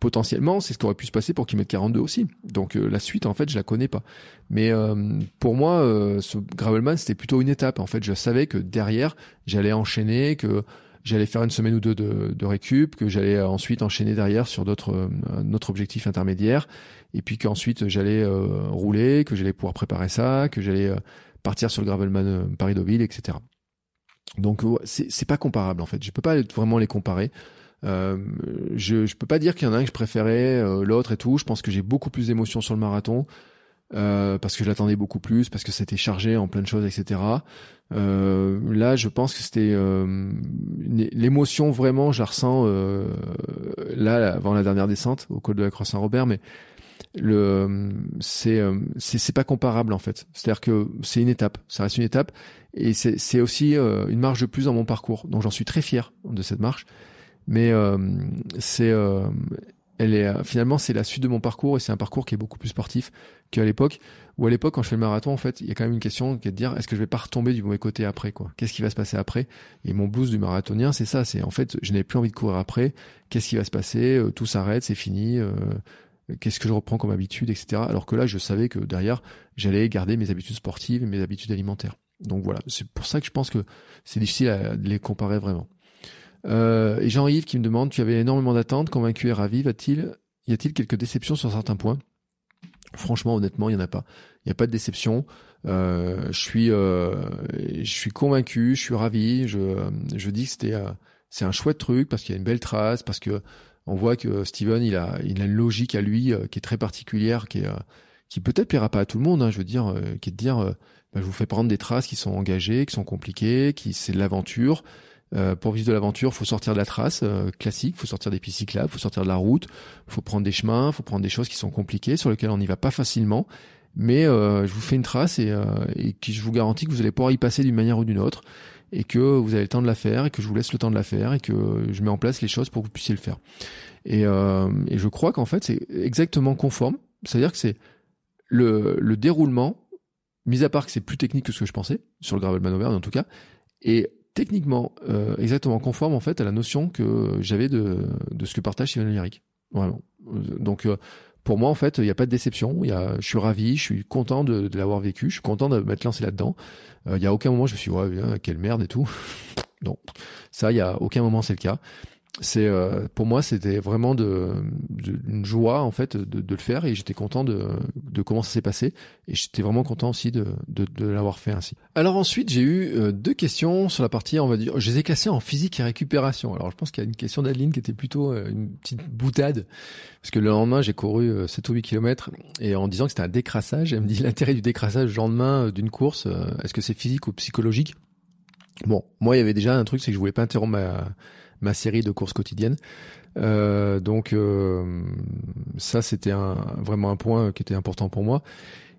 potentiellement, c'est ce qui aurait pu se passer pour Kilomètre 42 aussi. Donc euh, la suite, en fait, je la connais pas. Mais euh, pour moi, ce Gravelman, c'était plutôt une étape. En fait, je savais que derrière, j'allais enchaîner, que j'allais faire une semaine ou deux de, récup, que j'allais ensuite enchaîner derrière sur d'autres euh, notre objectif intermédiaire, et puis qu'ensuite j'allais euh, rouler, que j'allais pouvoir préparer ça, que j'allais euh, partir sur le gravelman Paris-Deauville, etc. Donc c'est pas comparable en fait. Je peux pas vraiment les comparer. Euh, je je peux pas dire qu'il y en a un que je préférais, l'autre et tout. Je pense que j'ai beaucoup plus d'émotions sur le marathon. Euh, parce que je l'attendais beaucoup plus, parce que c'était chargé en plein de choses, etc. Euh, là, je pense que c'était euh, l'émotion vraiment, je la ressens euh, là avant la dernière descente au col de la Croix Saint-Robert, mais le c'est c'est pas comparable en fait. C'est-à-dire que c'est une étape, ça reste une étape, et c'est aussi une marche de plus dans mon parcours. Donc j'en suis très fier de cette marche, mais c'est elle est euh, finalement c'est la suite de mon parcours et c'est un parcours qui est beaucoup plus sportif qu'à l'époque. Où à l'époque quand je fais le marathon en fait il y a quand même une question qui est de dire est-ce que je vais pas retomber du mauvais côté après quoi? Qu'est-ce qui va se passer après? Et mon blues du marathonien c'est ça. C'est en fait je n'avais plus envie de courir après. Qu'est-ce qui va se passer? Euh, tout s'arrête c'est fini euh, qu'est-ce que je reprends comme habitude etc alors que là je savais que derrière j'allais garder mes habitudes sportives et mes habitudes alimentaires donc voilà c'est pour ça que je pense que c'est difficile à les comparer vraiment euh, et Jean-Yves qui me demande, tu avais énormément d'attentes, convaincu et ravi, va-t-il, y a-t-il quelques déceptions sur certains points? Franchement, honnêtement, il n'y en a pas. Il n'y a pas de déception. Euh, je suis, euh, je suis convaincu, je suis ravi. Je, je dis que c'était, c'est un chouette truc parce qu'il y a une belle trace, parce que on voit que Steven, il a, il a une logique à lui qui est très particulière, qui qui peut-être plaira pas à tout le monde. Hein, je veux dire, qui est de dire, bah, je vous fais prendre des traces qui sont engagées, qui sont compliquées, qui c'est de l'aventure. Euh, pour vivre de l'aventure, faut sortir de la trace euh, classique, faut sortir des pistes cyclables, faut sortir de la route, faut prendre des chemins, faut prendre des choses qui sont compliquées, sur lesquelles on n'y va pas facilement. Mais euh, je vous fais une trace et, et qui je vous garantis que vous allez pouvoir y passer d'une manière ou d'une autre, et que vous avez le temps de la faire, et que je vous laisse le temps de la faire, et que je mets en place les choses pour que vous puissiez le faire. Et, et je crois qu'en fait c'est exactement conforme, c'est-à-dire que c'est le, le déroulement, mis à part que c'est plus technique que ce que je pensais sur le gravel manover en tout cas, et techniquement euh, exactement conforme en fait à la notion que j'avais de, de ce que partage Steven Lyric. Vraiment. Euh, donc euh, pour moi en fait il n'y a pas de déception. Y a, je suis ravi, je suis content de, de l'avoir vécu, je suis content de m'être lancé là-dedans. Il y a aucun moment je me suis dit ouais quelle merde et tout. non, ça il y a aucun moment c'est le cas c'est euh, pour moi c'était vraiment de, une joie en fait de, de le faire et j'étais content de, de comment ça s'est passé et j'étais vraiment content aussi de, de, de l'avoir fait ainsi. Alors ensuite j'ai eu euh, deux questions sur la partie on va dire je les ai classées en physique et récupération. Alors je pense qu'il y a une question d'Adeline qui était plutôt euh, une petite boutade parce que le lendemain j'ai couru 7 ou 8 km et en disant que c'était un décrassage elle me dit l'intérêt du décrassage le lendemain d'une course est-ce que c'est physique ou psychologique? Bon moi il y avait déjà un truc c'est que je voulais pas interrompre ma ma série de courses quotidiennes. Euh, donc euh, ça, c'était vraiment un point qui était important pour moi.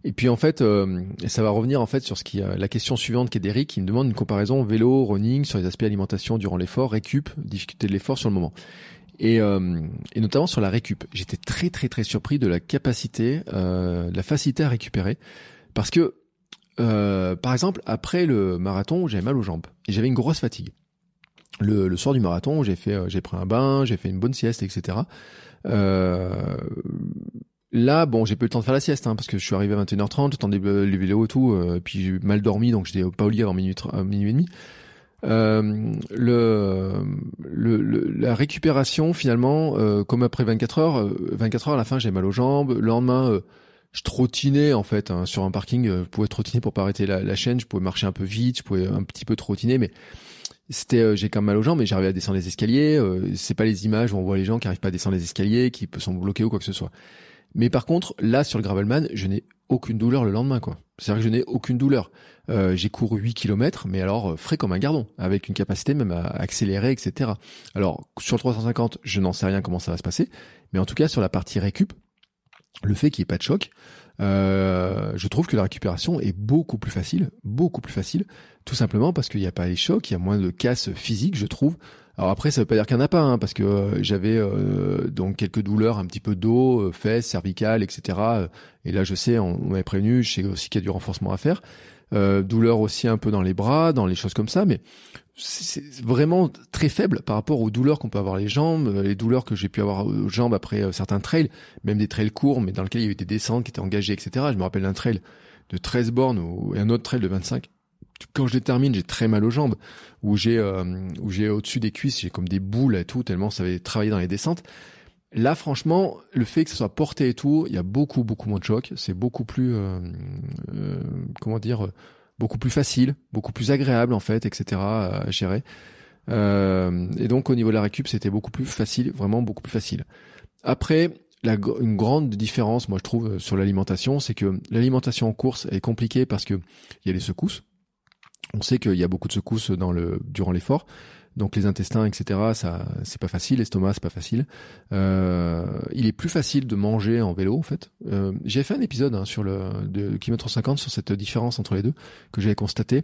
Et puis en fait, euh, ça va revenir en fait sur ce qui la question suivante qui est d'Eric, qui me demande une comparaison vélo, running sur les aspects alimentation durant l'effort, récup, difficulté de l'effort sur le moment. Et, et notamment sur la récup. J'étais très très très surpris de la capacité, de la facilité à récupérer, parce que par exemple après le marathon, j'avais mal aux jambes et j'avais une grosse fatigue. Le, le soir du marathon, j'ai fait, j'ai pris un bain, j'ai fait une bonne sieste, etc. Euh, Là, bon, j'ai pas eu le temps de faire la sieste, hein, parce que je suis arrivé à 21h30, j'attendais les vélos et tout, euh, puis j'ai mal dormi, donc j'étais pas au lit avant minuit, minuit et demi. Euh, le, le, la récupération finalement, euh, comme après 24 heures, 24 heures à la fin j'ai mal aux jambes. Le lendemain, je trottinais en fait hein, sur un parking. je pouvais trottiner pour pas arrêter la, la, chaîne. Je pouvais marcher un peu vite, je pouvais un petit peu trottiner, mais c'était j'ai quand même mal aux jambes, mais j'arrivais à descendre les escaliers. c'est pas les images où on voit les gens qui arrivent pas à descendre les escaliers, qui sont bloqués ou quoi que ce soit. Mais par contre, là, sur le Gravelman, je n'ai aucune douleur le lendemain, quoi. C'est-à-dire que je n'ai aucune douleur. Euh, j'ai couru 8 km, mais alors euh, frais comme un gardon, avec une capacité même à accélérer, etc. Alors, sur le 350, je n'en sais rien comment ça va se passer, mais en tout cas, sur la partie récup, le fait qu'il n'y ait pas de choc, euh, je trouve que la récupération est beaucoup plus facile, beaucoup plus facile, tout simplement parce qu'il n'y a pas les chocs, il y a moins de casse physique, je trouve. Alors après, ça veut pas dire qu'il n'y en a pas, hein, parce que euh, j'avais euh, donc quelques douleurs, un petit peu d'eau, euh, fesses, cervicales, etc. Et là, je sais, on, m'avait prévenu, je sais aussi qu'il y a du renforcement à faire. Euh, douleur aussi un peu dans les bras, dans les choses comme ça, mais c'est vraiment très faible par rapport aux douleurs qu'on peut avoir les jambes, les douleurs que j'ai pu avoir aux jambes après certains trails, même des trails courts, mais dans lesquels il y avait des descentes qui étaient engagées, etc. Je me rappelle d'un trail de 13 bornes et un autre trail de 25 quand je les termine, j'ai très mal aux jambes, où j'ai euh, où j'ai au-dessus des cuisses, j'ai comme des boules et tout, tellement ça avait travaillé dans les descentes. Là, franchement, le fait que ce soit porté et tout, il y a beaucoup beaucoup moins de choc. C'est beaucoup plus euh, euh, comment dire, beaucoup plus facile, beaucoup plus agréable en fait, etc. à gérer. et donc au niveau de la récup, c'était beaucoup plus facile, vraiment beaucoup plus facile. Après, la, une grande différence, moi je trouve, sur l'alimentation, c'est que l'alimentation en course est compliquée parce que il y a les secousses. On sait qu'il y a beaucoup de secousses durant l'effort. Donc les intestins, etc., ça, c'est pas facile. L'estomac, c'est pas facile. Euh, il est plus facile de manger en vélo, en fait. Euh, j'ai fait un épisode hein, sur le de kilomètre 50 sur cette différence entre les deux que j'avais constaté.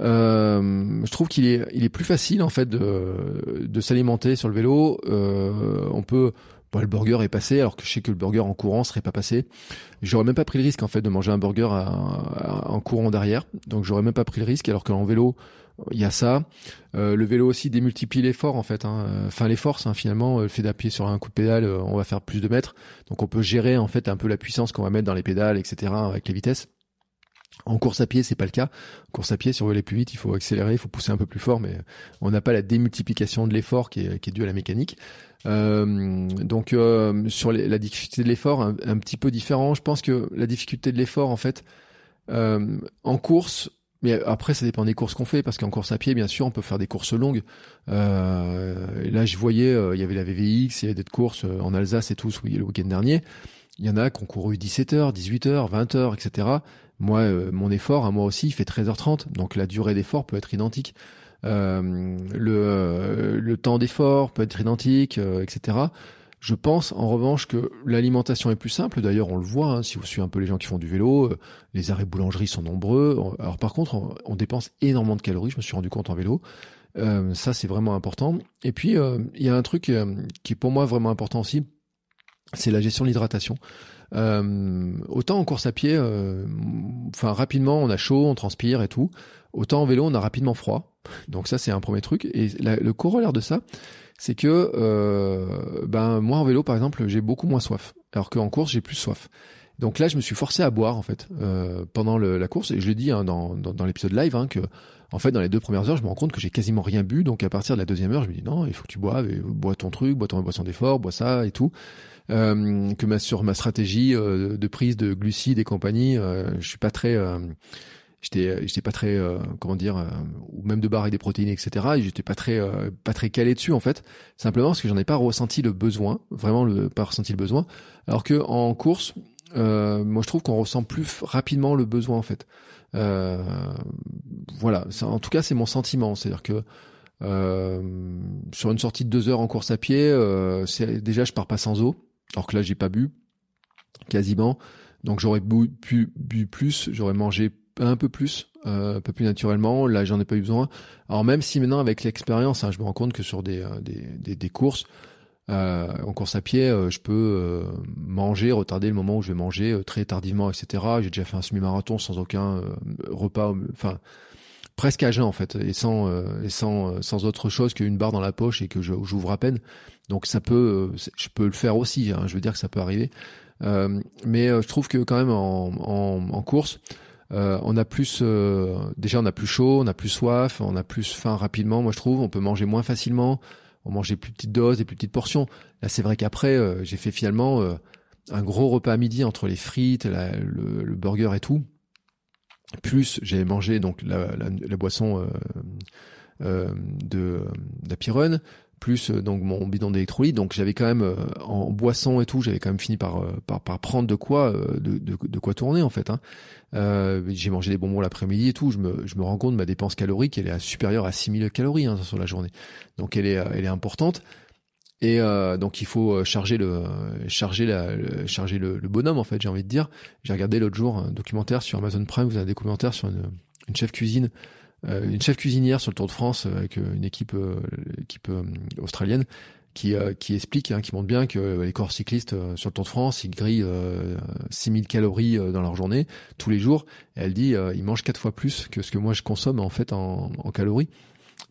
Euh, je trouve qu'il est, il est plus facile en fait de, de s'alimenter sur le vélo. Euh, on peut le burger est passé, alors que je sais que le burger en courant serait pas passé. J'aurais même pas pris le risque en fait de manger un burger en courant derrière, donc j'aurais même pas pris le risque. Alors qu'en vélo, il y a ça. Euh, le vélo aussi démultiplie l'effort en fait. Hein. Enfin les forces hein, finalement. Le fait d'appuyer sur un coup de pédale, euh, on va faire plus de mètres, donc on peut gérer en fait un peu la puissance qu'on va mettre dans les pédales, etc. avec les vitesses. En course à pied, c'est pas le cas. En course à pied, si on veut aller plus vite, il faut accélérer, il faut pousser un peu plus fort, mais on n'a pas la démultiplication de l'effort qui est due à la mécanique. Euh, donc euh, sur la difficulté de l'effort, un, petit peu différent. Je pense que la difficulté de l'effort, en fait, euh, en course, mais après ça dépend des courses qu'on fait, parce qu'en course à pied, bien sûr, on peut faire des courses longues. là, je voyais, il y avait la VVX, il y avait des courses en Alsace et tout le week-end dernier. Il y en a qui ont couru 17h, 18h, 20h, etc. Moi, mon effort, à moi aussi, il fait 13h30, donc la durée d'effort peut être identique. Euh, le, le temps d'effort peut être identique, euh, etc. Je pense en revanche que l'alimentation est plus simple. D'ailleurs, on le voit hein, si vous suivez un peu les gens qui font du vélo. Euh, les arrêts boulangerie sont nombreux. Alors par contre, on, dépense énormément de calories. Je me suis rendu compte en vélo. Euh, ça, c'est vraiment important. Et puis, il y a un truc qui est pour moi vraiment important aussi, c'est la gestion de l'hydratation. autant en course à pied, enfin rapidement, on a chaud, on transpire et tout. Autant en vélo, on a rapidement froid. Donc ça, c'est un premier truc. Et le corollaire de ça, c'est que euh, ben moi en vélo, par exemple, j'ai beaucoup moins soif, alors qu'en course, j'ai plus soif. Donc là, je me suis forcé à boire en fait euh, pendant la course. Et je l'ai dit hein, dans, dans, l'épisode live hein, que en fait, dans les deux premières heures, je me rends compte que j'ai quasiment rien bu. Donc à partir de la deuxième heure, je me dis non, il faut que tu boives, et, bois ton truc, bois ton boisson d'effort, bois ça et tout. Euh, que ma sur ma stratégie euh, de prise de glucides et compagnie, euh, je suis pas très j'étais euh, j'étais pas très euh, comment dire euh, ou même de barres et des protéines etc et j'étais pas très pas très calé dessus en fait. Simplement parce que j'en ai pas ressenti le besoin vraiment le pas ressenti le besoin. Alors que en course moi je trouve qu'on ressent plus rapidement le besoin en fait. Voilà. En tout cas c'est mon sentiment. C'est à dire que sur une sortie de deux heures en course à pied déjà je pars pas sans eau. Alors que là, j'ai pas bu quasiment. Donc j'aurais bu, bu, plus, j'aurais mangé un peu plus, euh, un peu plus naturellement. Là, j'en ai pas eu besoin. Alors même si maintenant, avec l'expérience, hein, je me rends compte que sur des, euh, des, des, des courses, euh, en course à pied, euh, je peux euh, manger, retarder le moment où je vais manger très tardivement, etc. J'ai déjà fait un semi-marathon sans aucun repas, enfin presque à jeun en fait, et sans et sans sans autre chose qu'une barre dans la poche et que j'ouvre à peine. Donc ça peut, je peux le faire aussi. Hein, je veux dire que ça peut arriver. mais je trouve que quand même en, en, en course, on a plus, déjà on a plus chaud, on a plus soif, on a plus faim rapidement. Moi je trouve, on peut manger moins facilement on mangeait plus petites doses et plus petites portions. Là, c'est vrai qu'après, euh, j'ai fait finalement euh, un gros repas à midi entre les frites, le, burger et tout. Plus j'ai mangé donc la, boisson euh, de d'Apirun, plus donc mon bidon d'électrolyte. Donc j'avais quand même en boisson et tout, j'avais quand même fini par, par, par prendre de quoi de, de, quoi tourner en fait. Hein. Euh, j'ai mangé des bonbons l'après-midi et tout. Je me, je me rends compte ma dépense calorique, elle est supérieure à 6000 calories hein, sur la journée. Donc elle est, elle est importante. Et euh, donc il faut charger le charger la charger le, bonhomme en fait j'ai envie de dire. J'ai regardé l'autre jour un documentaire sur Amazon Prime, vous avez un documentaire sur une, une chef cuisine, euh, une chef cuisinière sur le Tour de France avec une équipe équipe australienne qui, euh, qui explique, hein, qui montre bien que les corps cyclistes euh, sur le Tour de France, ils grillent euh, 6000 calories euh, dans leur journée tous les jours. Elle dit, ils mangent quatre fois plus que ce que moi je consomme en fait en, en calories.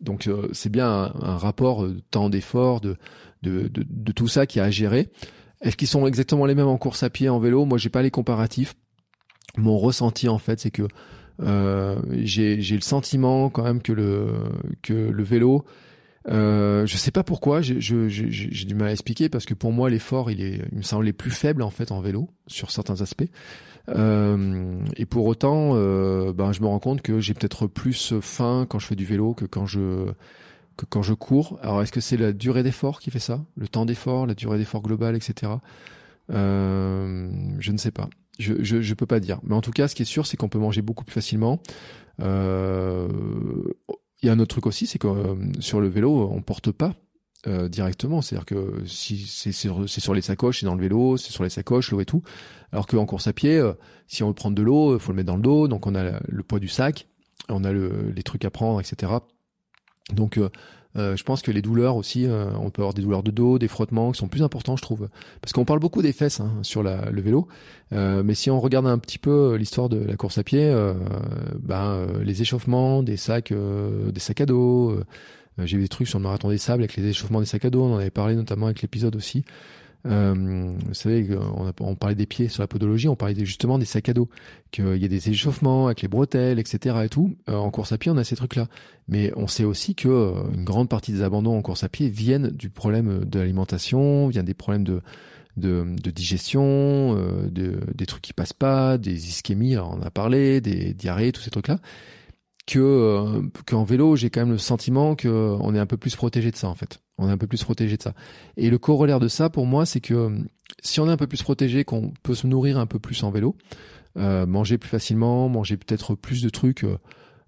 Donc c'est bien un, rapport de temps d'effort, de, de, de, tout ça qui a à gérer. Est-ce qu'ils sont exactement les mêmes en course à pied, en vélo? Moi, j'ai pas les comparatifs. Mon ressenti en fait, c'est que euh, j'ai le sentiment quand même que le que le vélo euh, je sais pas pourquoi, j'ai du mal à expliquer parce que pour moi l'effort il est, il me semblait plus faible en fait en vélo sur certains aspects. Euh, et pour autant, euh, ben je me rends compte que j'ai peut-être plus faim quand je fais du vélo que quand je que quand je cours. Alors est-ce que c'est la durée d'effort qui fait ça, le temps d'effort, la durée d'effort globale, etc. Euh, je ne sais pas. Je, je, peux pas dire. Mais en tout cas, ce qui est sûr, c'est qu'on peut manger beaucoup plus facilement. Euh, il y a un autre truc aussi, c'est que euh, sur le vélo, on porte pas euh, directement. C'est-à-dire que si c'est sur, sur, les sacoches, c'est dans le vélo, c'est sur les sacoches, l'eau et tout. Alors qu'en course à pied, euh, si on veut prendre de l'eau, il faut le mettre dans le dos. Donc on a le poids du sac, on a le, les trucs à prendre, etc. Donc euh, je pense que les douleurs aussi, euh, on peut avoir des douleurs de dos, des frottements qui sont plus importants, je trouve. Parce qu'on parle beaucoup des fesses hein, sur le vélo, euh, mais si on regarde un petit peu l'histoire de la course à pied, ben, les échauffements, des sacs, des sacs à dos. J'ai vu des trucs sur le marathon des sables avec les échauffements des sacs à dos. On en avait parlé notamment avec l'épisode aussi. Euh, vous savez, on, parlait des pieds sur la podologie, on parlait justement des sacs à dos, qu'il y a des échauffements avec les bretelles, etc. et tout. Euh, en course à pied, on a ces trucs-là. Mais on sait aussi que euh, une grande partie des abandons en course à pied viennent du problème de l'alimentation, viennent des problèmes de digestion, de, des trucs qui passent pas, des ischémies, on a parlé, des diarrhées, tous ces trucs-là que qu'en vélo, j'ai quand même le sentiment que on est un peu plus protégé de ça en fait. On est un peu plus protégé de ça. Et le corollaire de ça, pour moi, c'est que euh, si on est un peu plus protégé, qu'on peut se nourrir un peu plus en vélo, euh, manger plus facilement, manger peut-être plus de trucs euh,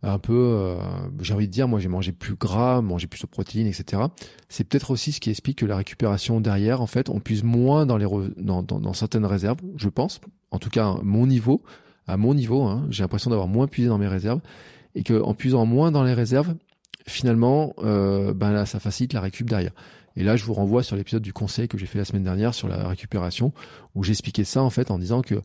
un peu, j'ai envie de dire, moi j'ai mangé plus gras, mangé plus de protéines, etc. C'est peut-être aussi ce qui explique que la récupération derrière, en fait, on puise moins dans certaines réserves, je pense. En tout cas, mon niveau, à mon niveau, hein, j'ai l'impression d'avoir moins puisé dans mes réserves et qu'en puisant moins dans les réserves, finalement, euh, ben là, ça facilite la récup derrière. Et là, je vous renvoie sur l'épisode du conseil que j'ai fait la semaine dernière sur la récupération, où j'expliquais ça en fait en disant que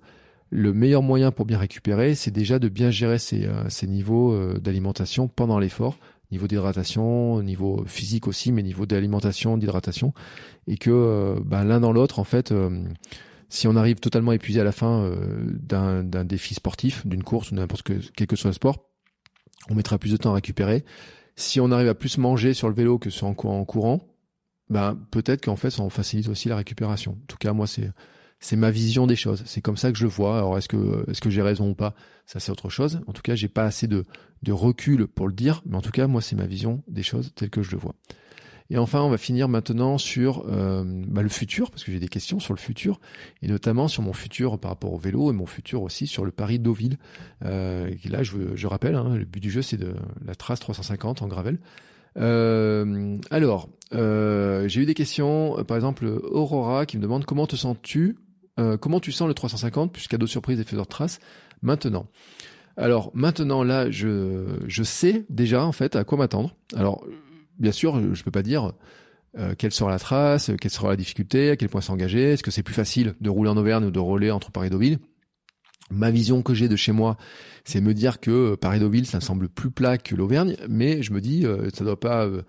le meilleur moyen pour bien récupérer, c'est déjà de bien gérer ses, euh, niveaux euh, d'alimentation pendant l'effort, niveau d'hydratation, niveau physique aussi, mais niveau d'alimentation, d'hydratation, et que ben, l'un dans l'autre, en fait, si on arrive totalement épuisé à la fin d'un défi sportif, d'une course ou n'importe quel que soit le sport, on mettra plus de temps à récupérer si on arrive à plus manger sur le vélo que sur en, courant, ben peut-être qu'en fait ça facilite aussi la récupération. En tout cas, moi c'est c'est ma vision des choses. C'est comme ça que je vois. Alors est-ce que est-ce que j'ai raison ou pas? Ça c'est autre chose. En tout cas, j'ai pas assez de de recul pour le dire, mais en tout cas, moi c'est ma vision des choses telles que je le vois. Et enfin, on va finir maintenant sur euh, bah, le futur, parce que j'ai des questions sur le futur, et notamment sur mon futur par rapport au vélo et mon futur aussi sur le Paris Deauville. Euh, là, je, je rappelle, hein, le but du jeu, c'est de la trace 350 en gravel. Euh, alors, euh, j'ai eu des questions, euh, par exemple Aurora qui me demande comment te sens-tu, euh, comment tu sens le 350 plus cadeau surprise et faiseur de traces maintenant. Alors maintenant là, je je sais déjà en fait à quoi m'attendre. Alors bien sûr, je peux pas dire euh, quelle sera la trace, quelle sera la difficulté, à quel point s'engager, est-ce que c'est plus facile de rouler en Auvergne ou de rouler entre Paris et Deauville? Ma vision que j'ai de chez moi, c'est me dire que Paris-Deauville, ça me semble plus plat que l'Auvergne, mais je me dis, euh, ça doit pas euh,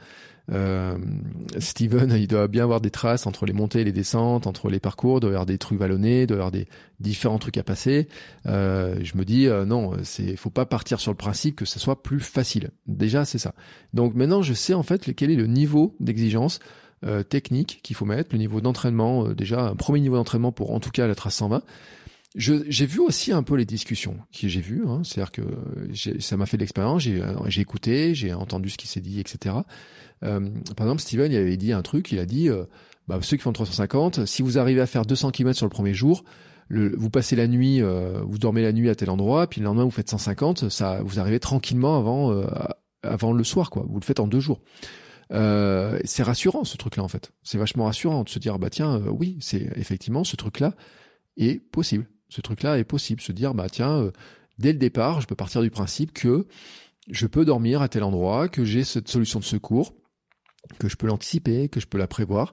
euh, Steven, il doit bien avoir des traces entre les montées et les descentes, entre les parcours, il doit y avoir des trucs vallonnés, il doit y avoir des différents trucs à passer. Euh, je me dis euh, non, c'est faut pas partir sur le principe que ce soit plus facile. Déjà, c'est ça. Donc maintenant, je sais en fait quel est le niveau d'exigence euh, technique qu'il faut mettre, le niveau d'entraînement. Euh, déjà, un premier niveau d'entraînement pour en tout cas la trace 120. J'ai vu aussi un peu les discussions que j'ai vues, hein, c'est-à-dire que ça m'a fait de l'expérience, j'ai écouté, j'ai entendu ce qui s'est dit, etc. Euh, par exemple, Steven il avait dit un truc, il a dit, euh, bah, ceux qui font 350, si vous arrivez à faire 200 km sur le premier jour, le, vous passez la nuit, euh, vous dormez la nuit à tel endroit, puis le lendemain vous faites 150, ça, vous arrivez tranquillement avant, euh, avant le soir, quoi. Vous le faites en deux jours. Euh, c'est rassurant ce truc-là en fait. C'est vachement rassurant de se dire bah tiens oui c'est effectivement ce truc-là est possible. Ce truc-là est possible. Se dire bah tiens dès le départ je peux partir du principe que je peux dormir à tel endroit, que j'ai cette solution de secours que je peux l'anticiper, que je peux la prévoir,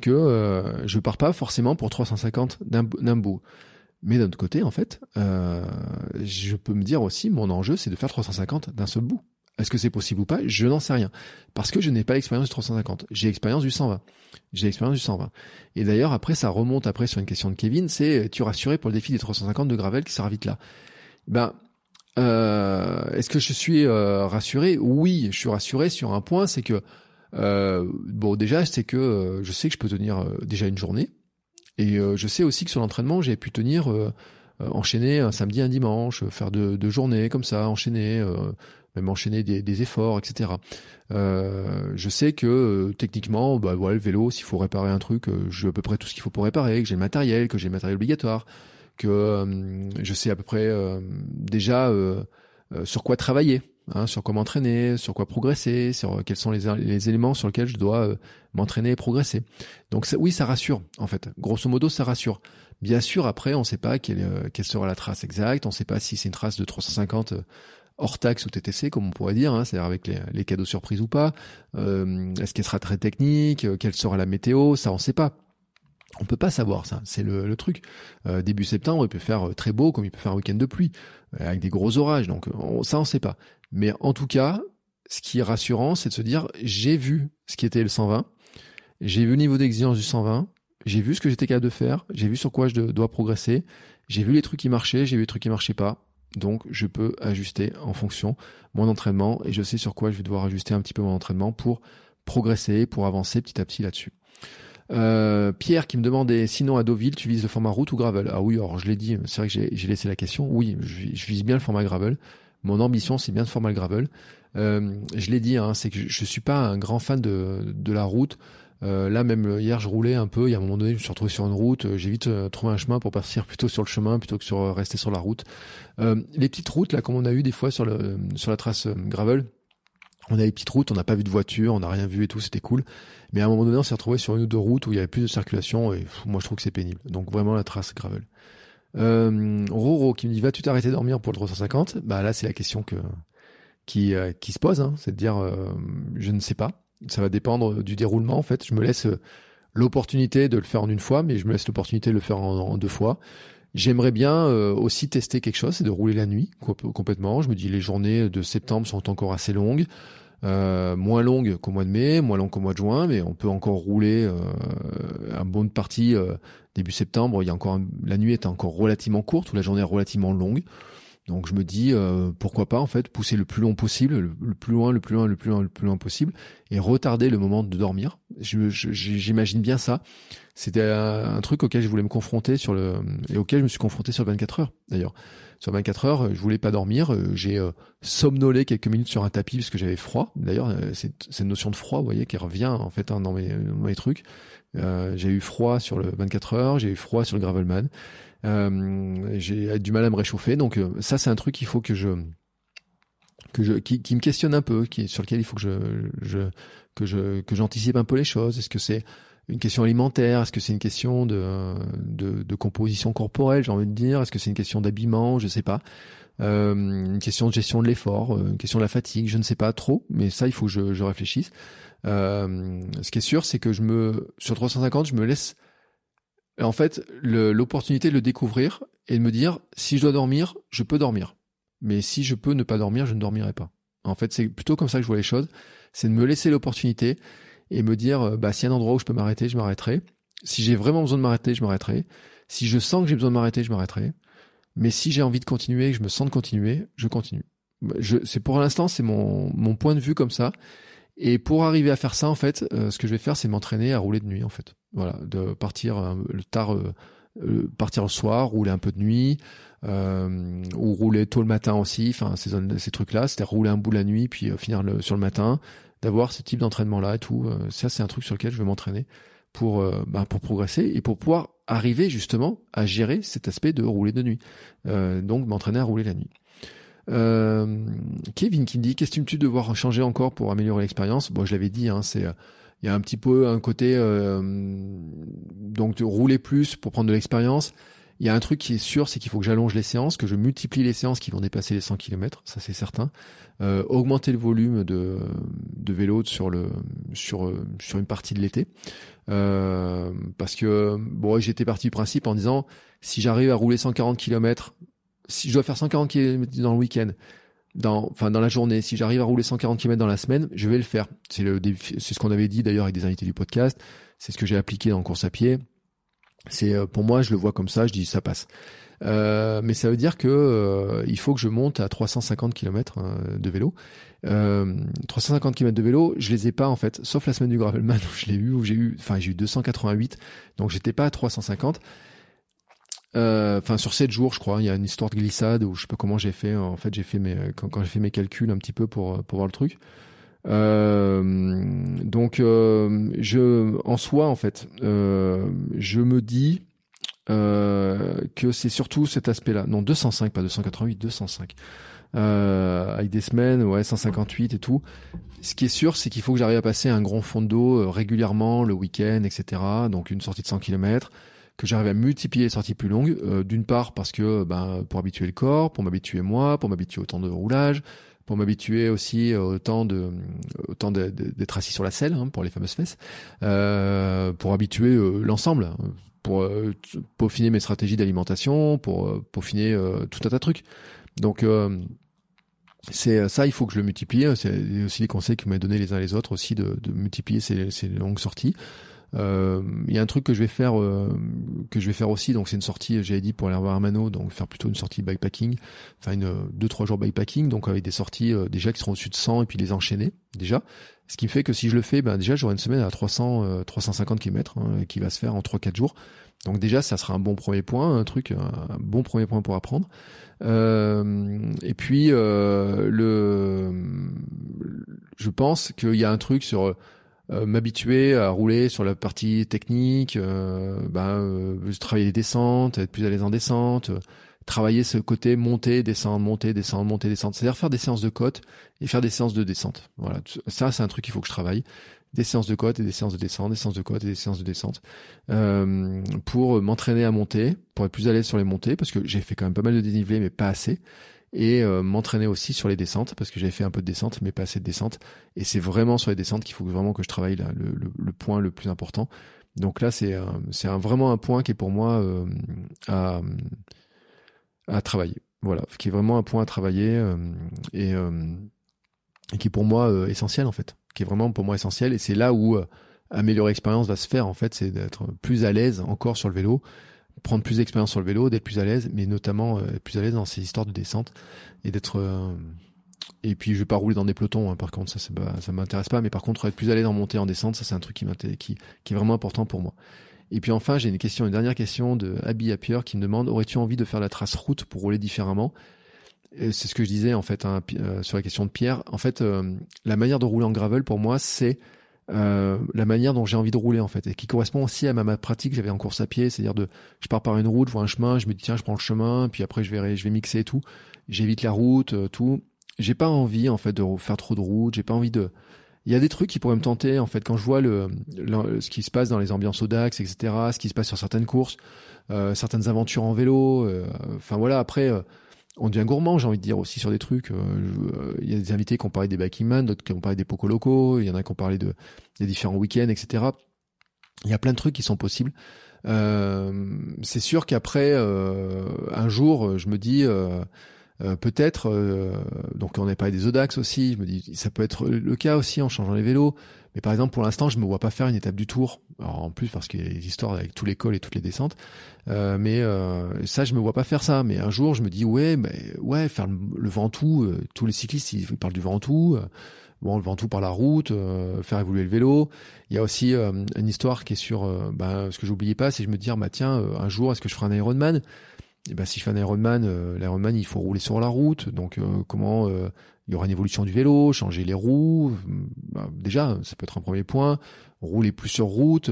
que euh, je pars pas forcément pour 350 d'un bout. Mais d'un autre côté, en fait, euh, je peux me dire aussi, mon enjeu, c'est de faire 350 d'un seul bout. Est-ce que c'est possible ou pas? Je n'en sais rien. Parce que je n'ai pas l'expérience du 350. J'ai l'expérience du 120. J'ai l'expérience du 120. Et d'ailleurs, après, ça remonte après sur une question de Kevin, c'est, tu rassuré pour le défi des 350 de Gravel qui sera vite là? Ben, euh, est-ce que je suis euh, rassuré? Oui, je suis rassuré sur un point, c'est que euh, bon, déjà, c'est que euh, je sais que je peux tenir euh, déjà une journée. Et je sais aussi que sur l'entraînement, j'ai pu tenir, enchaîner un samedi, un dimanche, faire deux, deux journées comme ça, enchaîner, même enchaîner des, efforts, etc. je sais que techniquement, bah voilà, le vélo, s'il faut réparer un truc, j'ai à peu près tout ce qu'il faut pour réparer, que j'ai le matériel, que j'ai le matériel obligatoire, que je sais à peu près déjà sur quoi travailler. Hein, sur quoi m'entraîner, sur quoi progresser, sur quels sont les, éléments sur lesquels je dois euh, m'entraîner et progresser. Donc oui, ça rassure en fait. Grosso modo, ça rassure. Bien sûr, après, on ne sait pas quelle, euh, quelle, sera la trace exacte, on ne sait pas si c'est une trace de 350 euh, hors taxe ou TTC, comme on pourrait dire, hein, c'est-à-dire avec les, cadeaux surprises ou pas. Est-ce qu'elle sera très technique Quelle sera la météo Ça, on ne sait pas. On peut pas savoir ça, c'est le, truc. début septembre, il peut faire très beau comme il peut faire un week-end de pluie, avec des gros orages. Donc on, ça, on sait pas. Mais en tout cas, ce qui est rassurant, c'est de se dire, j'ai vu ce qui était le 120, j'ai vu le niveau d'exigence du 120, j'ai vu ce que j'étais capable de faire, j'ai vu sur quoi je dois progresser, j'ai vu les trucs qui marchaient, j'ai vu les trucs qui marchaient pas. Donc, je peux ajuster en fonction mon entraînement et je sais sur quoi je vais devoir ajuster un petit peu mon entraînement pour progresser, pour avancer petit à petit là-dessus. Euh, Pierre qui me demandait sinon à Deauville tu vises le format route ou gravel? Ah oui alors je l'ai dit c'est vrai que j'ai laissé la question oui je, je, vise bien le format gravel mon ambition, c'est bien de format gravel. Euh, je l'ai dit, hein, c'est que je, ne suis pas un grand fan de la route. Euh, là, même hier, je roulais un peu. Il y a un moment donné, je me suis retrouvé sur une route. J'ai vite euh, trouvé un chemin pour partir plutôt sur le chemin plutôt que sur rester sur la route. les petites routes, là, comme on a eu des fois sur le sur la trace gravel, on a des petites routes, on n'a pas vu de voiture, on n'a rien vu et tout, c'était cool. Mais à un moment donné, on s'est retrouvé sur une ou deux routes où il y avait plus de circulation et moi, je trouve que c'est pénible. Donc vraiment la trace gravel. Euh, Roro qui me dit vas-tu t'arrêter de dormir pour le 350 Bah là c'est la question que qui euh, qui se pose, hein, c'est de dire euh, je ne sais pas. Ça va dépendre du déroulement en fait. Je me laisse euh, l'opportunité de le faire en une fois, mais je me laisse l'opportunité de le faire en, deux fois. J'aimerais bien aussi tester quelque chose, c'est de rouler la nuit complètement. Je me dis les journées de septembre sont encore assez longues. Euh, moins longue qu'au mois de mai, moins longue qu'au mois de juin, mais on peut encore rouler euh, un bonne partie euh, début septembre. Il y a encore la nuit est encore relativement courte ou la journée est relativement longue. Donc je me dis euh, pourquoi pas en fait pousser le plus long possible, le, plus loin, le plus loin, le plus loin, le plus loin possible, et retarder le moment de dormir. J'imagine bien ça. C'était un, truc auquel je voulais me confronter sur le et auquel je me suis confronté sur 24 heures d'ailleurs. Sur 24 heures, je voulais pas dormir. J'ai euh, somnolé quelques minutes sur un tapis parce que j'avais froid. D'ailleurs, euh, c'est cette notion de froid, vous voyez, qui revient en fait hein, dans, mes, dans mes trucs. j'ai eu froid sur le 24 heures, j'ai eu froid sur le gravelman. Euh, j'ai du mal à me réchauffer. Donc euh, ça, c'est un truc qu'il faut que je que je, qui, me questionne un peu, qui, sur lequel il faut que je, que je que j'anticipe un peu les choses. Est-ce que c'est une question alimentaire? Est-ce que c'est une question de, de, de composition corporelle J'ai envie de dire? Est-ce que c'est une question d'habillement? Je sais pas. Euh, une question de gestion de l'effort, une question de la fatigue, je ne sais pas trop, mais ça il faut que je, réfléchisse. Ce qui est sûr, c'est que je me sur 350, je me laisse en fait l'opportunité de le découvrir et de me dire si je dois dormir, je peux dormir. Mais si je peux ne pas dormir, je ne dormirai pas. En fait, c'est plutôt comme ça que je vois les choses. C'est de me laisser l'opportunité et me dire, euh, bah, s'il y a un endroit où je peux m'arrêter, je m'arrêterai. Si j'ai vraiment besoin de m'arrêter, je m'arrêterai. Si je sens que j'ai besoin de m'arrêter, je m'arrêterai. Mais si j'ai envie de continuer, que je me sens de continuer, je continue. Je, c'est pour l'instant, c'est mon, mon point de vue comme ça. Et pour arriver à faire ça, en fait, euh, ce que je vais faire, c'est m'entraîner à rouler de nuit, en fait. Voilà, de partir euh, le tard, partir le soir, rouler un peu de nuit, euh, ou rouler tôt le matin aussi, enfin ces, ces trucs-là, c'était rouler un bout la nuit puis euh, finir le, sur le matin, d'avoir ce type d'entraînement-là et tout. Euh, ça, c'est un truc sur lequel je veux m'entraîner pour euh, bah, pour progresser et pour pouvoir arriver justement à gérer cet aspect de rouler de nuit. donc m'entraîner à rouler la nuit. Kevin qui dit qu'estime-tu devoir changer encore pour améliorer l'expérience? Bon, je l'avais dit, hein, c'est il y a un petit peu un côté donc de rouler plus pour prendre de l'expérience. Il y a un truc qui est sûr, c'est qu'il faut que j'allonge les séances, que je multiplie les séances qui vont dépasser les 100 km, ça c'est certain. Euh, augmenter le volume de, de vélo sur le sur sur une partie de l'été, euh, parce que bon, j'étais parti du principe en disant si j'arrive à rouler 140 km, si je dois faire 140 km dans le week-end, dans, enfin dans la journée, si j'arrive à rouler 140 km dans la semaine, je vais le faire. C'est le c'est ce qu'on avait dit d'ailleurs avec des invités du podcast. C'est ce que j'ai appliqué dans course à pied. C'est euh, pour moi, je le vois comme ça, je dis ça passe. Euh, mais ça veut dire que euh, il faut que je monte à 350 km hein, de vélo. Euh, 350 km de vélo, je les ai pas en fait, sauf la semaine du gravelman où je l'ai eu, où j'ai eu, enfin j'ai eu 288, donc j'étais pas à 350. Euh, enfin sur 7 jours, je crois, il y a une histoire de glissade où je sais pas comment j'ai fait. En fait, j'ai fait mes quand, j'ai fait mes calculs un petit peu pour pour voir le truc. Euh, donc, euh, je, en soi, en fait, euh, je me dis que c'est surtout cet aspect-là. Non, 205, pas 288, 205. avec des semaines, ouais, 158 et tout. Ce qui est sûr, c'est qu'il faut que j'arrive à passer un grand fond d'eau régulièrement le week-end, etc. Donc une sortie de 100 km que j'arrive à multiplier les sorties plus longues. D'une part parce que ben, pour habituer le corps, pour m'habituer moi, pour m'habituer au temps de roulage, pour m'habituer aussi au temps de au temps d'être assis sur la selle hein, pour les fameuses fesses, euh, pour habituer euh, l'ensemble, hein, pour euh, peaufiner mes stratégies d'alimentation, pour euh, peaufiner euh, tout un tas de trucs. Donc c'est ça, il faut que je le multiplie. C'est aussi les conseils que m'ont donné les uns les autres aussi de, de multiplier ces, ces longues sorties. Euh, il y a un truc que je vais faire, euh, que je vais faire aussi. Donc c'est une sortie, j'avais dit pour aller voir Armano, donc faire plutôt une sortie bikepacking, enfin une deux trois jours bikepacking, donc avec des sorties euh, déjà qui seront au-dessus de 100 et puis les enchaîner déjà. Ce qui me fait que si je le fais, ben déjà j'aurai une semaine à 300, 350 km hein, qui va se faire en 3-4 jours. Donc déjà ça sera un bon premier point, un truc, un bon premier point pour apprendre. Euh, et puis euh, le, je pense qu'il y a un truc sur euh, m'habituer à rouler sur la partie technique, euh, ben, euh, travailler les descentes, être plus à l'aise en descente, euh, travailler ce côté monter, descendre, monter, descendre, monter, descendre. C'est-à-dire faire des séances de côte et faire des séances de descente. Voilà, ça c'est un truc qu'il faut que je travaille. Des séances de côte et des séances de descente, des séances de côte et des séances de descente euh, pour m'entraîner à monter, pour être plus à l'aise sur les montées, parce que j'ai fait quand même pas mal de dénivelé, mais pas assez et euh, m'entraîner aussi sur les descentes parce que j'avais fait un peu de descente mais pas assez de descente. Et c'est vraiment sur les descentes qu'il faut vraiment que je travaille le, point le plus important. Donc là c'est c'est vraiment un point qui est pour moi euh, à, à travailler. Voilà qui est vraiment un point à travailler euh, et, et, qui est pour moi essentiel en fait. Qui est vraiment pour moi essentiel. Et c'est là où améliorer l'expérience va se faire en fait. C'est d'être plus à l'aise encore sur le vélo prendre plus d'expérience sur le vélo, d'être plus à l'aise, mais notamment euh, plus à l'aise dans ces histoires de descente et d'être euh, et puis je vais pas rouler dans des pelotons hein, par contre ça ça, ça m'intéresse pas mais par contre être plus à l'aise en montée en descente ça c'est un truc qui qui qui est vraiment important pour moi. Et puis enfin, j'ai une question, une dernière question de Abby Appier qui me demande aurais-tu envie de faire la trace route pour rouler différemment? C'est ce que je disais en fait hein, euh, sur la question de Pierre. En fait, la manière de rouler en gravel pour moi, c'est euh, la manière dont j'ai envie de rouler en fait et qui correspond aussi à ma, pratique j'avais en course à pied c'est-à-dire de je pars par une route je vois un chemin je me dis tiens je prends le chemin puis après je vais je vais mixer et tout j'évite la route euh, tout j'ai pas envie en fait de faire trop de route. J'ai pas envie de. Il y a des trucs qui pourraient me tenter en fait quand je vois le, ce qui se passe dans les ambiances au Dax, etc. Ce qui se passe sur certaines courses, euh, certaines aventures en vélo. Euh, enfin voilà. Après, on devient gourmand, j'ai envie de dire aussi sur des trucs. Il y a des invités qui ont parlé des backing man, d'autres qui ont parlé des pocos locaux. Il y en a qui ont parlé de des différents week-ends, etc. Il y a plein de trucs qui sont possibles. c'est sûr qu'après un jour, je me dis euh, peut-être, euh, donc on n'est pas des Odax aussi, je me dis ça peut être le cas aussi en changeant les vélos. Mais par exemple, pour l'instant, je me vois pas faire une étape du Tour. Alors, en plus, parce qu'il y a des histoires avec tous les cols et toutes les descentes. Euh, mais euh, ça, je me vois pas faire ça. Mais un jour, je me dis ouais, mais ouais, faire le, Ventoux. tous les cyclistes, ils, parlent du Ventoux. bon, le Ventoux par la route, faire évoluer le vélo. Il y a aussi une histoire qui est sur, bah, ce que j'oubliais pas, c'est je me dire, bah tiens, un jour, est-ce que je ferai un Ironman? Et ben, si je fais un Ironman, euh, l'Ironman, il faut rouler sur la route. Donc, euh, comment euh, il y aura une évolution du vélo, changer les roues. Ben, déjà, ça peut être un premier point. Rouler plus sur route,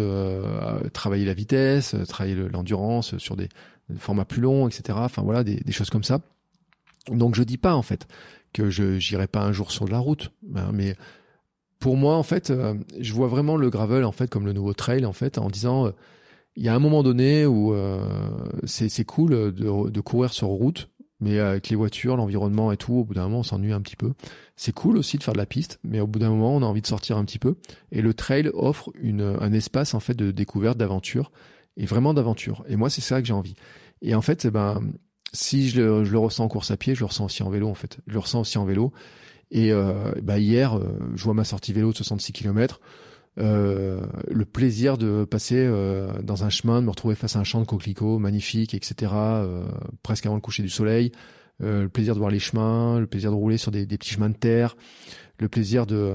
travailler la vitesse, travailler l'endurance sur des, formats plus longs, etc. Enfin voilà, des, choses comme ça. Donc, je dis pas en fait que je n'irai pas un jour sur de la route, hein, mais pour moi, en fait, je vois vraiment le gravel en fait comme le nouveau trail en fait, en disant il y a un moment donné où euh, c'est cool de, de, courir sur route, mais avec les voitures, l'environnement et tout, au bout d'un moment, on s'ennuie un petit peu. C'est cool aussi de faire de la piste, mais au bout d'un moment, on a envie de sortir un petit peu. Et le trail offre une, un espace en fait de découverte, d'aventure, et vraiment d'aventure. Et moi, c'est ça que j'ai envie. Et en fait, eh ben, si je le, je le, ressens en course à pied, je le ressens aussi en vélo. En fait, je le ressens aussi en vélo. Et euh, bah hier, euh, je vois ma sortie vélo de 66 km. Euh, le plaisir de passer euh, dans un chemin, de me retrouver face à un champ de coquelicots magnifique, etc., euh, presque avant le coucher du soleil, le plaisir de voir les chemins, le plaisir de rouler sur des, des petits chemins de terre, le plaisir de,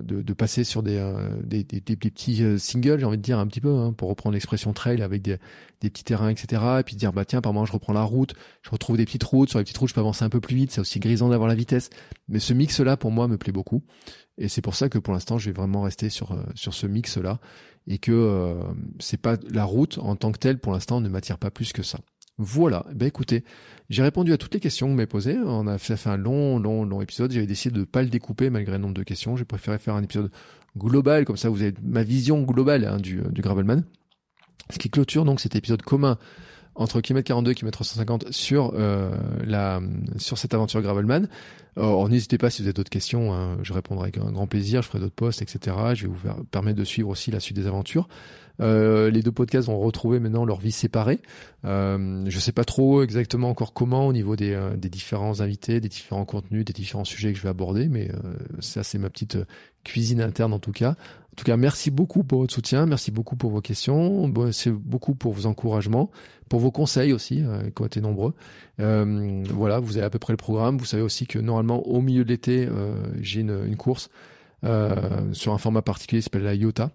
de, de passer sur des, des, des, des petits singles, j'ai envie de dire un petit peu, hein, pour reprendre l'expression trail avec des, des petits terrains, etc. Et puis dire, bah tiens, par moment, je reprends la route, je retrouve des petites routes, sur les petites routes, je peux avancer un peu plus vite, c'est aussi grisant d'avoir la vitesse. Mais ce mix-là, pour moi, me plaît beaucoup. Et c'est pour ça que pour l'instant, je vais vraiment rester sur euh, sur ce mix là et que euh, c'est pas la route en tant que telle pour l'instant ne m'attire pas plus que ça. Voilà. Ben écoutez, j'ai répondu à toutes les questions que vous m'avez posées. On a fait, un long, long, long épisode. J'avais décidé de pas le découper malgré le nombre de questions. J'ai préféré faire un épisode global, comme ça vous avez ma vision globale hein, du, du Gravelman. Ce qui clôture donc cet épisode commun entre km 42 et km 150 sur euh, la sur cette aventure Gravelman. Alors n'hésitez pas si vous avez d'autres questions, hein, je répondrai avec un grand plaisir, je ferai d'autres posts, etc. Je vais vous permettre de suivre aussi la suite des aventures. Euh, les deux podcasts vont retrouver maintenant leur vie séparée. Euh, je sais pas trop exactement encore comment au niveau des, euh, des, différents invités, des différents contenus, des différents sujets que je vais aborder, mais euh, ça c'est ma petite cuisine interne en tout cas. En tout cas, merci beaucoup pour votre soutien, merci beaucoup pour vos questions, c'est beaucoup pour vos encouragements, pour vos conseils aussi, euh, qui ont été nombreux. Euh, voilà, vous avez à peu près le programme. Vous savez aussi que normalement, au milieu de l'été, euh, j'ai une, une, course euh, sur un format particulier qui s'appelle la IOTA.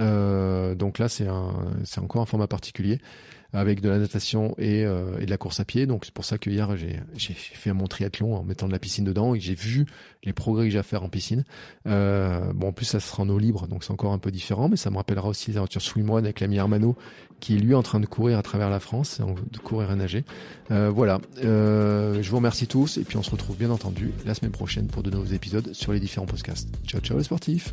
Euh, donc là, c'est encore un format particulier avec de la natation et, euh, et de la course à pied. Donc c'est pour ça que hier j'ai, fait mon triathlon en mettant de la piscine dedans et j'ai vu les progrès que j'ai à faire en piscine. Euh, bon, en plus ça sera en eau libre, donc c'est encore un peu différent, mais ça me rappellera aussi les aventures swimrun avec l'ami Armano qui est lui en train de courir à travers la France, de courir et nager. Voilà, je vous remercie tous et puis on se retrouve bien entendu la semaine prochaine pour de nouveaux épisodes sur les différents podcasts. Ciao ciao les sportifs